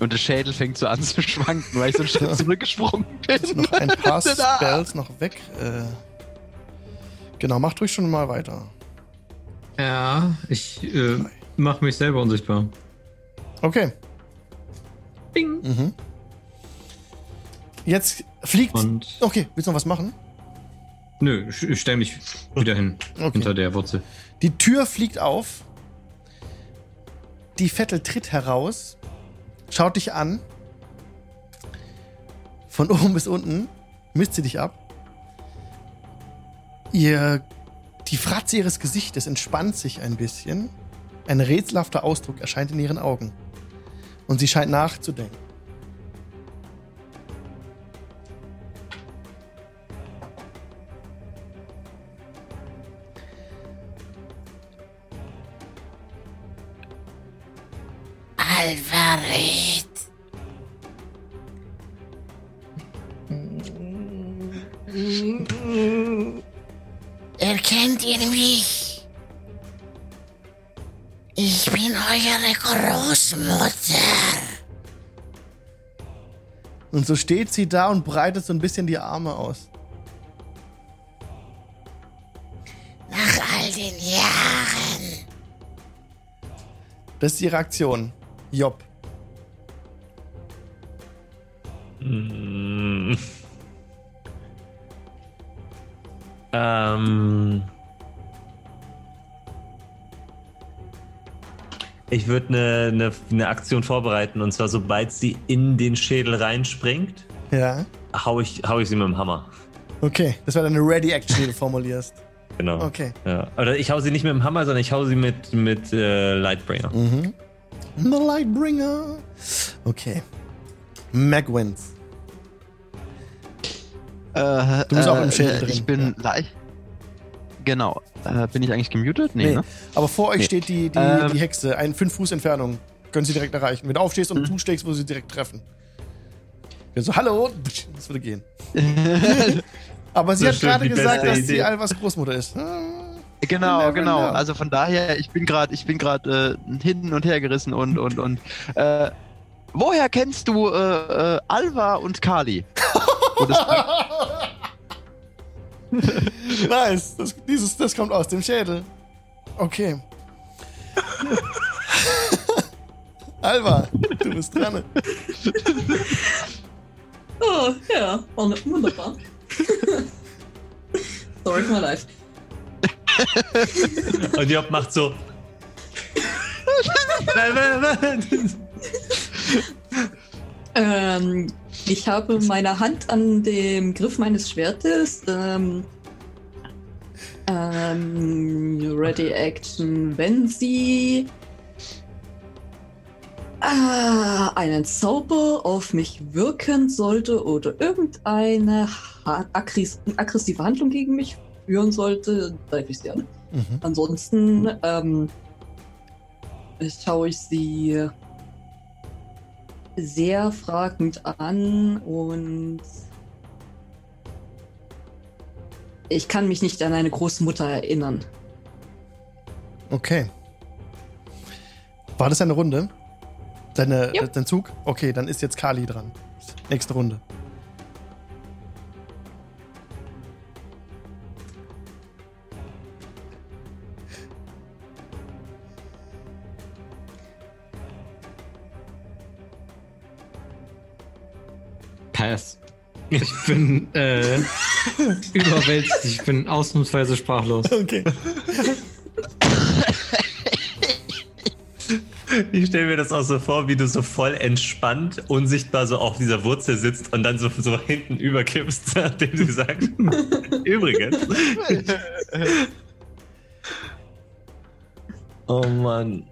Und der Schädel fängt so an zu schwanken, weil ich so einen Schritt [LAUGHS] zurückgesprungen bin. noch ein paar Spells noch weg. Äh, genau, macht ruhig schon mal weiter. Ja, ich äh, mache mich selber unsichtbar. Okay. Bing. Mhm. Jetzt fliegt. Und Okay, willst du noch was machen? Nö, ich, stelle mich wieder hin, Okay. hinter der Wurzel. Die Tür fliegt auf. Die Vettel tritt heraus, schaut dich an. Von [LAUGHS] oben bis unten misst sie dich ab. Ihr, die Fratze ihres Gesichtes entspannt sich ein bisschen. Ein rätselhafter Ausdruck erscheint in ihren Augen. Und sie scheint nachzudenken. Alvaret. Erkennt ihr mich? Ich bin eure Großmutter. Und so steht sie da und breitet so ein bisschen die Arme aus. Nach all den Jahren. Das ist ihre Aktion. Job. Mm. [LAUGHS] Ähm. Ich würde eine ne, ne Aktion vorbereiten und zwar, sobald sie in den Schädel reinspringt, Ja. hau ich, hau ich sie mit dem Hammer. Okay, das war deine Ready-Action, die du formulierst. [LAUGHS] Genau. Okay. Ja. Oder ich hau sie nicht mit dem Hammer, sondern ich hau sie mit, mit äh, Lightbringer. Mhm. The Lightbringer. Okay. Mag wins. Äh, Du bist auch im Schädel drin, Ich bin leicht. Genau. Äh, bin ich eigentlich gemutet? Nee, Nee. ne? Aber vor euch Nee. steht die, die, Ähm. die Hexe. Ein 5 Fuß Entfernung. Können sie direkt erreichen. Wenn du aufstehst und Mhm. zuschlägst, wo sie direkt treffen. Ja, so, hallo. Das würde gehen. [LAUGHS] [LAUGHS] Aber sie Das hat gerade gesagt, dass sie. Alvas Großmutter ist. Ah. Genau, genau. know. Also von daher, ich bin gerade, ich bin gerade äh, hin und her gerissen und und und. Äh, woher kennst du äh, äh, Alva und Kali? [LAUGHS] [LAUGHS] Nice. Das, dieses, das kommt aus dem Schädel. Okay. [LAUGHS] Alva, du bist dran. Oh, ja, wunder- wunderbar. Story of my life. [LAUGHS] Und Job macht so. Ähm, ich habe meine Hand an dem Griff meines Schwertes. Ähm, ähm, Ready Action, wenn sie ah, einen Zauber auf mich wirken sollte oder irgendeine aggressive Handlung gegen mich führen sollte, greife ich sie an. Mhm. Ansonsten ähm, schaue ich sie sehr fragend an und ich kann mich nicht an eine Großmutter erinnern. Okay. War das eine Runde? Deine, Ja. Dein Zug? Okay, dann ist jetzt Kali dran. Nächste Runde. Pass. Ich bin äh, [LAUGHS] überwältigt. Ich bin ausnahmsweise sprachlos. Okay. Ich stelle mir das auch so vor, wie du so voll entspannt, unsichtbar so auf dieser Wurzel sitzt und dann so, so hinten überkippst, [LAUGHS] nachdem sie sagt. Übrigens. oh Mann.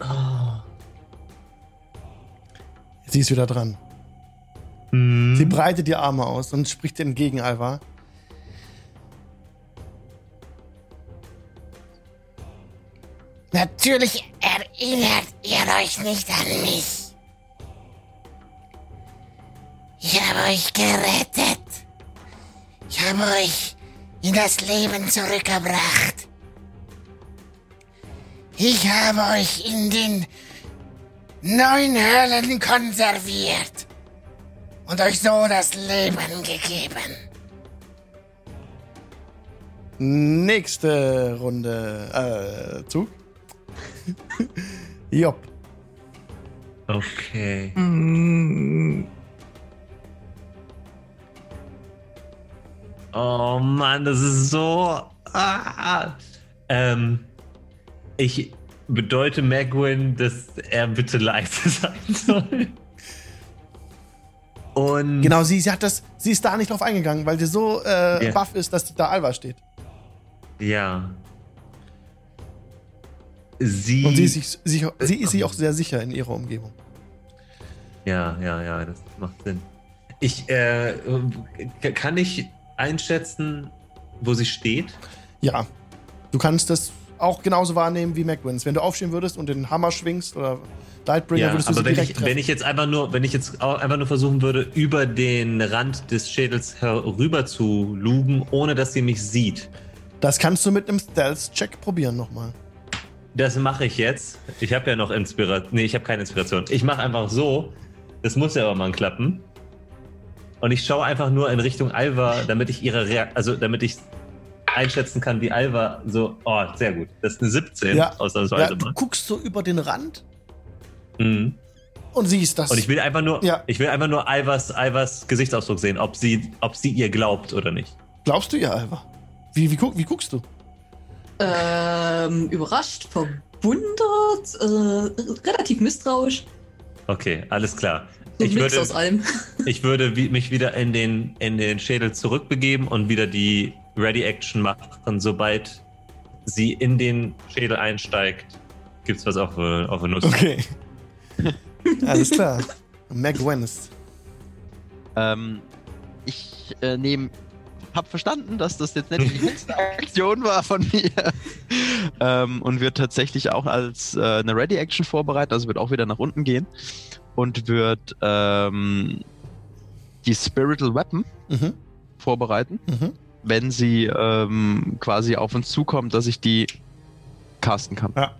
Oh. Sie ist wieder dran. Hm. Sie breitet die Arme aus und spricht entgegen, Alva. Natürlich Erinnert ihr euch nicht an mich? Ich habe euch gerettet. Ich habe euch in das Leben zurückgebracht. Ich habe euch in den neun Höhlen konserviert und euch so das Leben gegeben. Nächste Runde. Äh, Zug. [LAUGHS] Jopp. Okay. Mm, Oh Mann, das ist so. Ah. Ähm, ich bedeute Megwin, dass er bitte leise [LAUGHS] sein soll. Und Genau, sie, sie hat das, sie ist da nicht drauf eingegangen, weil sie so äh, Ja. baff ist, dass da Alva steht. ja. Sie. Und sie ist, sich, sich, sie ist sich auch sehr sicher in ihrer Umgebung. Ja, ja, ja, das macht Sinn. Ich, äh, kann ich einschätzen, wo sie steht? Ja, du kannst das auch genauso wahrnehmen wie McWins. Wenn du aufstehen würdest und den Hammer schwingst oder Lightbringer, Ja, würdest du aber wenn ich, treffen. wenn ich jetzt einfach nur, wenn ich jetzt einfach nur versuchen würde, über den Rand des Schädels herüber zu lugen, ohne dass sie mich sieht. das kannst du mit einem Stealth-Check probieren nochmal. Das mache ich jetzt. Ich habe ja noch Inspiration. Nee, ich habe keine Inspiration. Ich mache einfach so. Das muss ja aber mal klappen. Und ich schaue einfach nur in Richtung Alva, damit ich ihre Reak also damit ich einschätzen kann, wie Alva so. Oh, sehr gut. Das ist eine 17, Ja. ausnahmsweise Ja, du mal. guckst so über den Rand Mhm. und siehst das. Und ich will einfach nur, Ja. ich will einfach nur Alvas, Alvas Gesichtsausdruck sehen, ob sie, ob sie ihr glaubt oder nicht. Glaubst du ihr, Alva? Wie, wie, guck, wie guckst du? ähm, überrascht, verwundert, äh, relativ misstrauisch. Okay, alles klar. So Ich würde, aus allem. [LAUGHS] ich würde mich wieder in den, in den Schädel zurückbegeben und wieder die Ready-Action machen. Sobald sie in den Schädel einsteigt, gibt's was auf, äh, auf eine Nuss. Okay. [LAUGHS] Alles klar. McWins. Ähm, ich äh, nehme. Hab verstanden, dass das jetzt nicht die letzte [LAUGHS] Aktion war von mir. ähm, und wird tatsächlich auch als äh, eine Ready-Action vorbereiten, also wird auch wieder nach unten gehen. Und wird ähm, die Spiritual Weapon Mhm. vorbereiten, Mhm. wenn sie ähm, quasi auf uns zukommt, dass ich die casten kann. Ja.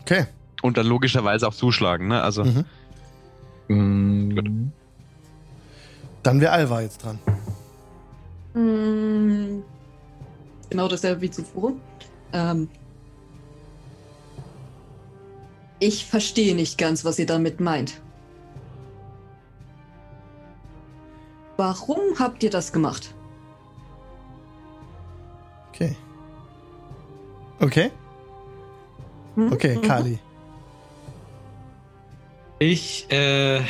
Okay. Und dann logischerweise auch zuschlagen, ne? Also. Mhm. Mm, Dann wäre Alva jetzt dran. Mm, Genau dasselbe wie zuvor. Ähm, ich verstehe nicht ganz, was ihr damit meint. Warum habt ihr das gemacht? Okay. Okay? Hm? Okay, Mhm. Kali. Ich äh,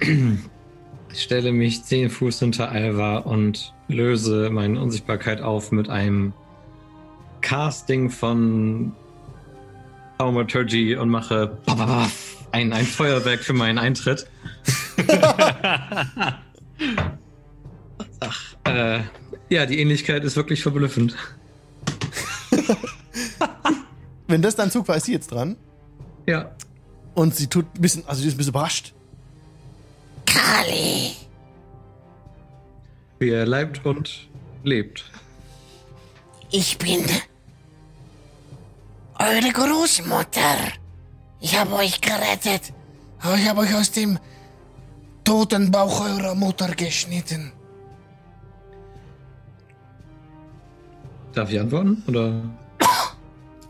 [CLEARS THROAT] stelle mich zehn Fuß hinter Alva und löse meine Unsichtbarkeit auf mit einem Casting von Thaumaturgy und mache ein, ein Feuerwerk für meinen Eintritt. [LAUGHS] Ach, äh, ja, die Ähnlichkeit ist wirklich verblüffend. [LAUGHS] Wenn das dein Zug war, ist sie jetzt dran. Ja. Und sie tut ein bisschen, also sie ist ein bisschen überrascht. Kali, Wie er leibt und lebt. ich bin eure Großmutter. Ich habe euch gerettet. Aber ich habe euch aus dem toten Bauch eurer Mutter geschnitten. Darf ich antworten? Oder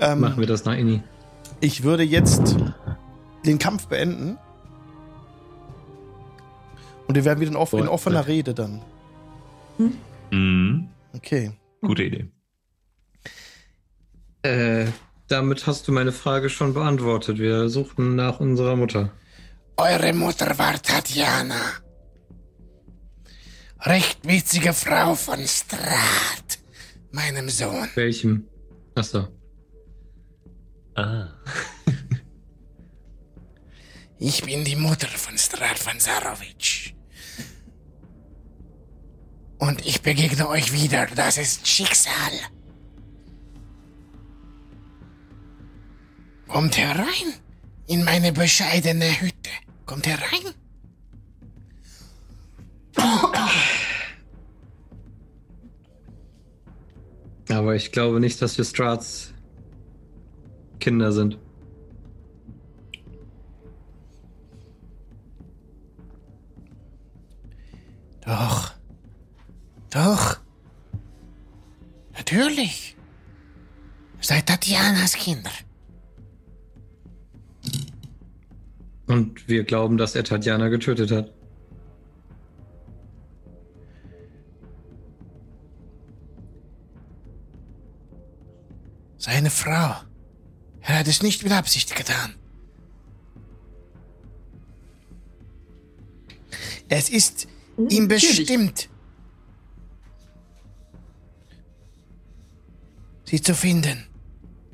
Ähm, machen wir das nach Inni? Ich würde jetzt den Kampf beenden. Und wir werden wieder in, off in offener. Rede dann. Mhm. Okay. Gute Idee. Äh, damit hast du meine Frage schon beantwortet. Wir suchten nach unserer Mutter. Eure Mutter war Tatjana. Recht witzige Frau von Strat, meinem Sohn. Welchem? Achso. Ah. Ich bin die Mutter von Strat Vansarovic. Und ich begegne euch wieder. Das ist Schicksal. Kommt herein in meine bescheidene Hütte. Kommt herein. Aber ich glaube nicht, dass wir Strats Kinder sind. Doch. Doch. Natürlich. Seid Tatjanas Kinder. Und wir glauben, dass er Tatjana getötet hat. Seine Frau. Er hat es nicht mit Absicht getan. Es ist ihm Natürlich. bestimmt, sie zu finden,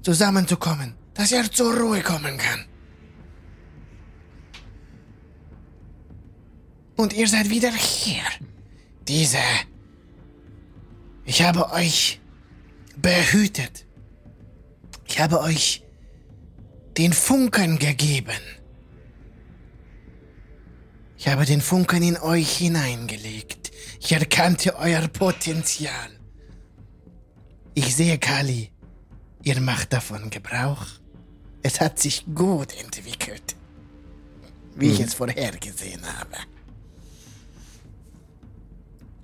zusammenzukommen, dass er zur Ruhe kommen kann. Und ihr seid wieder hier. Diese. Ich habe euch behütet. Ich habe euch den Funken gegeben. Ich habe den Funken in euch hineingelegt. Ich erkannte euer Potenzial. Ich sehe, Kali, ihr macht davon Gebrauch. Es hat sich gut entwickelt. Wie ich es vorhergesehen habe.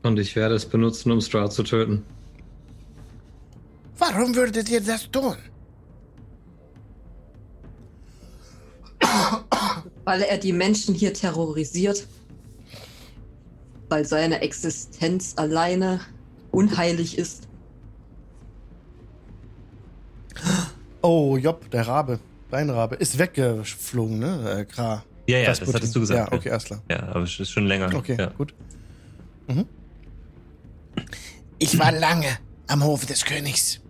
Und ich werde es benutzen, um Strat zu töten. Warum würdet ihr das tun? Weil er die Menschen hier terrorisiert. Weil seine Existenz alleine unheilig ist. Oh, Job, der Rabe, dein Rabe, ist weggeflogen, ne? Äh, Gra. Ja, ja, das Rasputin. hattest du gesagt. Ja, okay, alles klar. Ja, aber es ist schon länger. Okay, ja. gut. Ich war lange am Hof des Königs.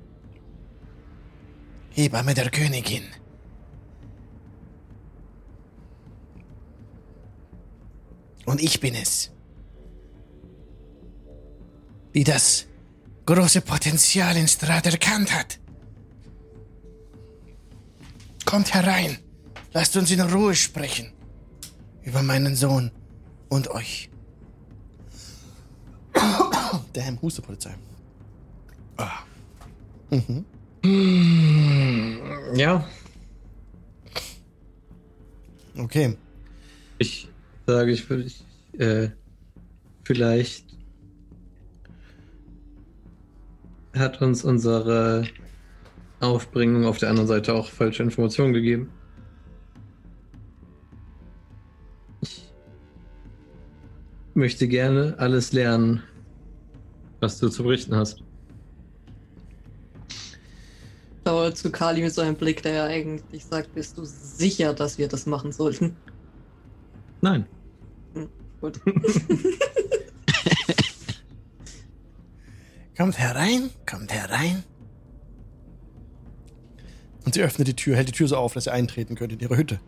Hebamme der Königin. Und ich bin es, die das große Potenzial in Strat erkannt hat. Kommt herein, lasst uns in Ruhe sprechen über meinen Sohn und euch. Damn, Hustepolizei. Ja, Okay. ich sage, ich ich, äh, vielleicht hat uns unsere Aufbringung auf der anderen Seite auch falsche Informationen gegeben. Ich möchte gerne alles lernen, was du zu berichten hast. Schaue zu Kali mit so einem Blick, der ja eigentlich sagt, bist du sicher, dass wir das machen sollten? Nein. Gut. [LAUGHS] Kommt herein, kommt herein. Und sie öffnet die Tür, hält die Tür so auf, dass ihr eintreten könnt in ihre Hütte.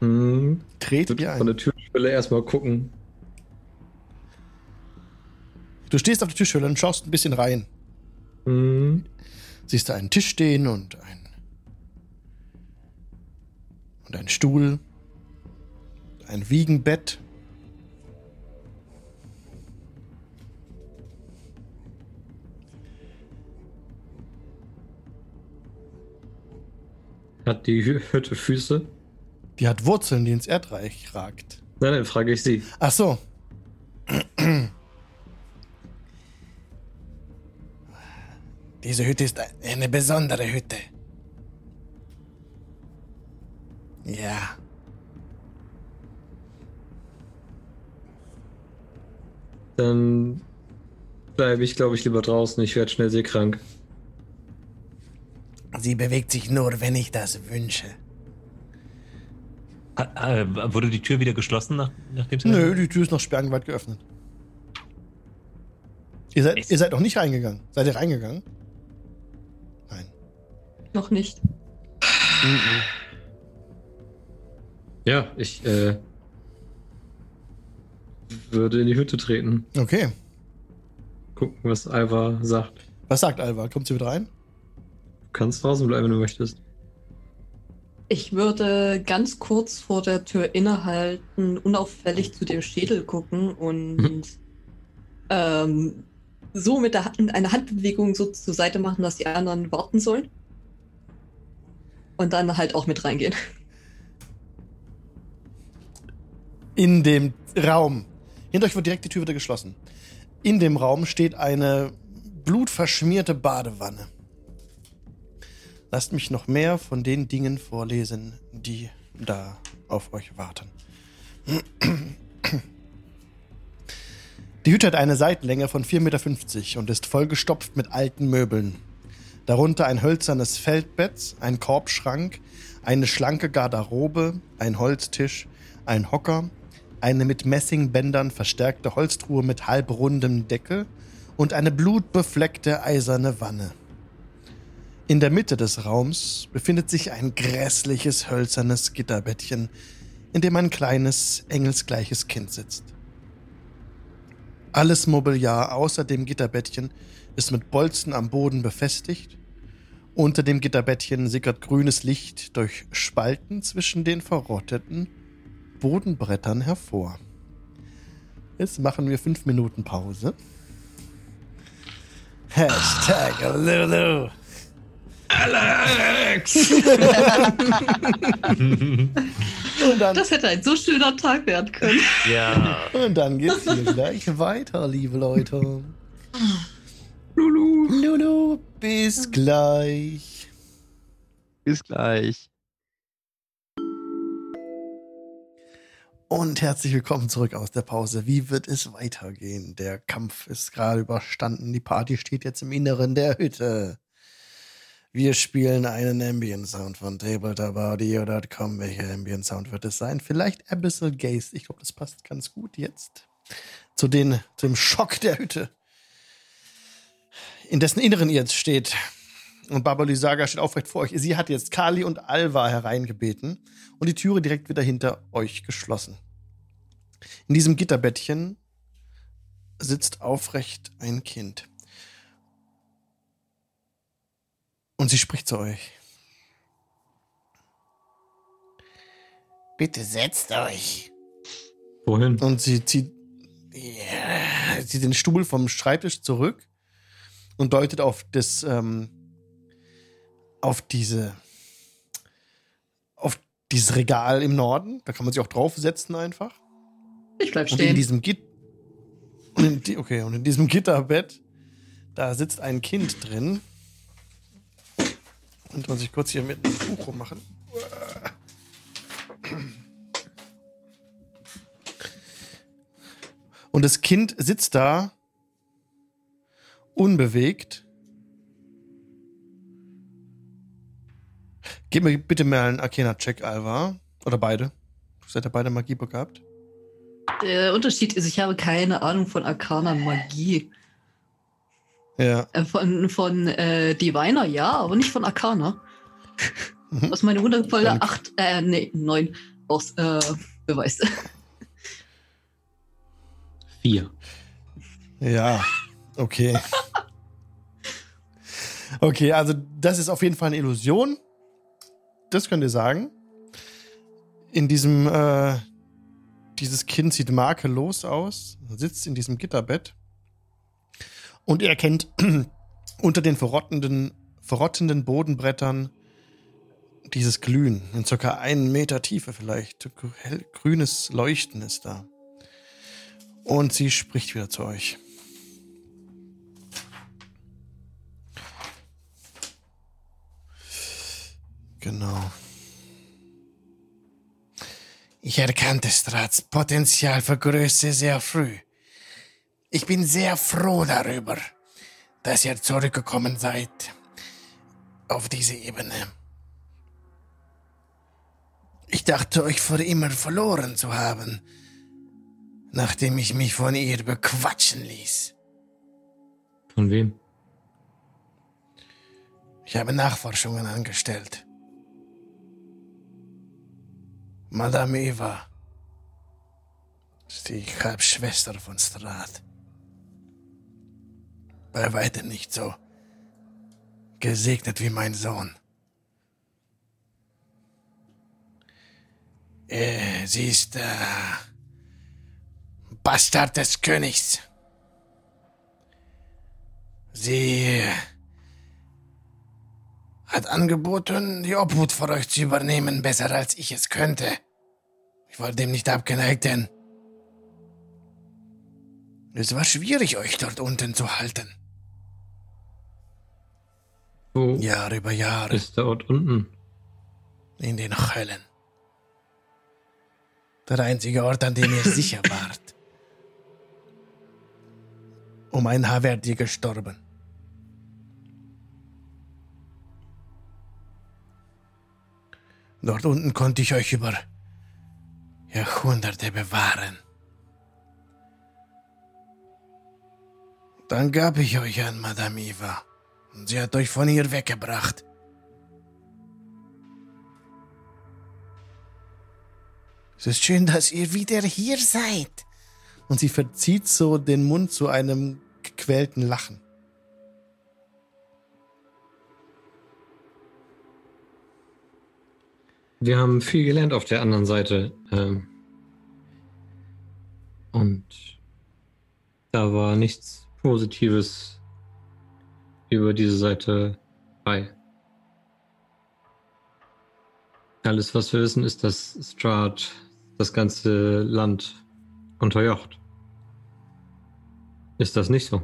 Hm, Tretet ihr von ein. der Türschwelle erstmal gucken. Du stehst auf der Tischhöhle und schaust ein bisschen rein. Hm, Siehst da einen Tisch stehen und ein und einen Stuhl, ein Wiegenbett. hat die Hü- Hütte Füße? Die hat Wurzeln, die ins Erdreich ragt. Nein, dann frage ich sie. Ach so. Diese Hütte ist eine besondere Hütte. Ja, Dann bleibe ich, glaube ich, lieber draußen. Ich werde schnell seekrank. sie bewegt sich nur, wenn ich das wünsche. Ha- wurde die Tür wieder geschlossen, nach, nachdem sie. Nö, die Tür ist noch sperrangelweit geöffnet. Ihr seid, ihr seid noch nicht reingegangen. Seid ihr reingegangen? Nein. Noch nicht. Ja, ich äh, würde in die Hütte treten. Okay. Gucken, was Alva sagt. Was sagt Alva? Kommt sie mit rein? kannst draußen bleiben, wenn du möchtest. Ich würde ganz kurz vor der Tür innehalten, unauffällig zu dem Schädel gucken und Mhm. ähm, so mit der Hand, eine Handbewegung so zur Seite machen, dass die anderen warten sollen. Und dann halt auch mit reingehen. In dem Raum. Hinter euch wird direkt die Tür wieder geschlossen. In dem Raum steht eine blutverschmierte Badewanne. Lasst mich noch mehr von den Dingen vorlesen, die da auf euch warten. Die Hütte hat eine Seitenlänge von 4,50 Meter und ist vollgestopft mit alten Möbeln. Darunter ein hölzernes Feldbett, ein Korbschrank, eine schlanke Garderobe, ein Holztisch, ein Hocker, eine mit Messingbändern verstärkte Holztruhe mit halbrundem Deckel und eine blutbefleckte eiserne Wanne. In der Mitte des Raums befindet sich ein grässliches hölzernes Gitterbettchen, in dem ein kleines, engelsgleiches Kind sitzt. Alles Mobiliar außer dem Gitterbettchen ist mit Bolzen am Boden befestigt. Unter dem Gitterbettchen sickert grünes Licht durch Spalten zwischen den verrotteten Bodenbrettern hervor. Jetzt machen wir fünf Minuten Pause. Hashtag Lulu. Alex! Und dann, Das hätte ein so schöner Tag werden können. ja. und dann geht's hier gleich weiter, liebe Leute. Lulu! Lulu, bis gleich. Bis gleich. Und herzlich willkommen zurück aus der Pause. Wie wird es weitergehen? Der Kampf ist gerade überstanden. Die Party steht jetzt im Inneren der Hütte. Wir spielen einen Ambient Sound von tabletopaudio.com. Welcher Ambient Sound wird es sein? Vielleicht Abyssal Gaze. Ich glaube, das passt ganz gut jetzt zu den, zum Schock der Hütte, in dessen Inneren ihr jetzt steht. Und Baba Lysaga steht aufrecht vor euch. Sie hat jetzt Kali und Alva hereingebeten und die Türe direkt wieder hinter euch geschlossen. In diesem Gitterbettchen sitzt aufrecht ein Kind. Und sie spricht zu euch. Bitte setzt euch. Wohin? Und sie zieht, ja, zieht den Stuhl vom Schreibtisch zurück und deutet auf das, ähm, auf diese, auf dieses Regal im Norden. Da kann man sich auch draufsetzen einfach. Ich bleib Und in stehen. diesem Git und in okay, und in diesem Gitterbett, da sitzt ein Kind drin. Und muss ich kurz hier mit einem Buch rummachen. Und das Kind sitzt da unbewegt. Gib mir bitte mal einen Arcana-Check, Alva. Oder beide. Seid ihr beide Magie begabt? Der Unterschied ist, ich habe keine Ahnung von Arcana Magie. Ja. Äh, Von, von äh, Diviner ja, aber nicht von Arcana. [LAUGHS] Mhm. Was meine wundervolle Dann- 8, äh, nee, 9 aus äh, beweist. Vier. Ja, okay. [LAUGHS] Okay, also das ist auf jeden Fall eine Illusion. Das könnt ihr sagen. In diesem, äh, dieses Kind sieht makellos aus, sitzt in diesem Gitterbett. Und ihr erkennt [CLEARS THROAT] unter den verrottenden, verrottenden Bodenbrettern dieses Glühen in circa einen Meter Tiefe vielleicht. Grünes Leuchten ist da. Und sie spricht wieder zu euch. Genau. Ich erkannte Strats Potenzial für Größe sehr früh. Ich bin sehr froh darüber, dass ihr zurückgekommen seid auf diese Ebene. Ich dachte euch für immer verloren zu haben, nachdem ich mich von ihr bequatschen ließ. Von wem? Ich habe Nachforschungen angestellt. Madame Eva ist die Halbschwester von Strat. Bei weitem nicht so gesegnet wie mein Sohn. Äh, sie ist äh, Bastard des Königs. Sie hat angeboten, die Obhut vor euch zu übernehmen, besser als ich es könnte. Ich war dem nicht abgeneigt, denn es war schwierig, euch dort unten zu halten. Wo Jahre über Jahre ist der Ort unten? in den Höllen. Der einzige Ort, an dem ihr sicher [LAUGHS] wart. Um ein Haar wärt ihr gestorben. Dort unten konnte ich euch über Jahrhunderte bewahren. Dann gab ich euch an Madame Eva und sie hat euch von hier weggebracht. Es ist schön, dass ihr wieder hier seid. Und sie verzieht so den Mund zu einem gequälten Lachen. Wir haben viel gelernt auf der anderen Seite. Ähm, und da war nichts Positives über diese Seite bei. Alles, was wir wissen, ist, dass Strahd das ganze Land unterjocht. Ist das nicht so?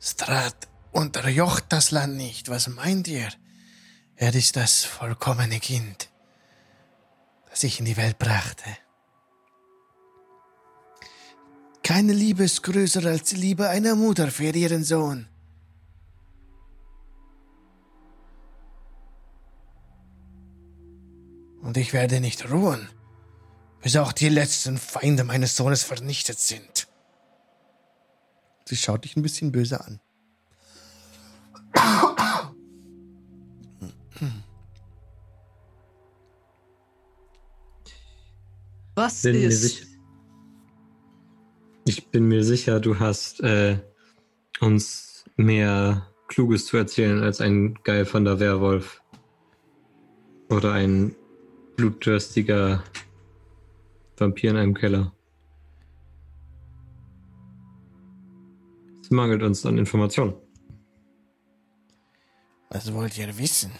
Strat unterjocht das Land nicht. Was meint ihr? Er ist das vollkommene Kind, das ich in die Welt brachte. Keine Liebe ist größer als die Liebe einer Mutter für ihren Sohn. Und ich werde nicht ruhen, bis auch die letzten Feinde meines Sohnes vernichtet sind. Sie schaut dich ein bisschen böse an. Was Bin ist? sicher. Ich bin mir sicher, du hast äh, uns mehr Kluges zu erzählen als ein Geil von der Werwolf. Oder ein blutdürstiger Vampir in einem Keller. Es mangelt uns an Informationen. Was wollt ihr wissen?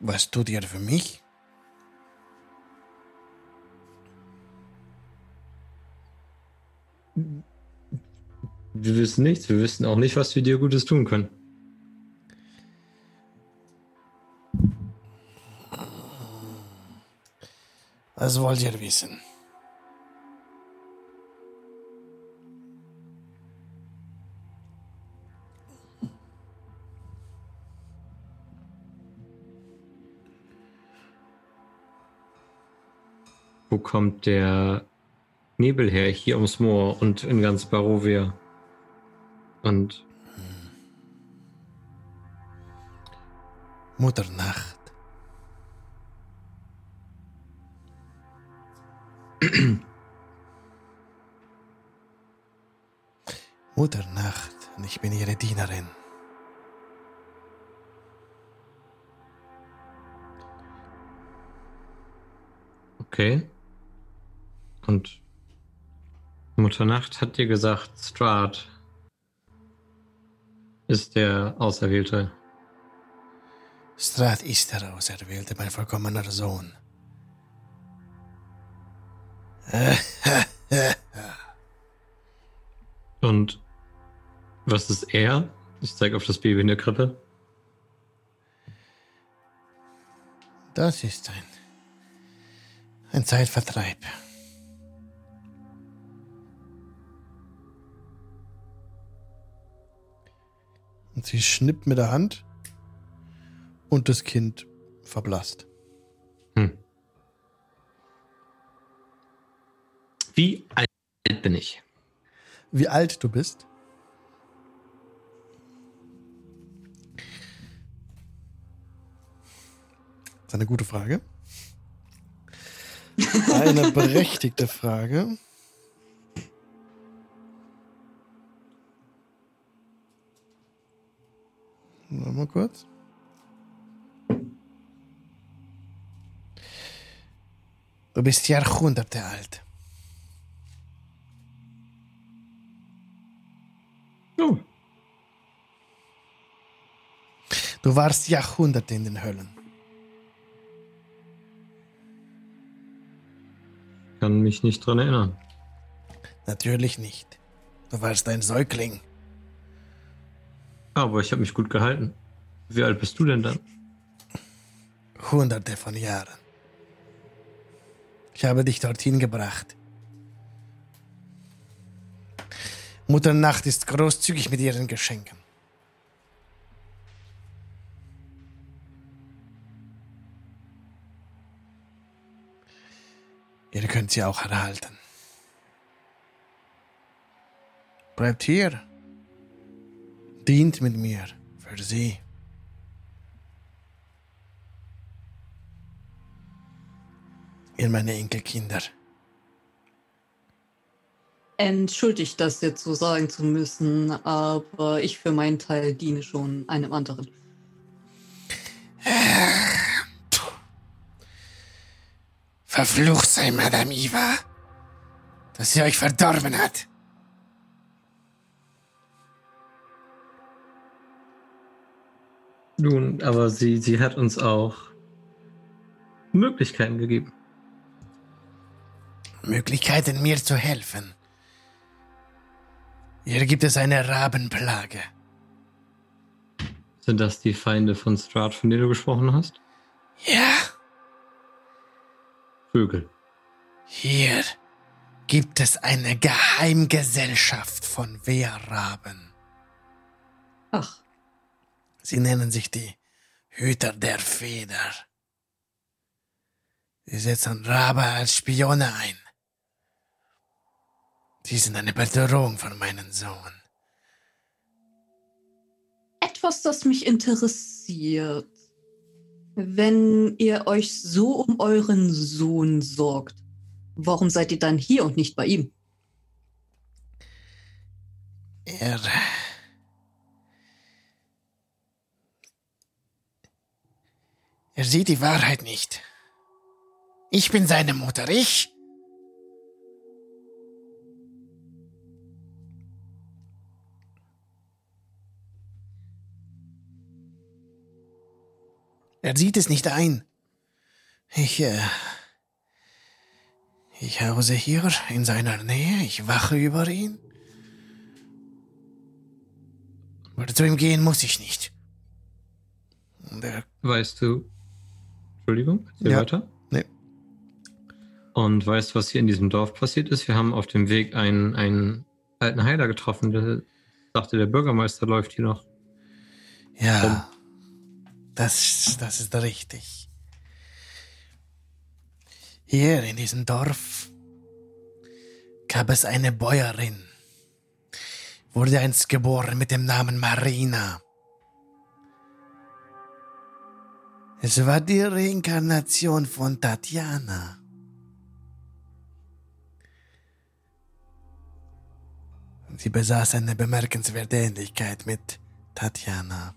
Was tut ihr für mich? Wir wissen nichts. Wir wissen auch nicht, was wir dir Gutes tun können. Was wollt ihr wissen? Wo kommt der Nebel her? Hier ums Moor und in ganz Barovia. Und Mutternacht. Mutternacht und ich bin ihre Dienerin. okay. Und Mutter Nacht hat dir gesagt, Strahd ist der Auserwählte. Strat ist der Auserwählte, mein vollkommener Sohn. [LAUGHS] Und was ist er? Ich zeige auf das Baby in der Krippe. Das ist ein, ein Zeitvertreib. Und sie schnippt mit der Hand und das Kind verblasst. Hm. Wie alt bin ich? Wie alt du bist? Das ist eine gute Frage. [LAUGHS] Eine berechtigte Frage. Mal kurz. Du bist Jahrhunderte alt. Oh, Du warst Jahrhunderte in den Höllen. kann mich nicht dran erinnern. Natürlich nicht. Du warst ein Säugling. Aber ich habe mich gut gehalten. Wie alt bist du denn dann? Hunderte von Jahren. Ich habe dich dorthin gebracht. Mutter Nacht ist großzügig mit ihren Geschenken. Ihr könnt sie auch erhalten. Bleibt hier. Dient mit mir für sie. Ihr meine Enkelkinder. Entschuldigt, das jetzt so sagen zu müssen, aber ich für meinen Teil diene schon einem anderen. Verflucht sei Madame Iva, dass sie euch verdorben hat. Nun, aber sie, sie hat uns auch Möglichkeiten gegeben. Möglichkeiten, mir zu helfen. Hier gibt es eine Rabenplage. Sind das die Feinde von Strahd, von denen du gesprochen hast? Ja, Vögel. hier gibt es eine Geheimgesellschaft von Wehrraben. Ach, Sie nennen sich die Hüter der Feder. Sie setzen Rabe als Spione ein. Sie sind eine Bedrohung für meinen Sohn. etwas, das mich interessiert. Wenn ihr euch so um euren Sohn sorgt, warum seid ihr dann hier und nicht bei ihm? Er. Er sieht die Wahrheit nicht. Ich bin seine Mutter, ich. Er sieht es nicht ein. Ich, äh, ich hause hier in seiner Nähe, ich wache über ihn. Aber zu ihm gehen muss ich nicht. Und er, Weißt du. Entschuldigung, erzähl Ja. weiter. Nee. Und weißt du, was hier in diesem Dorf passiert ist? Wir haben auf dem Weg einen, einen alten Heiler getroffen. Der dachte, der Bürgermeister läuft hier noch. ja, das, das ist richtig. Hier in diesem Dorf gab es eine Bäuerin, wurde einst geboren mit dem Namen Marina. Es war die Reinkarnation von Tatjana. Sie besaß eine bemerkenswerte Ähnlichkeit mit Tatjana.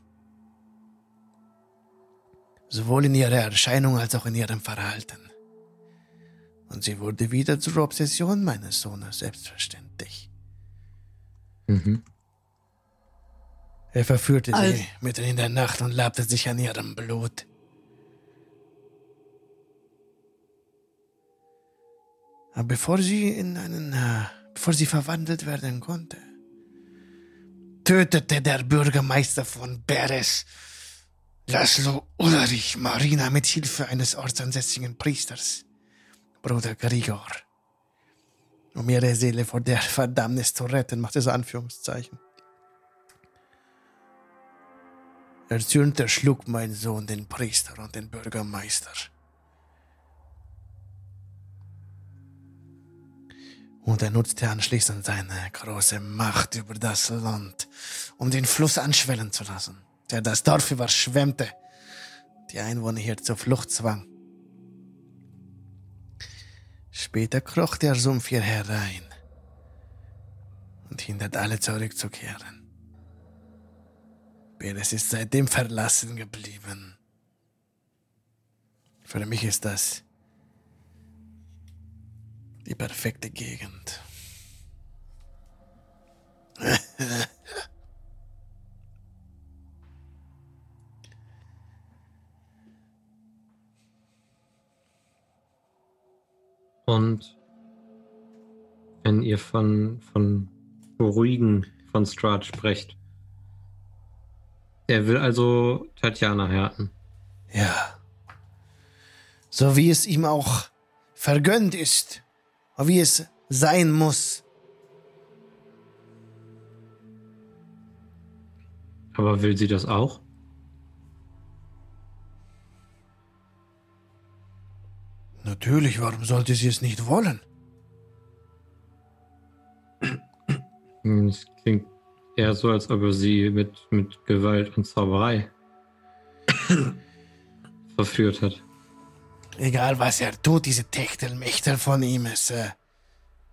Sowohl in ihrer Erscheinung als auch in ihrem Verhalten. Und sie wurde wieder zur Obsession meines Sohnes, selbstverständlich. Mhm. Er verführte Also- sie. Mitten in der Nacht und labte sich an ihrem Blut. Bevor sie in einen, äh, bevor sie verwandelt werden konnte, tötete der Bürgermeister von Beres, Laszlo Ulrich, Marina mit Hilfe eines ortsansässigen Priesters, Bruder Grigor. Um ihre Seele vor der Verdammnis zu retten, macht so Anführungszeichen. Erzürnt schlug mein Sohn den Priester und den Bürgermeister. Und er nutzte anschließend seine große Macht über das Land, um den Fluss anschwellen zu lassen, der das Dorf überschwemmte, die Einwohner hier zur Flucht zwang. Später kroch der Sumpf hier herein und hindert alle zurückzukehren. bin. Es ist seitdem verlassen geblieben. Für mich ist das die perfekte Gegend. Und wenn ihr von, von Beruhigen von Strahd sprecht, er will also Tatjana härten. Ja. So wie es ihm auch vergönnt ist, wie es sein muss. Aber will sie das auch? Natürlich, warum sollte sie es nicht wollen? Hm, Es klingt eher so, als ob er sie mit, mit Gewalt und Zauberei [COUGHS] verführt hat. Egal was er tut, diese Techtelmechtel von ihm ist. Äh,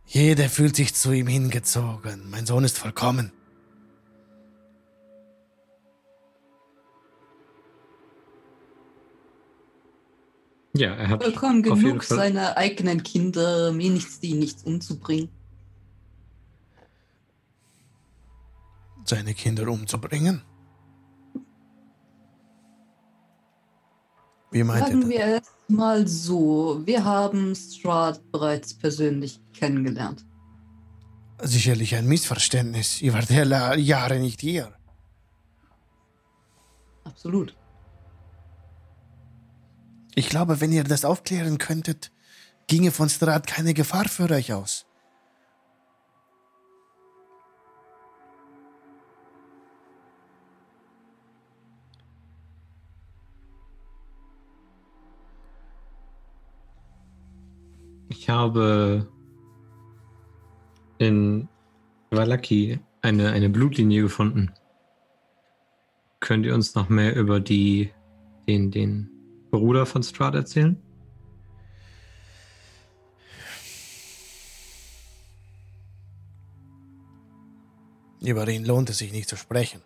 jeder fühlt sich zu ihm hingezogen. Mein Sohn ist vollkommen. Ja, er hat Vollkommen auf jeden genug, Fall- seine eigenen Kinder mir nichts, die nichts umzubringen. Seine Kinder umzubringen? Wie meint Sagen das? wir es mal so. Wir haben Strahd bereits persönlich kennengelernt. Sicherlich ein Missverständnis. Ihr wart ja Jahre nicht hier. Absolut. Ich glaube, wenn ihr das aufklären könntet, ginge von Strat keine Gefahr für euch aus. Ich habe in Valaki eine, eine Blutlinie gefunden. Könnt ihr uns noch mehr über die, den, den Bruder von Strahd erzählen? Über ihn lohnt es sich nicht zu sprechen.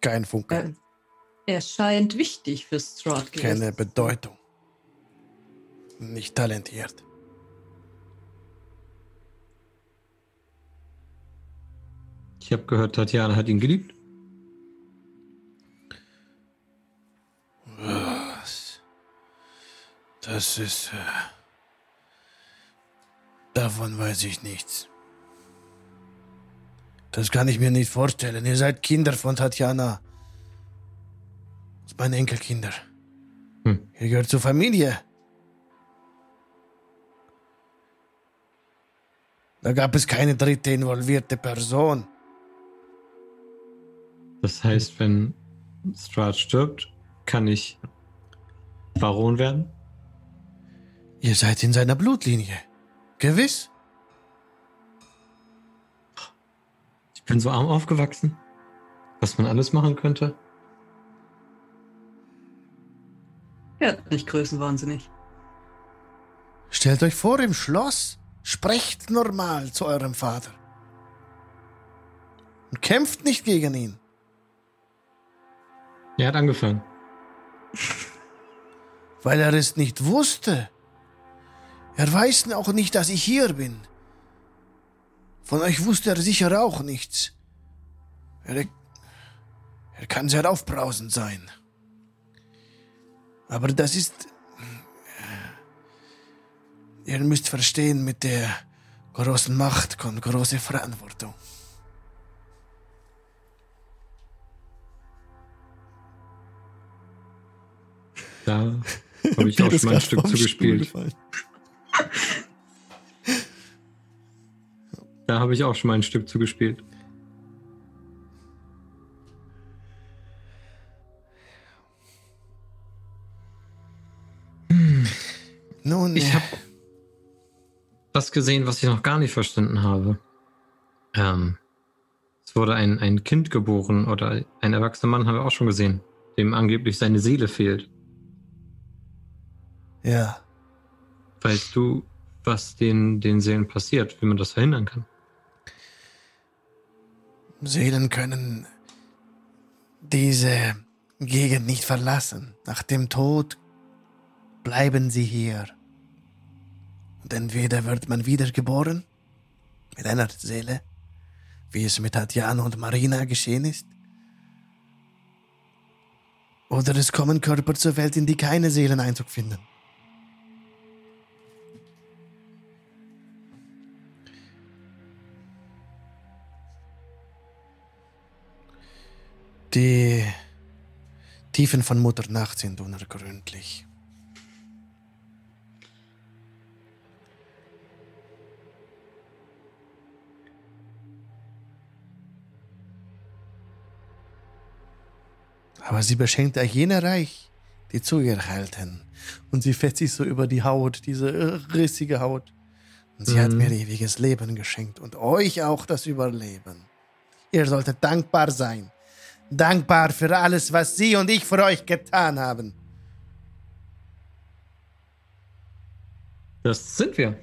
Kein Funke, Er, er scheint wichtig für Strahd gewesen. keine Bedeutung. Nicht talentiert. Ich habe gehört, Tatjana hat ihn geliebt. Was? Das ist. Äh, davon weiß ich nichts. Das kann ich mir nicht vorstellen. Ihr seid Kinder von Tatjana. Das sind meine Enkelkinder. Hm. Ihr gehört zur Familie. Da gab es keine dritte involvierte Person. Das heißt, wenn Strahd stirbt, kann ich Baron werden? Ihr seid in seiner Blutlinie. Gewiss? Ich bin so arm aufgewachsen, was man alles machen könnte. Er nicht größenwahnsinnig. Stellt euch vor im Schloss, sprecht normal zu eurem Vater. Und kämpft nicht gegen ihn. Er hat angefangen. weil er es nicht wusste. Er weiß auch nicht, dass ich hier bin. Von euch wusste er sicher auch nichts. Er, er kann sehr aufbrausend sein. Aber das ist... Ihr müsst verstehen, mit der großen Macht kommt große Verantwortung. Da habe ich auch schon mal ein Stück zugespielt. Da habe ich auch schon mal ein Stück zugespielt. Nun, Ich habe was gesehen, was ich noch gar nicht verstanden habe. Ähm, es wurde ein, ein Kind geboren oder ein erwachsener Mann, haben wir auch schon gesehen, dem angeblich seine Seele fehlt. ja, Weißt du, was den, den Seelen passiert, wie man das verhindern kann? Seelen können diese Gegend nicht verlassen. Nach dem Tod bleiben sie hier. Und entweder wird man wiedergeboren mit einer Seele, wie es mit Tatjana und Marina geschehen ist, oder es kommen Körper zur Welt, in die keine Seelen Einzug finden. Die Tiefen von Mutter Nacht sind unergründlich. Aber sie beschenkt auch jene reich, die zu ihr halten. Und sie fährt sich so über die Haut, diese rissige Haut. Und sie hat Mhm. mir ewiges Leben geschenkt und euch auch das Überleben. Ihr solltet dankbar sein. Dankbar für alles, was sie und ich für euch getan haben. Das sind wir.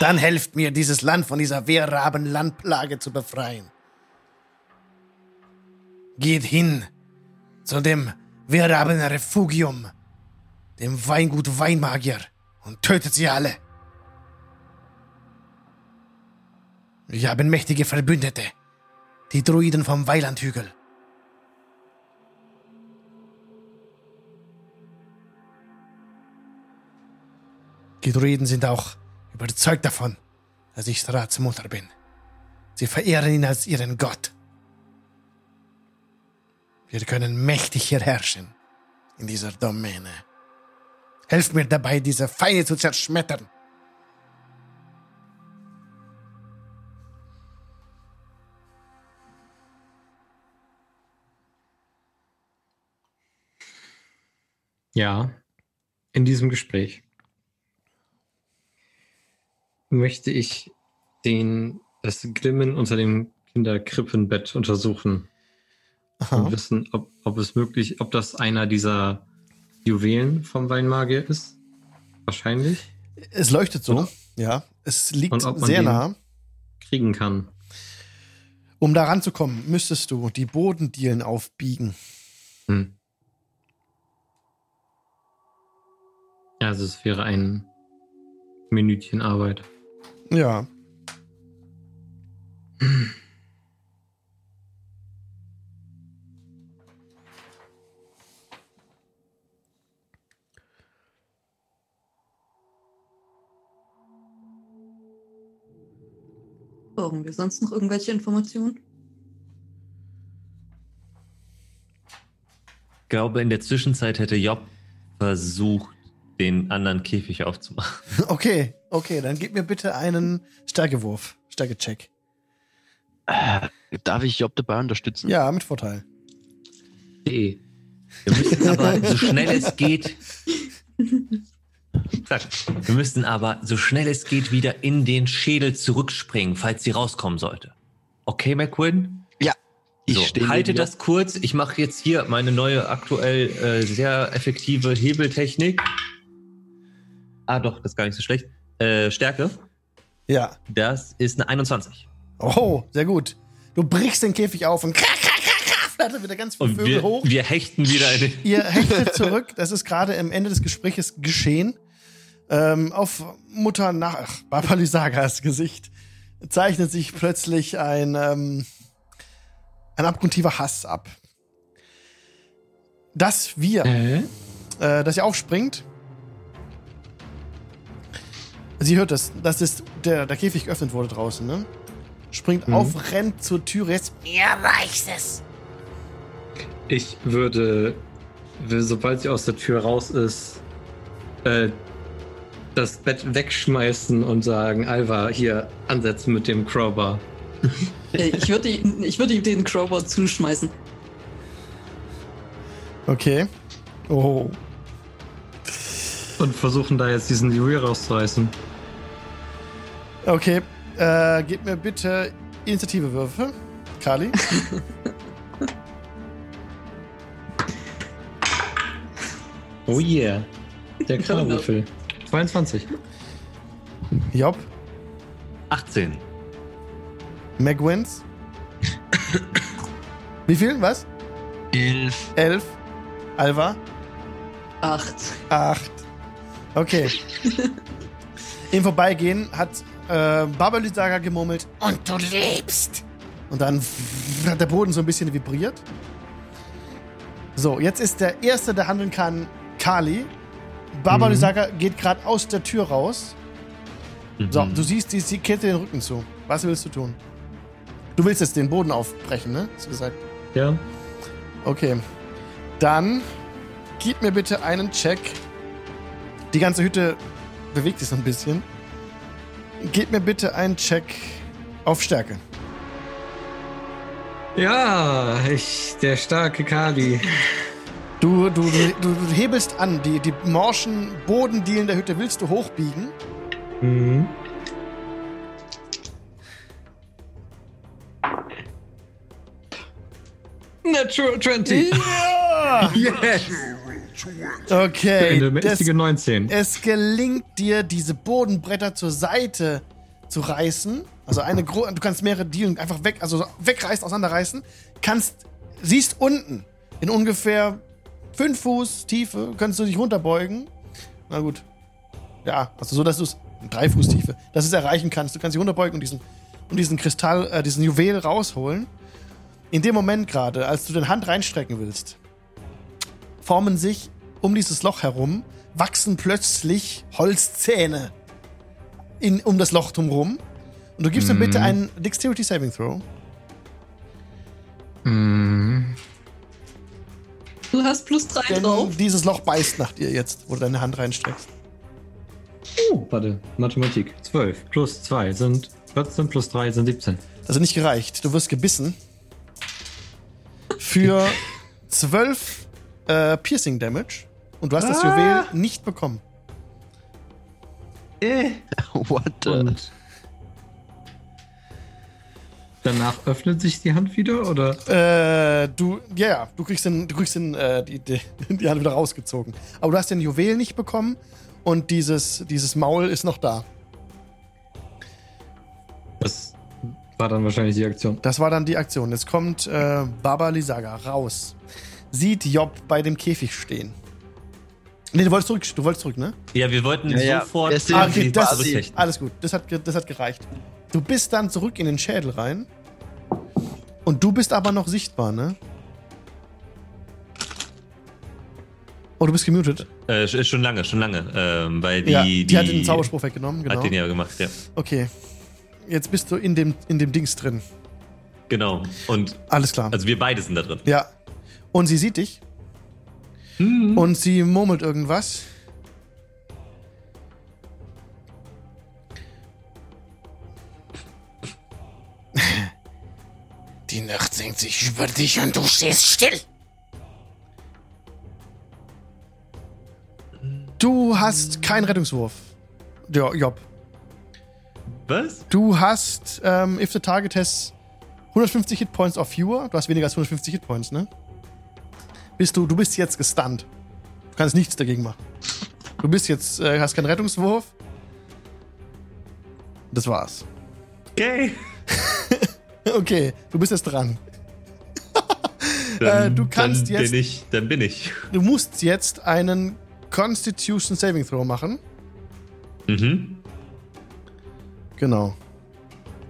Dann helft mir, dieses Land von dieser Wehrraben-Landplage zu befreien. Geht hin zu dem Wehrraben-Refugium, dem Weingut Weinmagier, und tötet sie alle. Wir haben mächtige Verbündete, die Druiden vom Weilandhügel. Die Druiden sind auch überzeugt davon, dass ich Strats Mutter bin. Sie verehren ihn als ihren Gott. Wir können mächtig hier herrschen, in dieser Domäne. Helft mir dabei, diese Feinde zu zerschmettern. Ja, in diesem Gespräch möchte ich den, das Glimmen unter dem Kinderkrippenbett untersuchen Aha. und wissen, ob, ob es möglich, ob das einer dieser Juwelen vom Weinmagier ist. Wahrscheinlich. Es leuchtet so, ja. Es liegt Und sehr nah. Kriegen kann. Um da ranzukommen, müsstest du die Bodendielen aufbiegen. Hm. Ja, also es wäre ein Minütchen Arbeit. Ja. [CLEARS THROAT] Brauchen wir sonst noch irgendwelche Informationen? Ich glaube, in der Zwischenzeit hätte Job versucht, den anderen Käfig aufzumachen. [LAUGHS] Okay, okay, dann gib mir bitte einen Stärkewurf. Stärkecheck. Äh, darf ich Job dabei unterstützen? Ja, mit Vorteil. De. Wir müssen aber so schnell es geht. [LAUGHS] Sag, wir müssten aber so schnell es geht wieder in den Schädel zurückspringen, falls sie rauskommen sollte. Okay, McQuinn? Ich so, halte das kurz. Ich mache jetzt hier meine neue aktuell äh, sehr effektive Hebeltechnik. Ah, doch, das ist gar nicht so schlecht. Äh, Stärke, Ja. das ist eine 21. Oh, sehr gut. Du brichst den Käfig auf und krach, krach, krach, krach, flattert wieder ganz viele Und Vögel wir, hoch. wir hechten wieder in den. Ihr hechtet zurück. Das ist gerade am Ende des Gespräches geschehen. Ähm, auf Mutter nach ach, Lysagas Gesicht zeichnet sich plötzlich ein, ähm, ein abgrundtiefer Hass ab. Dass wir, Äh? äh, dass ihr aufspringt. Sie hört das. Das ist der, der Käfig geöffnet wurde draußen, ne? Springt Mhm. auf, rennt zur Tür jetzt. Mir reicht es. Ich würde, sobald sie aus der Tür raus ist, äh, das Bett wegschmeißen und sagen, Alva, hier ansetzen mit dem Crowbar. [LAUGHS] Äh, ich würde ihm ich würd ihm den Crowbar zuschmeißen. Okay. Oh. Und versuchen da jetzt diesen Juwel rauszureißen. Okay, äh, gib mir bitte Initiativewürfe. Kali. [LAUGHS] Oh yeah. Der Krawürfel. 22. Job. 18. Megwins. [COUGHS] Wie viel? Was? Elf. Elf. Alva? Acht. Acht. Okay. [LAUGHS] Im Vorbeigehen hat äh, Babalisaga gemurmelt. Und du lebst. Und dann hat der Boden so ein bisschen vibriert. So, jetzt ist der Erste, der handeln kann, Kali. Babalisaga geht gerade aus der Tür raus. So, Mhm. du siehst, die, sie kehrt dir den Rücken zu. Was willst du tun? Du willst jetzt den Boden aufbrechen, ne? Hast du gesagt. Ja. Okay. Dann gib mir bitte einen Check. Die ganze Hütte bewegt sich so ein bisschen. Gib mir bitte einen Check auf Stärke. Ja, ich, der starke Kali. Du, du, du, du, hebelst an. Die, die morschen Bodendielen der Hütte willst du hochbiegen. Mhm. Natural 20. Ja! [LAUGHS] Yes! Okay. Mächtige 19. es gelingt dir, diese Bodenbretter zur Seite zu reißen. Also eine gro du kannst mehrere Dielen einfach weg, also wegreißen, auseinanderreißen. Kannst, siehst unten in ungefähr fünf Fuß Tiefe, kannst du dich runterbeugen. Na gut. Ja, also so, dass du es drei Fuß Tiefe, dass du es erreichen kannst. Du kannst dich runterbeugen und diesen, und diesen Kristall, äh, diesen Juwel rausholen. In dem Moment gerade, als du deine Hand reinstrecken willst, formen sich um dieses Loch herum, wachsen plötzlich Holzzähne in, um das Loch drumherum. Und du gibst mir bitte einen Dexterity Saving Throw. Mhm. Du hast plus drei Denn drauf. dieses Loch beißt nach dir jetzt, wo du deine Hand reinstreckst. Oh, warte. Mathematik. 12 plus 2 sind 14 plus 3 sind 17. Also nicht gereicht. Du wirst gebissen. Für [LAUGHS] 12 äh, Piercing Damage. Und du hast das Juwel nicht bekommen. [LAUGHS] What the? Und danach öffnet sich die Hand wieder, oder? Äh, du, ja, ja, du kriegst, den, du kriegst den, äh, die, die, [LAUGHS] die Hand wieder rausgezogen. Aber du hast den Juwel nicht bekommen und dieses, dieses Maul ist noch da. Das war dann wahrscheinlich die Aktion. Das war dann die Aktion. Jetzt kommt äh, Baba Lisaga raus. Sieht Job bei dem Käfig stehen. Nee, du wolltest zurück, du wolltest zurück, ne? Ja, wir wollten Ja, ja. sofort sind Ah, okay, die das, alles gut. Das hat, das hat gereicht. Du bist dann zurück in den Schädel rein. Und du bist aber noch sichtbar, ne? Oh, du bist gemutet. Äh, sch- schon lange, schon lange. Ähm, weil die, ja, die, die hat den Zauberspruch weggenommen, genau. Hat den ja gemacht, ja. Okay. Jetzt bist du in dem, in dem Dings drin. Genau. Und Alles klar. also wir beide sind da drin. ja. Und sie sieht dich. Und sie murmelt irgendwas. Sich über dich und du stehst still. Du hast keinen Rettungswurf. Ja, Job. Was? Du hast, ähm, if the target has 150 Hitpoints or fewer, du hast weniger als 150 Hitpoints, ne? Bist du, du bist jetzt gestunt. Du kannst nichts dagegen machen. Du bist jetzt, äh, hast keinen Rettungswurf. Das war's. Okay. [LAUGHS] Okay, du bist jetzt dran. Dann, Äh, du kannst dann jetzt- Bin ich, dann bin ich. Du musst jetzt einen Constitution Saving Throw machen. Mhm. Genau.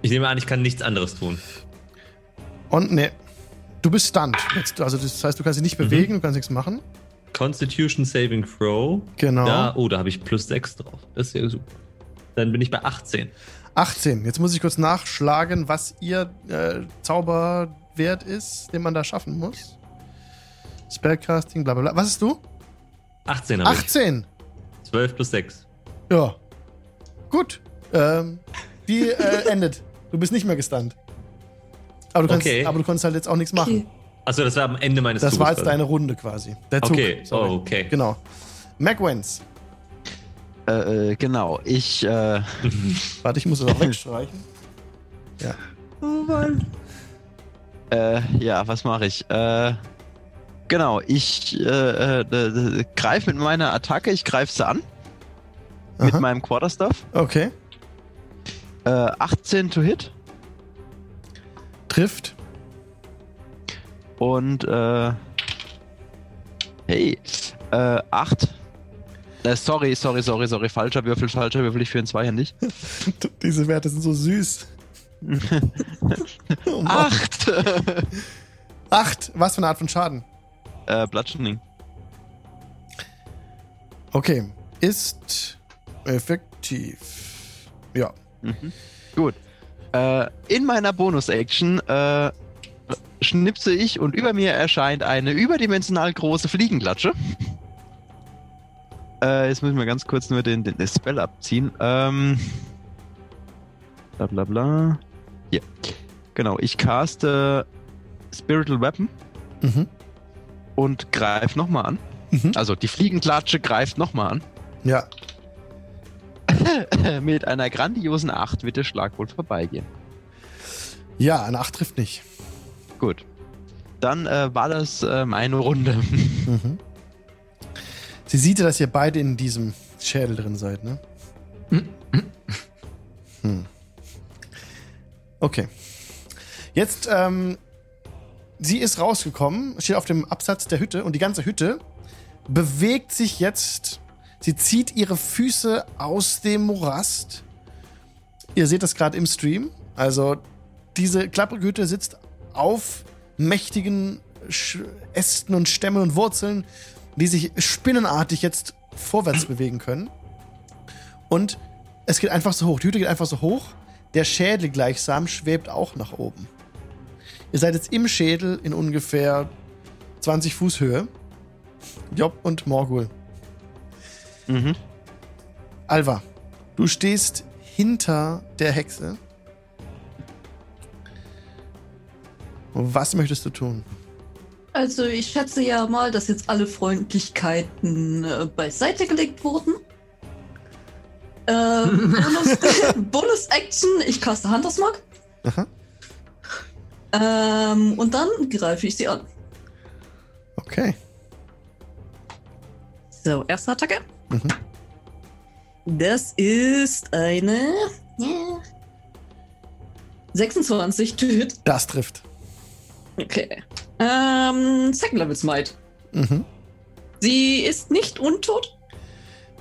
Ich nehme an, ich kann nichts anderes tun. Und ne, du bist stunned. Jetzt, also das heißt, du kannst dich nicht bewegen, du kannst nichts machen. Constitution Saving Throw. Genau. Da, oh, da habe ich plus 6 drauf. Das ist ja super. Dann bin ich bei 18. 18. Jetzt muss ich kurz nachschlagen, was ihr äh, Zauberwert ist, den man da schaffen muss. Spellcasting, bla bla bla. Was ist du? 18 habe ich. 18. 12 plus 6. Ja. Gut. Ähm, die äh, [LAUGHS] endet. Du bist nicht mehr gestunt. Aber du kannst, Okay. aber du konntest halt jetzt auch nichts machen. Achso, das war am Ende meines Das Zuges. war jetzt oder? deine Runde quasi. Der Zug. Okay, sorry. oh, okay. Genau. McWens. Äh, äh, genau, ich, äh, [LAUGHS] Warte, ich muss das auch [LAUGHS] wegstreichen. Ja. Äh, ja, was mache ich? Äh, genau, ich äh, äh, äh, greife mit meiner Attacke, ich greife sie an. Mit Aha. meinem Quarterstaff. Okay. Äh, 18 to hit. Trifft. Und äh, hey, äh, 8. Äh, sorry, sorry, sorry, sorry, falscher Würfel, falscher Würfel, ich führe einen zweihändig. [LAUGHS] Diese Werte sind so süß. [LAUGHS] oh. 8! [LAUGHS] Acht. Was für eine Art von Schaden? äh, Bludgeoning. Okay. Ist effektiv. Ja. Mhm. Gut. Äh, in meiner Bonus-Action äh, schnipse ich und über mir erscheint eine überdimensional große Fliegenklatsche. Äh, jetzt müssen wir ganz kurz nur den, den, den Spell abziehen. Ähm, bla bla bla. Hier. Genau, ich caste Spiritual Weapon Mhm. und greife nochmal an. Mhm. Also die Fliegenklatsche greift nochmal an. Ja. [LAUGHS] Mit einer grandiosen 8 wird der Schlag wohl vorbeigehen. Ja, eine Acht trifft nicht. Gut. Dann äh, war das äh, meine Runde. [LAUGHS] Mhm. Sie sieht ja, dass ihr beide in diesem Schädel drin seid, ne? Hm. Okay. Jetzt, ähm, sie ist rausgekommen, steht auf dem Absatz der Hütte und die ganze Hütte bewegt sich jetzt. Sie zieht ihre Füße aus dem Morast. Ihr seht das gerade im Stream. Also, diese klapprige Hütte sitzt auf mächtigen Ästen und Stämmen und Wurzeln, die sich spinnenartig jetzt vorwärts bewegen können. Und es geht einfach so hoch. Die Hütte geht einfach so hoch. Der Schädel gleichsam schwebt auch nach oben. Ihr seid jetzt im Schädel in ungefähr 20 Fuß Höhe. Job und Morgul. mhm. Alva, du stehst hinter der Hexe. Was möchtest du tun? Also ich schätze ja mal, dass jetzt alle Freundlichkeiten äh, beiseite gelegt wurden. Äh, Bonus, [LAUGHS] Bonus Action, ich caste Hunters Mark. Aha. Ähm, und dann greife ich sie an. Okay. So, erste Attacke. Mhm. Das ist eine ja, 26 to hit. Das trifft. Okay. Ähm, Second Level Smite. Mhm. Sie ist nicht untot.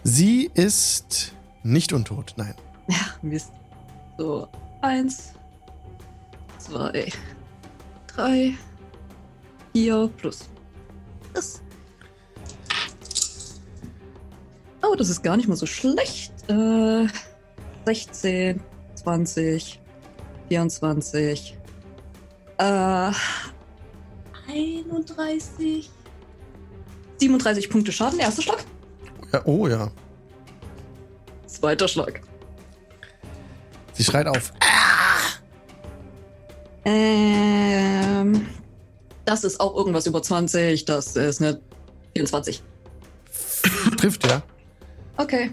Sie ist nicht untot, nein. Ja, Mist. So, eins, zwei, drei, vier plus. Das. Oh, das ist gar nicht mal so schlecht. Äh, 16, 20, 24, äh, 31, 37 Punkte Schaden. Erster Schlag. Ja, oh ja. Zweiter Schlag. Sie schreit auf. Ähm, das ist auch irgendwas über 20. Das ist eine 24. Trifft, ja. Okay.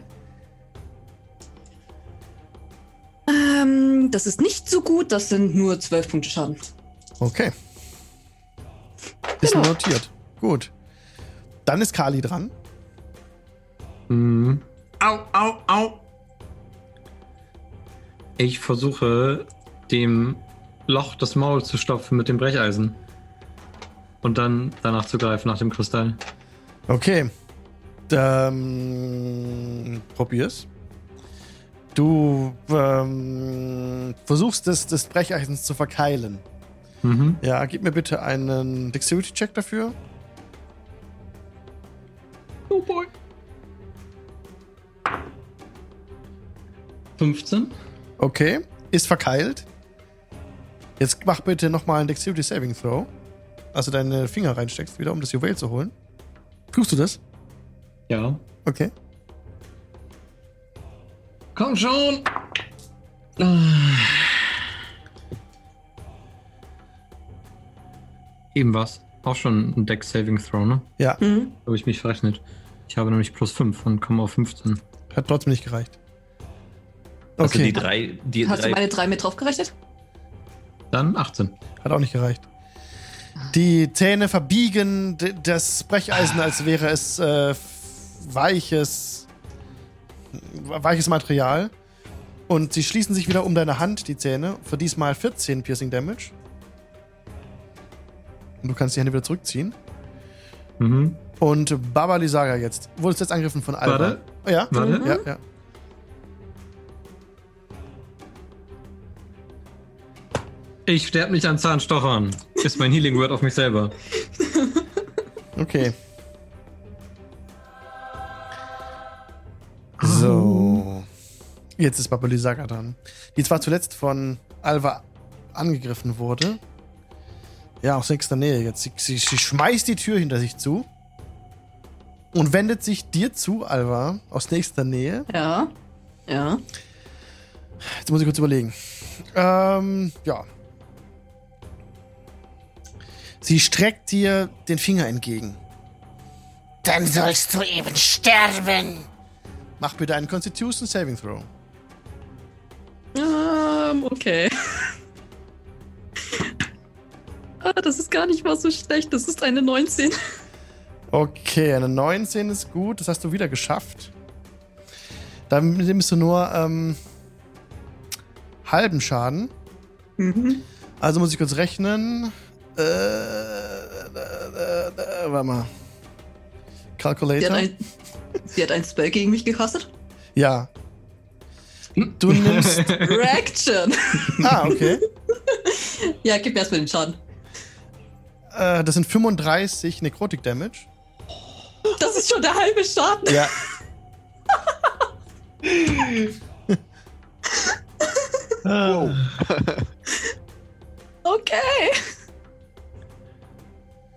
Ähm, das ist nicht so gut. Das sind nur 12 Punkte Schaden. Okay. Ist Genau. notiert. Gut. Dann ist Kali dran. Mhm. Au, au, au. Ich versuche, dem Loch das Maul zu stopfen mit dem Brecheisen. Und dann danach zu greifen nach dem Kristall. Okay. Ähm, probier's. Du ähm, versuchst des, des Brecheisens zu verkeilen. Mhm. Ja, gib mir bitte einen Dexterity-Check dafür. Oh boy. 15. Okay. Ist verkeilt. Jetzt mach bitte nochmal einen Dexterity Saving Throw. Also deine Finger reinsteckst wieder, um das Juwel zu holen. Tust du das? Ja. Okay. Komm schon! Ah. Eben was. Auch schon ein Deck Saving Throw, ne? Ja, Mhm. Habe ich mich verrechnet. Ich habe nämlich plus 5 und komme auf 15. hat trotzdem nicht gereicht. Also Okay, die drei, die Hast du drei meine 3 mit draufgerechnet? Dann 18. hat auch nicht gereicht. Die Zähne verbiegen das Brecheisen, als wäre es äh, weiches, weiches Material. Und sie schließen sich wieder um deine Hand, die Zähne, für diesmal 14 Piercing Damage. Und du kannst die Hände wieder zurückziehen. Mhm. Und Baba Lisaga jetzt. Wurdest jetzt angegriffen von Alba. Warte. Oh, ja? Warte. Ja, ja. Ich sterbe nicht an Zahnstochern. Ist mein Healing Word auf mich selber. Okay. So. Jetzt ist Baba Lisaga dran. Die zwar zuletzt von Alva angegriffen wurde. Ja, aus nächster Nähe jetzt. Sie, sie, sie schmeißt die Tür hinter sich zu. Und wendet sich dir zu, Alva, aus nächster Nähe. Ja. Ja. Jetzt muss ich kurz überlegen. Ähm, ja. Sie streckt dir den Finger entgegen. Dann sollst du eben sterben. Mach bitte einen Constitution Saving Throw. Ähm, okay. [LAUGHS] ah, das ist gar nicht mal so schlecht. Das ist eine 19. Okay, eine 19 ist gut. Das hast du wieder geschafft. Dann nimmst du nur ähm, halben Schaden. Mhm. Also muss ich kurz rechnen. Äh, äh, äh, äh, warte mal. Sie, Calculator. hat ein, sie hat ein Spell gegen mich gekostet. ja. Du nimmst. Reaction. ah, okay. [LAUGHS] ja, gib mir erstmal den Schaden. Äh, das sind 35 Necrotic Damage. Das ist schon der halbe Schaden. Ja. [LAUGHS] Okay.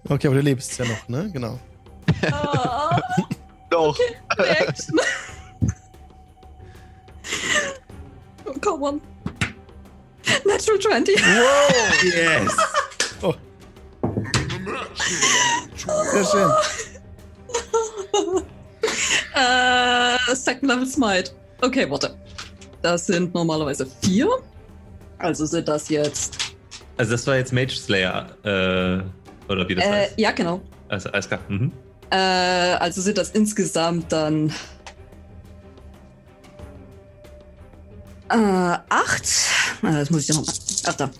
Okay, aber du lebst ja noch, ne? Genau. Ah, [LAUGHS] Doch. Reaction. [LAUGHS] oh, come on. Natural 20. Yes! [LAUGHS] Sehr schön. Äh, Second Level Smite. Okay, warte. Das sind normalerweise vier. Also sind das jetzt. Also das war jetzt Mage Slayer, äh, oder wie das Äh, heißt. ja, genau. Also, alles klar. Mhm. Äh, also sind das insgesamt dann. Äh, acht. Äh, das muss ich nochmal. Ach, da.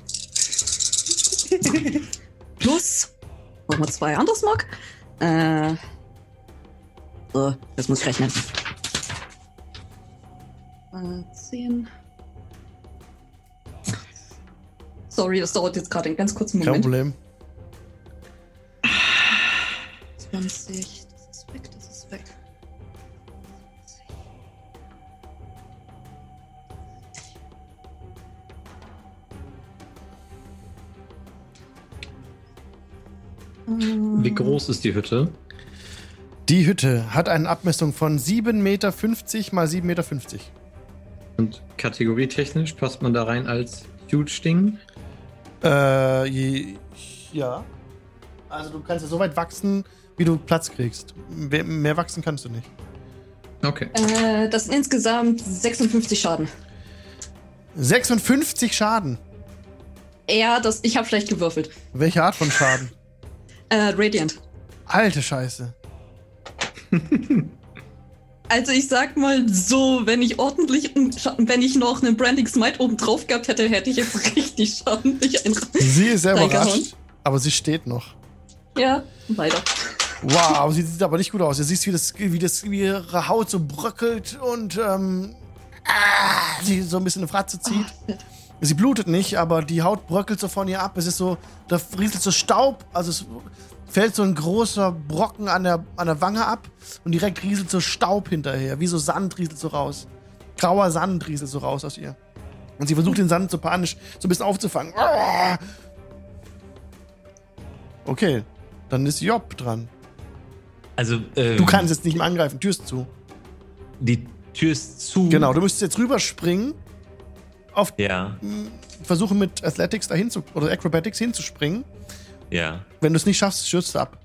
[LAUGHS] Plus. Nochmal zwei anderes Mark. Äh. So, das muss ich rechnen. Äh, zehn. Sorry, das dauert jetzt gerade einen ganz kurzen Kein Moment. Problem. 20, das ist weg, das ist weg. Wie groß ist die Hütte? Die Hütte hat eine Abmessung von 7,50 Meter mal 7,50 Meter. Und kategorietechnisch passt man da rein als Huge Ding? Äh, je, ja. Also du kannst ja so weit wachsen, wie du Platz kriegst. Mehr, mehr wachsen kannst du nicht. Okay. Äh, das sind insgesamt 56 Schaden. 56 Schaden. Ja, das, ich habe schlecht gewürfelt. Welche Art von Schaden? Äh, Radiant. Alte Scheiße. [LAUGHS] Also ich sag mal so, wenn ich ordentlich, wenn ich noch einen Branding Smite oben drauf gehabt hätte, hätte ich jetzt [LAUGHS] richtig Schaden. Sie ist sehr überrascht, aber sie steht noch. Ja, weiter. Wow, sie sieht aber nicht gut aus. Du siehst, wie, das, wie, das, wie ihre Haut so bröckelt und ähm, ah, sie so ein bisschen eine Fratze zieht. [LAUGHS] Sie blutet nicht, aber die Haut bröckelt so von ihr ab. Es ist so, da rieselt so Staub, also es fällt so ein großer Brocken an der, an der Wange ab und direkt rieselt so Staub hinterher. Wie so Sand rieselt so raus. Grauer Sand rieselt so raus aus ihr. Und sie versucht den Sand so panisch so ein bisschen aufzufangen. Ah! Okay, dann ist Job dran. Also, ähm, Du kannst jetzt nicht mehr angreifen, Tür ist zu. Die Tür ist zu. Genau, du müsstest jetzt rüberspringen, auf, Ja, versuchen mit Athletics dahin zu, oder Acrobatics hinzuspringen. ja. Wenn du es nicht schaffst, stürzt du ab.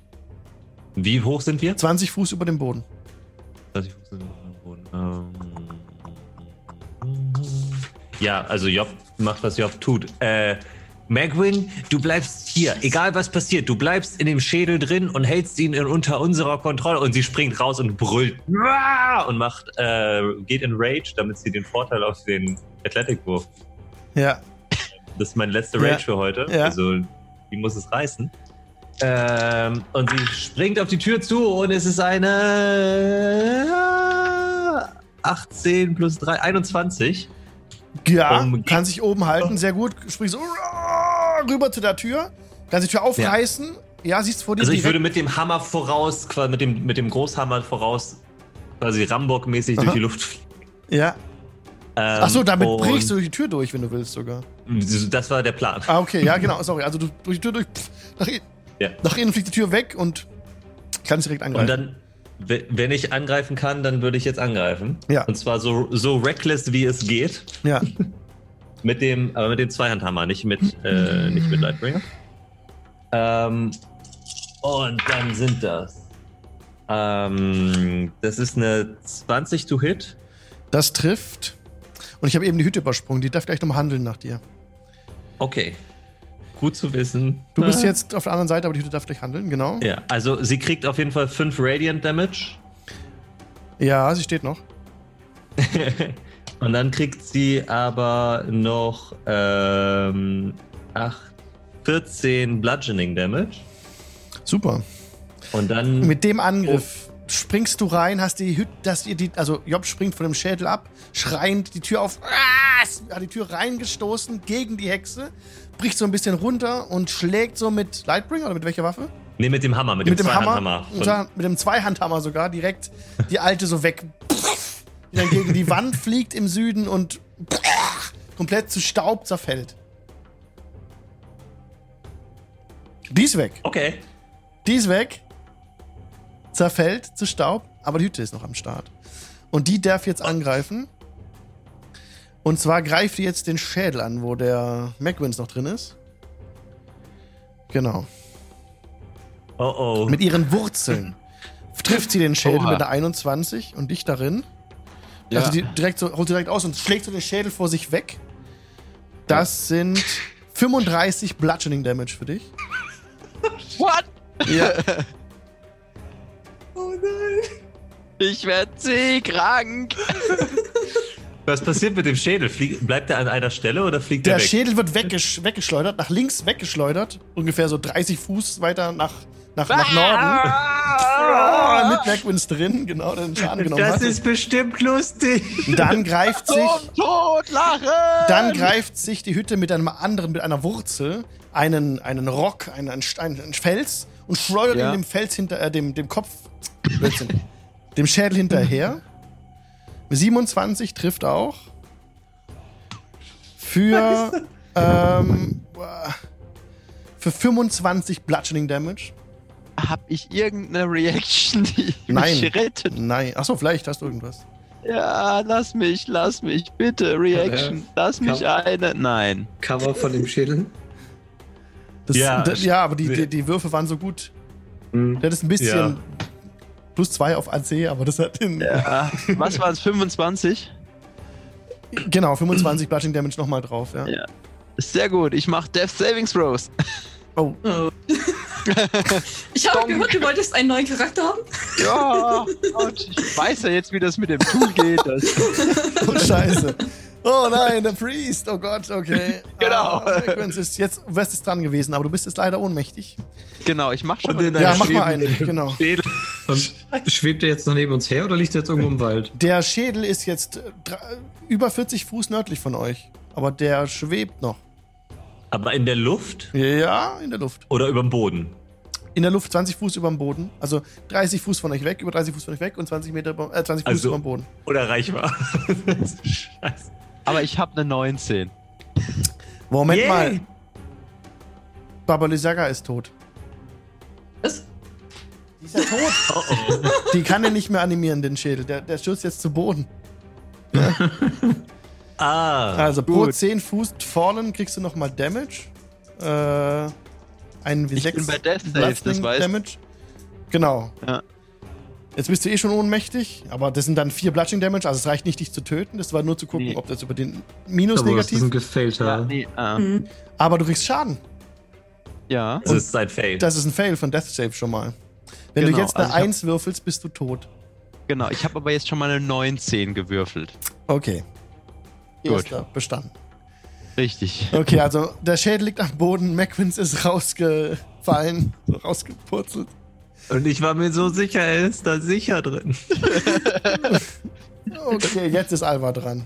Wie hoch sind wir? 20 Fuß über dem Boden. 20 Fuß auf dem Boden. Ähm, Ja, also Job macht, was Job tut. Äh, Magwin, du bleibst hier. Egal was passiert, du bleibst in dem Schädel drin und hältst ihn in, unter unserer Kontrolle. Und sie springt raus und brüllt und macht, äh, geht in Rage, damit sie den Vorteil auf den Athletic-Wurf. Ja. Das ist mein letzter Ja. Rage für heute. Ja. Also, die muss es reißen. Ähm, und sie springt auf die Tür zu und es ist eine 18 plus 3, 21. Ja, Um- kann sich oben halten, sehr gut. Springst so rüber zu der Tür, kannst die Tür aufreißen. Ja, siehst vor dir Also ich direkt- würde mit dem Hammer voraus, quasi mit dem, mit dem Großhammer voraus, quasi Rambock-mäßig durch die Luft fliegen. Ja. Ähm, Ach so, damit brichst du durch die Tür durch, wenn du willst sogar. Das war der Plan. Ah, okay, ja, genau, sorry. Also du durch die Tür durch, pff, nach, innen, Ja. nach innen fliegt die Tür weg und kannst direkt angreifen. Und dann, we- wenn ich angreifen kann, dann würde ich jetzt angreifen. Ja. Und zwar so, so reckless, wie es geht. ja. [LAUGHS] Mit dem, aber mit dem Zweihandhammer, nicht mit, äh, nicht mit Lightbringer. Ähm, und dann sind das. Ähm, das ist eine 20 to hit. Das trifft. Und ich habe eben die Hütte übersprungen. Die darf gleich nochmal handeln nach dir. Okay. Gut zu wissen. Du bist jetzt auf der anderen Seite, aber die Hütte darf gleich handeln, genau. Ja, also sie kriegt auf jeden Fall 5 Radiant Damage. Ja, sie steht noch. [LAUGHS] Und dann kriegt sie aber noch ähm, 8, 14 Bludgeoning Damage. Super. Und dann. Mit dem Angriff springst du rein, hast die Hütte, dass ihr die, also Job springt von dem Schädel ab, schreiend die Tür auf, ah, hat die Tür reingestoßen gegen die Hexe, bricht so ein bisschen runter und schlägt so mit Lightbringer oder mit welcher Waffe? nee, mit dem Hammer, mit, Mit dem dem Hammer, Zweihandhammer. zwar mit dem Zweihandhammer sogar, direkt die alte so weg, die dann gegen die Wand fliegt im Süden und komplett zu Staub zerfällt. Die ist weg. Okay. Die ist weg. Zerfällt zu Staub, aber die Hütte ist noch am Start. Und die darf jetzt angreifen. Und zwar greift die jetzt den Schädel an, wo der Macwins noch drin ist. Genau. Oh oh. Mit ihren Wurzeln trifft sie den Schädel Oha. mit der 21 und dich darin. Ja. Also die direkt so, holt sie direkt aus und schlägt so den Schädel vor sich weg. Das sind 35 Bludgeoning Damage für dich. What? Ja. [LAUGHS] Oh nein. Ich werde seekrank. Was passiert mit dem Schädel? Flieg, bleibt er an einer Stelle oder fliegt er Der weg? Schädel wird weggesch weggeschleudert, nach links weggeschleudert, ungefähr so 30 Fuß weiter nach, nach, nach Norden. Ah, [LAUGHS] mit Macwins drin, genau, den Schaden genommen das hat. ist bestimmt lustig. Dann greift sich, Tod lachen! dann greift sich die Hütte mit einem anderen, mit einer Wurzel, einen, einen Rock, einen, einen, Stein- einen Fels und schleudert Ja. ihn dem Fels hinter, äh, dem, dem Kopf, dem Schädel hinterher. 27 trifft auch. Für, ähm, für 25 Bludgeoning Damage. Hab ich irgendeine Reaction, die Nein. mich rettet? Nein. Achso, vielleicht hast du irgendwas. Ja, lass mich, lass mich, bitte, Reaction. Lass mich Kann- eine. Nein. Cover von dem Schädel. Das, Ja, ja, ja aber die, die, die Würfe waren so gut. Hm. Der hat ein bisschen Ja. plus zwei auf AC, aber das hat den. Ja. Was waren es? 25? Genau, 25 Bludgeoning Damage nochmal drauf, ja. Ja. Sehr gut, ich mach Death Savings Throws. Oh, Oh. [LAUGHS] ich habe Donk. gehört, du wolltest einen neuen Charakter haben. Ja, und ich weiß ja jetzt, wie das mit dem Tool geht. Das oh Scheiße. Oh nein, der Priest. Oh Gott, okay. Genau. Ah, ist jetzt wärst es dran gewesen, aber du bist jetzt leider ohnmächtig. genau, ich mach schon der- Ja, mach mal einen, genau. Schädel. Und schwebt er jetzt noch neben uns her oder liegt er jetzt irgendwo im Wald? Der Schädel ist jetzt äh, über 40 Fuß nördlich von euch, aber der schwebt noch. Aber in der Luft Ja, in der Luft. oder über dem Boden? In der Luft 20 Fuß über dem Boden. Also 30 Fuß von euch weg, über 30 Fuß von euch weg und 20 Meter über, äh, 20 Fuß Also- über dem Boden. Oder reichbar? Scheiße. Aber ich hab eine 19. Moment Yay. mal. Baba Lysaga ist tot. Was? Die ist ja tot. [LAUGHS] Oh oh. Die kann er nicht mehr animieren, den Schädel. Der, der stürzt jetzt zu Boden. [LAUGHS] Ah. Also pro gut. 10 Fuß Fallen kriegst du nochmal Damage. Äh, einen Ich W6 bin bei Death Saves, das Bludgeoning weißt Damage. Genau. Ja. Jetzt bist du eh schon ohnmächtig, aber das sind dann vier Bludgeoning Damage, also es reicht nicht, dich zu töten. Das war nur zu gucken, Nee. ob das über den Minus Aber das ist negativ. ein gefailter. Ja, nee, ah. Aber du kriegst Schaden. ja. Das ist ein Fail. Das ist ein Fail von Death Save schon mal. Wenn Genau, du jetzt eine also ich hab- 1 würfelst, bist du tot. genau. Ich habe aber jetzt schon mal eine 19 gewürfelt. Okay. Gut. Erster bestanden. Richtig. Okay, also der Schädel liegt am Boden, Macwins ist rausgeflogen Fallen so rausgepurzelt. Und ich war mir so sicher, er ist da sicher drin. [LAUGHS] Okay, jetzt ist Alva dran.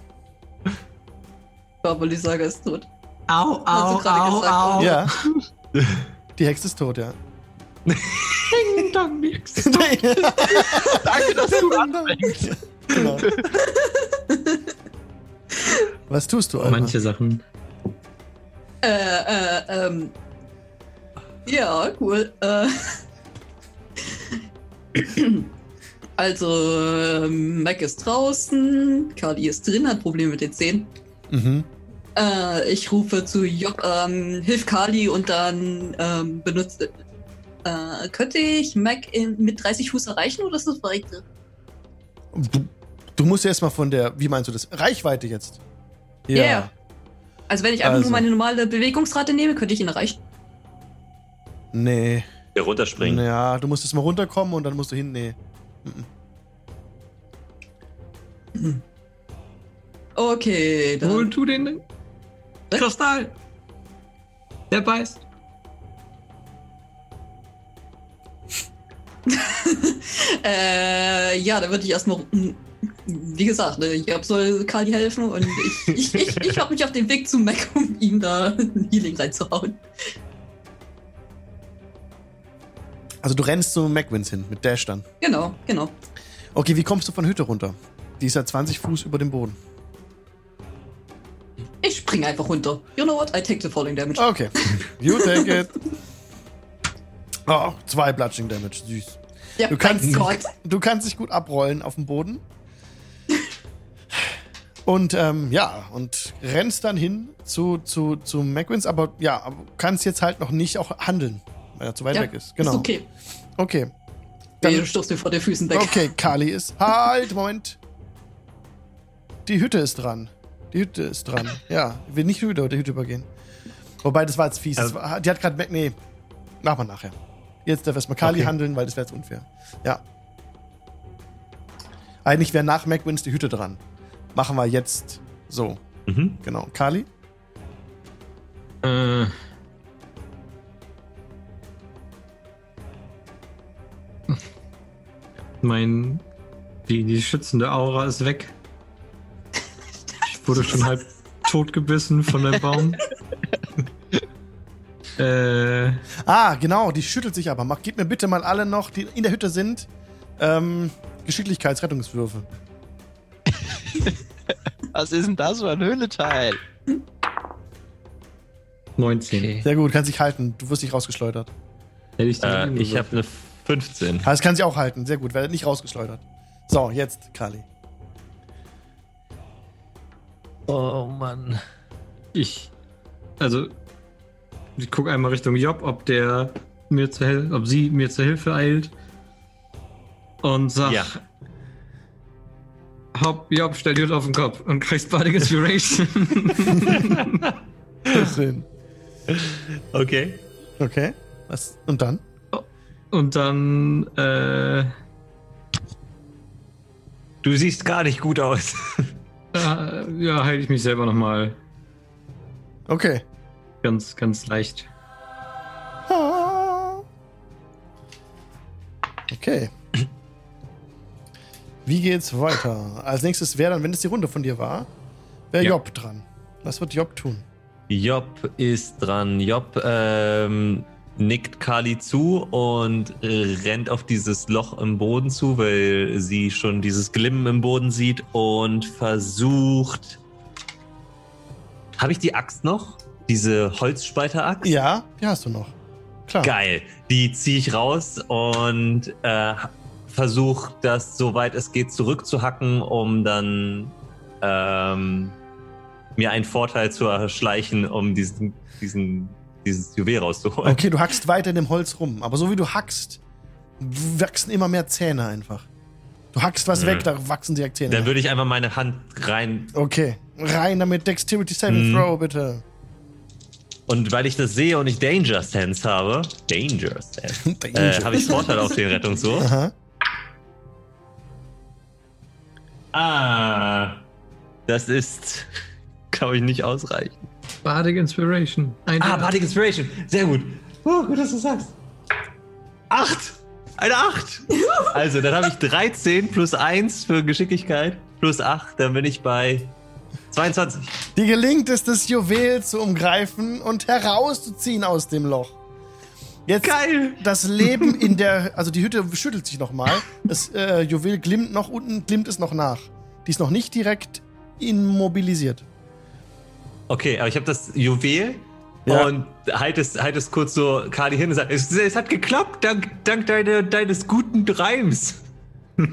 Barbolisaga ist tot. Au, Hast du gerade gesagt, Ja. [LAUGHS] Die Hexe ist tot, ja. Ding dong, nix. [LAUGHS] Danke, dass du anfängst. genau. Was tust du, Alva? Manche Sachen. Äh, äh, ähm. Ja, cool. Äh. Also, ähm, Mac ist draußen, Cardi ist drin, hat Probleme mit den Zähnen. Mhm. Äh, ich rufe zu Job, ähm, hilf Kali und dann ähm, benutze. Äh, könnte ich Mac in, mit 30 Fuß erreichen oder ist das verreckte? Du, du musst erstmal von der, wie meinst du das? Reichweite jetzt. Ja. Also wenn ich einfach Also. nur meine normale Bewegungsrate nehme, könnte ich ihn erreichen. Nee. Der runterspringen. Ja, du musst jetzt mal runterkommen und dann musst du hin. Nee. Okay, dann. Hol tu den Kristall. Der beißt. [LAUGHS] äh, ja, da würde ich erstmal. Wie gesagt, ne, Job soll Kali helfen und ich, [LAUGHS] ich, ich, ich habe mich auf den Weg zu Mac, um ihm da ein Healing reinzuhauen. Also du rennst zu McWins hin mit Dash dann. Genau, genau. Okay, wie kommst du von Hütte runter? Die ist ja 20 Fuß über dem Boden. Ich spring einfach runter. You know what? I take the falling damage. Okay. [LAUGHS] You take it. Oh, zwei Bludging Damage. Süß. ja, Du kannst, du kannst dich gut abrollen auf dem Boden. Und ähm, ja, und rennst dann hin zu, zu, zu McWins, aber ja, kannst jetzt halt noch nicht auch handeln, weil er zu weit Ja, weg ist. Genau. Ist okay. Okay. Dann, Dann- du stürzt mir vor den Füßen weg. Okay, Kali ist. Halt, Moment. Die Hütte ist dran. Die Hütte ist dran. Ja, will nicht über die Hütte übergehen. Wobei, das war jetzt fies. Also- war, die hat gerade. Nee, machen wir nachher. Jetzt darf erstmal Kali Okay. handeln, weil das wäre jetzt unfair. Ja. Eigentlich wäre nach McWins die Hütte dran. Machen wir jetzt so. Mhm. Genau. Kali? Äh. Mein. Die, die schützende Aura ist weg. Ich wurde schon halb totgebissen von dem Baum. [LAUGHS] äh. Ah, genau, die schüttelt sich aber. Mach, gib mir bitte mal alle noch, die in der Hütte sind, ähm, Geschicklichkeitsrettungswürfe. Was ist denn das für ein Höhleteil? 19. Sehr gut, kannst dich halten. Du wirst nicht rausgeschleudert. Hätte ich, Äh, ich habe eine 15. Ah, Das kann sich auch halten. Sehr gut, werdet nicht rausgeschleudert. So, jetzt, Kali. Oh Mann. Ich. Also. Ich gucke einmal Richtung Job, ob der mir zur Hil ob sie mir zur Hilfe eilt. Und sag. Ja. Hopp, Job, stell dir auf den Kopf und kriegst Bardic Inspiration. Schön. Okay. Okay. Was? Und dann? und dann, äh, Du siehst gar nicht gut aus. [LAUGHS] ja, ja heile ich mich selber nochmal Okay. ganz, ganz leicht. Ah. Okay. Wie geht's weiter? Als nächstes wäre dann, wenn es die Runde von dir war, wäre Ja. Job dran. Was wird Job tun? Job ist dran. Job ähm, nickt Kali zu und rennt auf dieses Loch im Boden zu, weil sie schon dieses Glimmen im Boden sieht und versucht. Habe ich die Axt noch? Diese Holzspalter-Axt? Ja, die hast du noch. Klar. Geil. Die ziehe ich raus und äh, versuche das, soweit es geht, zurückzuhacken, um dann ähm, mir einen Vorteil zu erschleichen, um diesen, diesen, dieses Juwel rauszuholen. Okay, du hackst weiter in dem Holz rum. Aber so wie du hackst, wachsen immer mehr Zähne einfach. Du hackst was Mhm. weg, da wachsen direkt Zähne. Dann würde ich einfach meine Hand rein. okay, rein damit. Dexterity Saving Mhm. Throw, bitte. Und weil ich das sehe und ich Danger Sense habe, Danger Sense, [LAUGHS] äh, habe ich Vorteil auf den Rettungswurf. Aha. Ah, das ist, [LAUGHS] glaube ich, nicht ausreichend. Bardic Inspiration. Ein Ah, D8. Bardic Inspiration. Sehr gut. Oh, gut, dass du sagst. Acht! Eine Acht! [LAUGHS] Also, dann habe ich 13 plus 1 für Geschicklichkeit plus 8, dann bin ich bei 22. Dir gelingt es, das Juwel zu umgreifen und herauszuziehen aus dem Loch. Jetzt Geil! das Leben in der, also die Hütte schüttelt sich nochmal. Das äh, Juwel glimmt noch unten, glimmt es noch nach. Die ist noch nicht direkt immobilisiert. Okay, aber ich habe das Juwel Ja. und halt es, halt es kurz so Kali hin und sagt, es, es hat geklappt, dank, dank deine, deines guten Reims. [LAUGHS]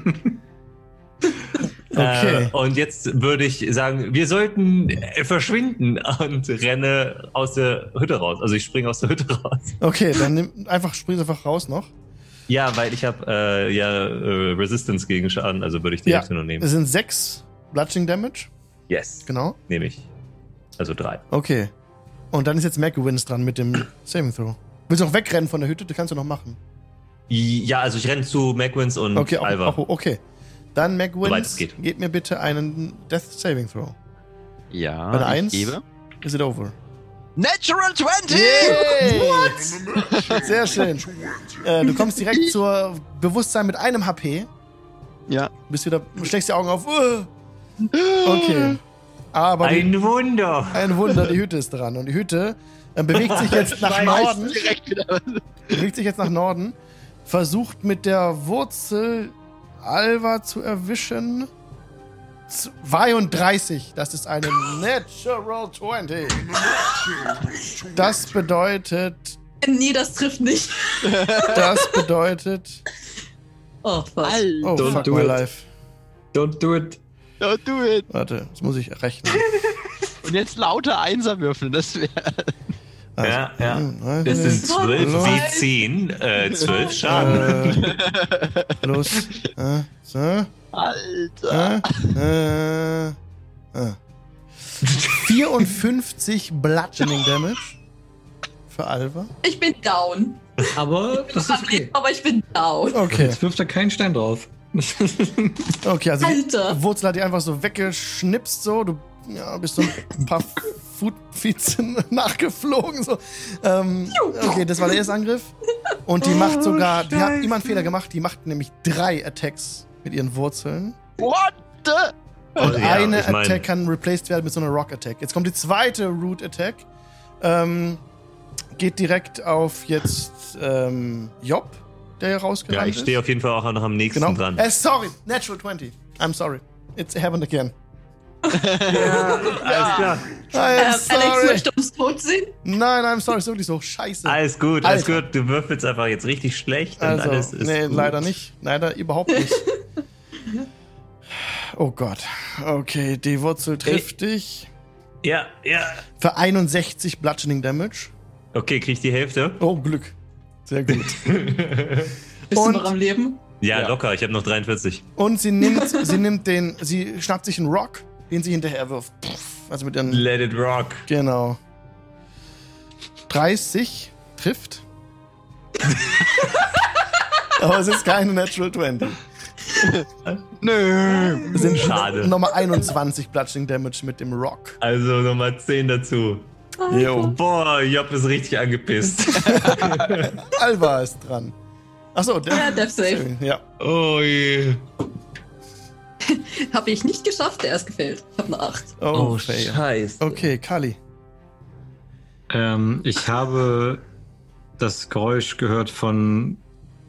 Okay. Äh, und jetzt würde ich sagen, wir sollten verschwinden und renne aus der Hütte raus. Also ich springe aus der Hütte raus. Okay, dann nimm einfach, spring einfach raus noch. Ja, weil ich habe äh, ja äh, Resistance gegen Schaden, also würde ich die Ja, Hälfte nur es nehmen. sind sechs Bludgeoning Damage. Yes, Genau. nehme ich. Also drei. Okay. Und dann ist jetzt Macwins dran mit dem Saving Throw. Willst du noch wegrennen von der Hütte? Das kannst du noch machen. Ja, also ich renne zu Macwins und Okay, auch, Alva. auch, okay. Dann geht. gebt mir bitte einen Death Saving Throw. Ja, Bei der ich Eins? gebe. Is it over? Natural 20! Yay! Sehr schön. Äh, du kommst direkt [LAUGHS] zur Bewusstsein mit einem HP. Ja. Bist wieder, schlägst die Augen auf. Uh. Okay. Aber die, Ein Wunder! ein Wunder, die Hütte ist dran. Und die Hütte äh, bewegt sich jetzt [LAUGHS] nach. Norden. Direkt wieder. Bewegt sich jetzt nach Norden. Versucht mit der Wurzel Alva zu erwischen. 32. Das ist eine Natural 20. Das bedeutet. Nee, das trifft nicht. Das bedeutet. Oh, fuck. Oh, Don't fuck do my it. life. Don't do it. Don't do it. Warte, das muss ich rechnen. Und jetzt lauter Einser würfeln, das wäre. Also, Ja, ja. hm, Das sind 12 Hallo. wie 10, äh, 12 Schaden. [LAUGHS] Äh, plus. Äh, so. Alter. Äh, äh, äh. 54 Bludgeoning Damage für Alva. Ich bin down. Aber das ist okay. Aber ich bin down. Okay, Jetzt wirft er keinen Stein drauf. okay, also die Alter. Wurzel hat die einfach so weggeschnipst, so. Du ja, bist so ein paar Foot Feet [LAUGHS] nachgeflogen, so. Ähm, okay, das war der erste Angriff. Und die macht sogar, die hat immer einen Fehler gemacht, die macht nämlich drei Attacks mit ihren Wurzeln. What the? Und Oh, ja, eine ich mein- Attack kann replaced werden mit so einer Rock Attack. Jetzt kommt die zweite Root Attack. Ähm, geht direkt auf jetzt ähm, Job, der hier Ja, rausgerannt ich stehe auf jeden Fall auch noch am nächsten Genau. dran. Äh, sorry, Natural 20. I'm sorry. It's happened again. Alles klar. I'm Äh, Alex sorry. möchte uns tot sehen. Nein, I'm sorry, ist wirklich so scheiße. Alles gut, alles Alter. gut. Du würfelst einfach jetzt richtig schlecht und Also, alles ist nee, gut. leider nicht. Leider überhaupt nicht. Oh Gott. Okay, die Wurzel trifft dich. Ja, ja. Für 61 Bludgeoning Damage. Okay, krieg ich die Hälfte? Oh, Glück. Sehr gut. [LAUGHS] Bist Und- du noch am Leben? Ja, Ja. locker. Ich habe noch 43. Und sie nimmt, sie nimmt den, sie schnappt sich einen Rock, den sie hinterher wirft. Also mit ihren, Let it rock. genau. 30 trifft. [LAUGHS] Aber es ist keine Natural 20. [LAUGHS] Nö. Es sind Schade. nochmal 21 Bludgeoning Damage mit dem Rock. Also nochmal 10 dazu. Jo. Boah, Job ist richtig angepisst. [LAUGHS] Alva ist dran. Achso, der. Ja, Death Save. Ja. oh je. [LAUGHS] Habe ich nicht geschafft, der ist gefällt. Ich habe eine 8. Oh, fail. scheiße. Okay, Kali. Ähm, ich habe das Geräusch gehört von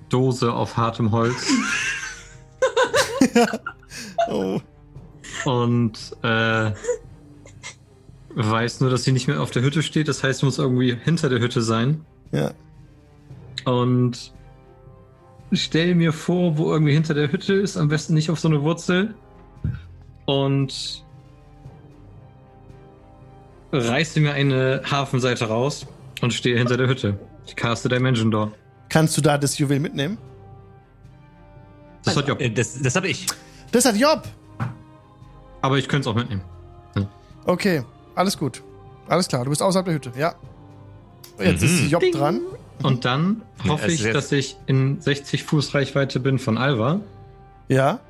Dose auf hartem Holz [LAUGHS] Oh. und äh, weiß nur, dass sie nicht mehr auf der Hütte steht. Das heißt, sie muss irgendwie hinter der Hütte sein. Ja. Und stell mir vor, wo irgendwie hinter der Hütte ist, am besten nicht auf so eine Wurzel. Und reiße mir eine Hafenseite raus und stehe hinter der Hütte. Ich caste Dimension Door. Kannst du da das Juwel mitnehmen? Das hat Job. Äh, Das, das habe ich. Das hat Job. Aber ich könnte es auch mitnehmen. Okay, alles gut. Alles klar, du bist außerhalb der Hütte. Ja. Jetzt Mhm. ist Job Ding. dran. Und dann hoffe ich, dass ich in 60 Fuß Reichweite bin von Alva. Ja.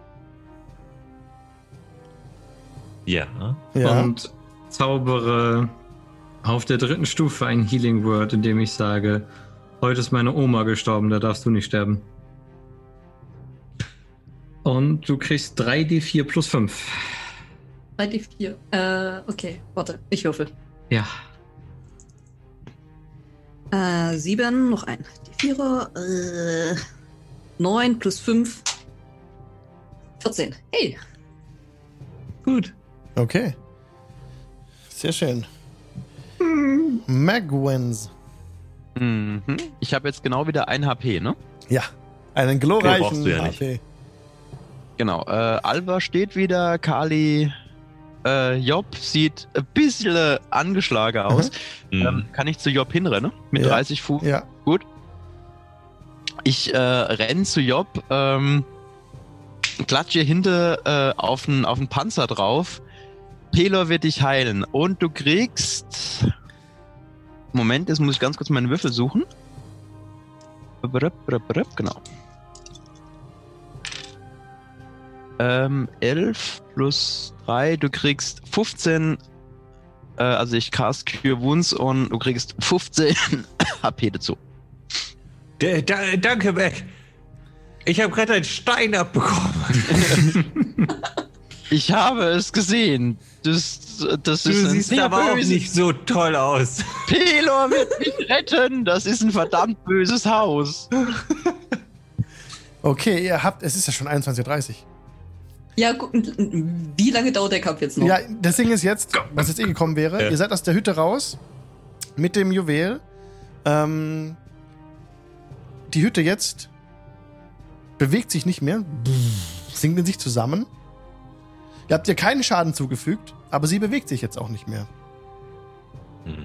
Ja. Ja. und zaubere auf der dritten Stufe ein Healing Word, indem ich sage: Heute ist meine Oma gestorben, da darfst du nicht sterben. Und du kriegst 3d4 plus 5. 3d4. Äh, okay, warte, ich würfel. Ja. Äh, 7, noch ein. D4er. Äh, 9 plus 5. 14. Hey, Gut. Okay. Sehr schön. Magwens. Mhm. Ich habe jetzt genau wieder ein HP, ne? Ja, einen Okay, glorreichen brauchst du ja nicht. HP. Genau. Äh, Alva steht wieder, Kali. Äh, Job sieht ein bisschen angeschlagen aus. Mhm. Ähm, kann ich zu Job hinrennen? Mit Ja. 30 Fuß? Ja, Gut. Ich äh, renn zu Job, ähm, klatsche hinter äh, auf den auf den Panzer drauf. Pelor wird dich heilen. Und du kriegst. Moment, jetzt muss ich ganz kurz meinen Würfel suchen. Genau. Ähm, 11 plus 3, du kriegst 15. Äh, also ich cast Cure Wounds und du kriegst 15 [LAUGHS] HP dazu. Da, da, danke, Beck. Ich habe gerade einen Stein abbekommen. [LAUGHS] Ich habe es gesehen. Das, das Du ist ein siehst aber auch nicht so toll aus. Pelor wird mich [LAUGHS] retten. Das ist ein verdammt böses Haus. okay, ihr habt, es ist ja schon 21.30 Uhr. Ja, wie lange dauert der Kampf jetzt noch? Ja, das Ding ist jetzt, was jetzt eh gekommen wäre, Ja. ihr seid aus der Hütte raus mit dem Juwel. Ähm, die Hütte jetzt bewegt sich nicht mehr, sinkt in sich zusammen. Ihr habt ihr keinen Schaden zugefügt, aber sie bewegt sich jetzt auch nicht mehr.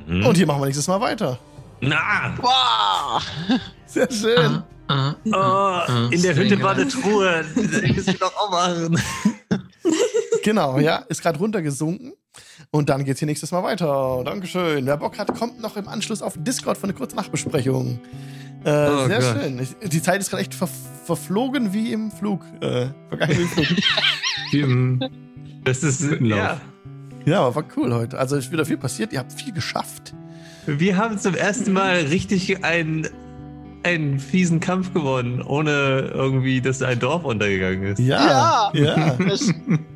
Mhm. Und hier machen wir nächstes Mal weiter. Na, Wow. Sehr schön. Ah, oh, in der Hütte war eine Truhe. Das müssen wir doch auch machen. [LAUGHS] Genau, ja, ist gerade runtergesunken. Und dann geht's hier nächstes Mal weiter. Dankeschön. Wer Bock hat, kommt noch im Anschluss auf Discord für eine kurze Nachbesprechung. Äh, Oh sehr Gott. schön. Ich, die Zeit ist gerade echt ver verflogen wie im Flug. Äh, vergangen wie im Flug. Wie [LAUGHS] im Das ist, Hüttenlauf. ja. ja, aber war cool heute. Also ist wieder viel passiert. Ihr habt viel geschafft. Wir haben zum ersten Mal richtig einen, einen fiesen Kampf gewonnen, ohne irgendwie, dass ein Dorf untergegangen ist. Ja. Ja. [LAUGHS] Das,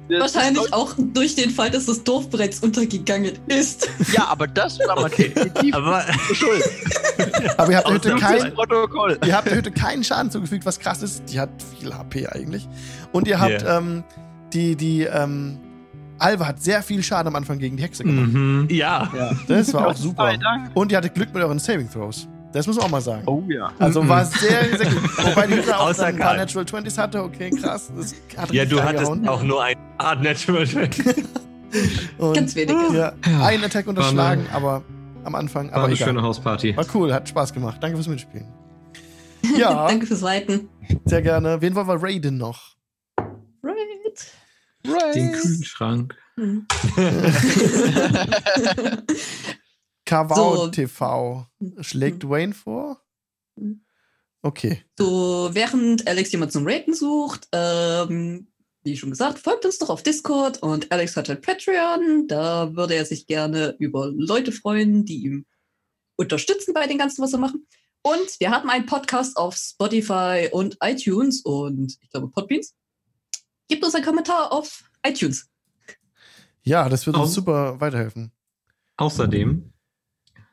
das Wahrscheinlich auch durch den Fall, dass das Dorf bereits untergegangen ist. Ja, aber das war mal definitiv Aber schuld. Aber ihr habt der Hütte Ausnahmsweise. kein, ihr habt der Hütte keinen Schaden zugefügt, was krass ist. Die hat viel HP eigentlich. Und ihr habt Yeah. ähm, die, die, ähm, Alva hat sehr viel Schaden am Anfang gegen die Hexe gemacht. Mhm. ja, Das war auch super. Und ihr hattet Glück mit euren Saving Throws. Das muss man auch mal sagen. Oh ja. Also war sehr, sehr gut. Wobei die Hütte auch ein paar. Natural 20s hatte. Okay, krass. Das hat ja, du hattest reingehauen. auch nur ein Art Natural. [LAUGHS] Und, Ganz wenige. Ja, einen Attack unterschlagen, aber am Anfang. War Aber eine egal. schöne Hausparty. War cool, hat Spaß gemacht. Danke fürs Mitspielen. [LAUGHS] Ja, Danke fürs Leiten. sehr gerne. Wen wollen wir raiden noch? Right. Den Kühlschrank. [LAUGHS] Hm. Kavau So. TV. Schlägt Wayne vor? Mhm. Okay. So, während Alex jemand zum Raten sucht, ähm, wie schon gesagt, folgt uns doch auf Discord und Alex hat ein Patreon. Da würde er sich gerne über Leute freuen, die ihm unterstützen bei dem Ganzen, was er machen. Und wir haben einen Podcast auf Spotify und iTunes und ich glaube Podbeans. Gebt uns einen Kommentar auf iTunes. Ja, das wird uns super weiterhelfen. Außerdem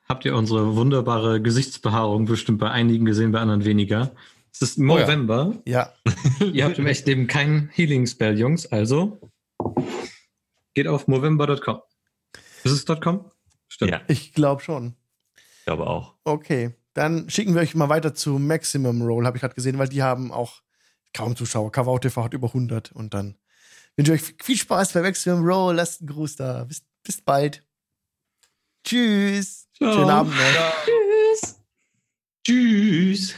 habt ihr unsere wunderbare Gesichtsbehaarung bestimmt bei einigen gesehen, bei anderen weniger. Es ist ja. November. Ja, [LAUGHS] ihr habt im [LAUGHS] echten Leben kein Healing Spell, Jungs. Also geht auf movember.com. Ist es .com? Stimmt. Ja, ich glaube schon. ich glaube auch. Okay, dann schicken wir euch mal weiter zu Maximum Roll, habe ich gerade gesehen, weil die haben auch kaum Zuschauer. Kavau TV hat über 100 und dann wünsche ich euch viel Spaß bei Maximum Roll. Lasst einen Gruß da. Bis, bis bald. Tschüss. Ciao. Schönen Abend noch. Tschüss. Tschüss.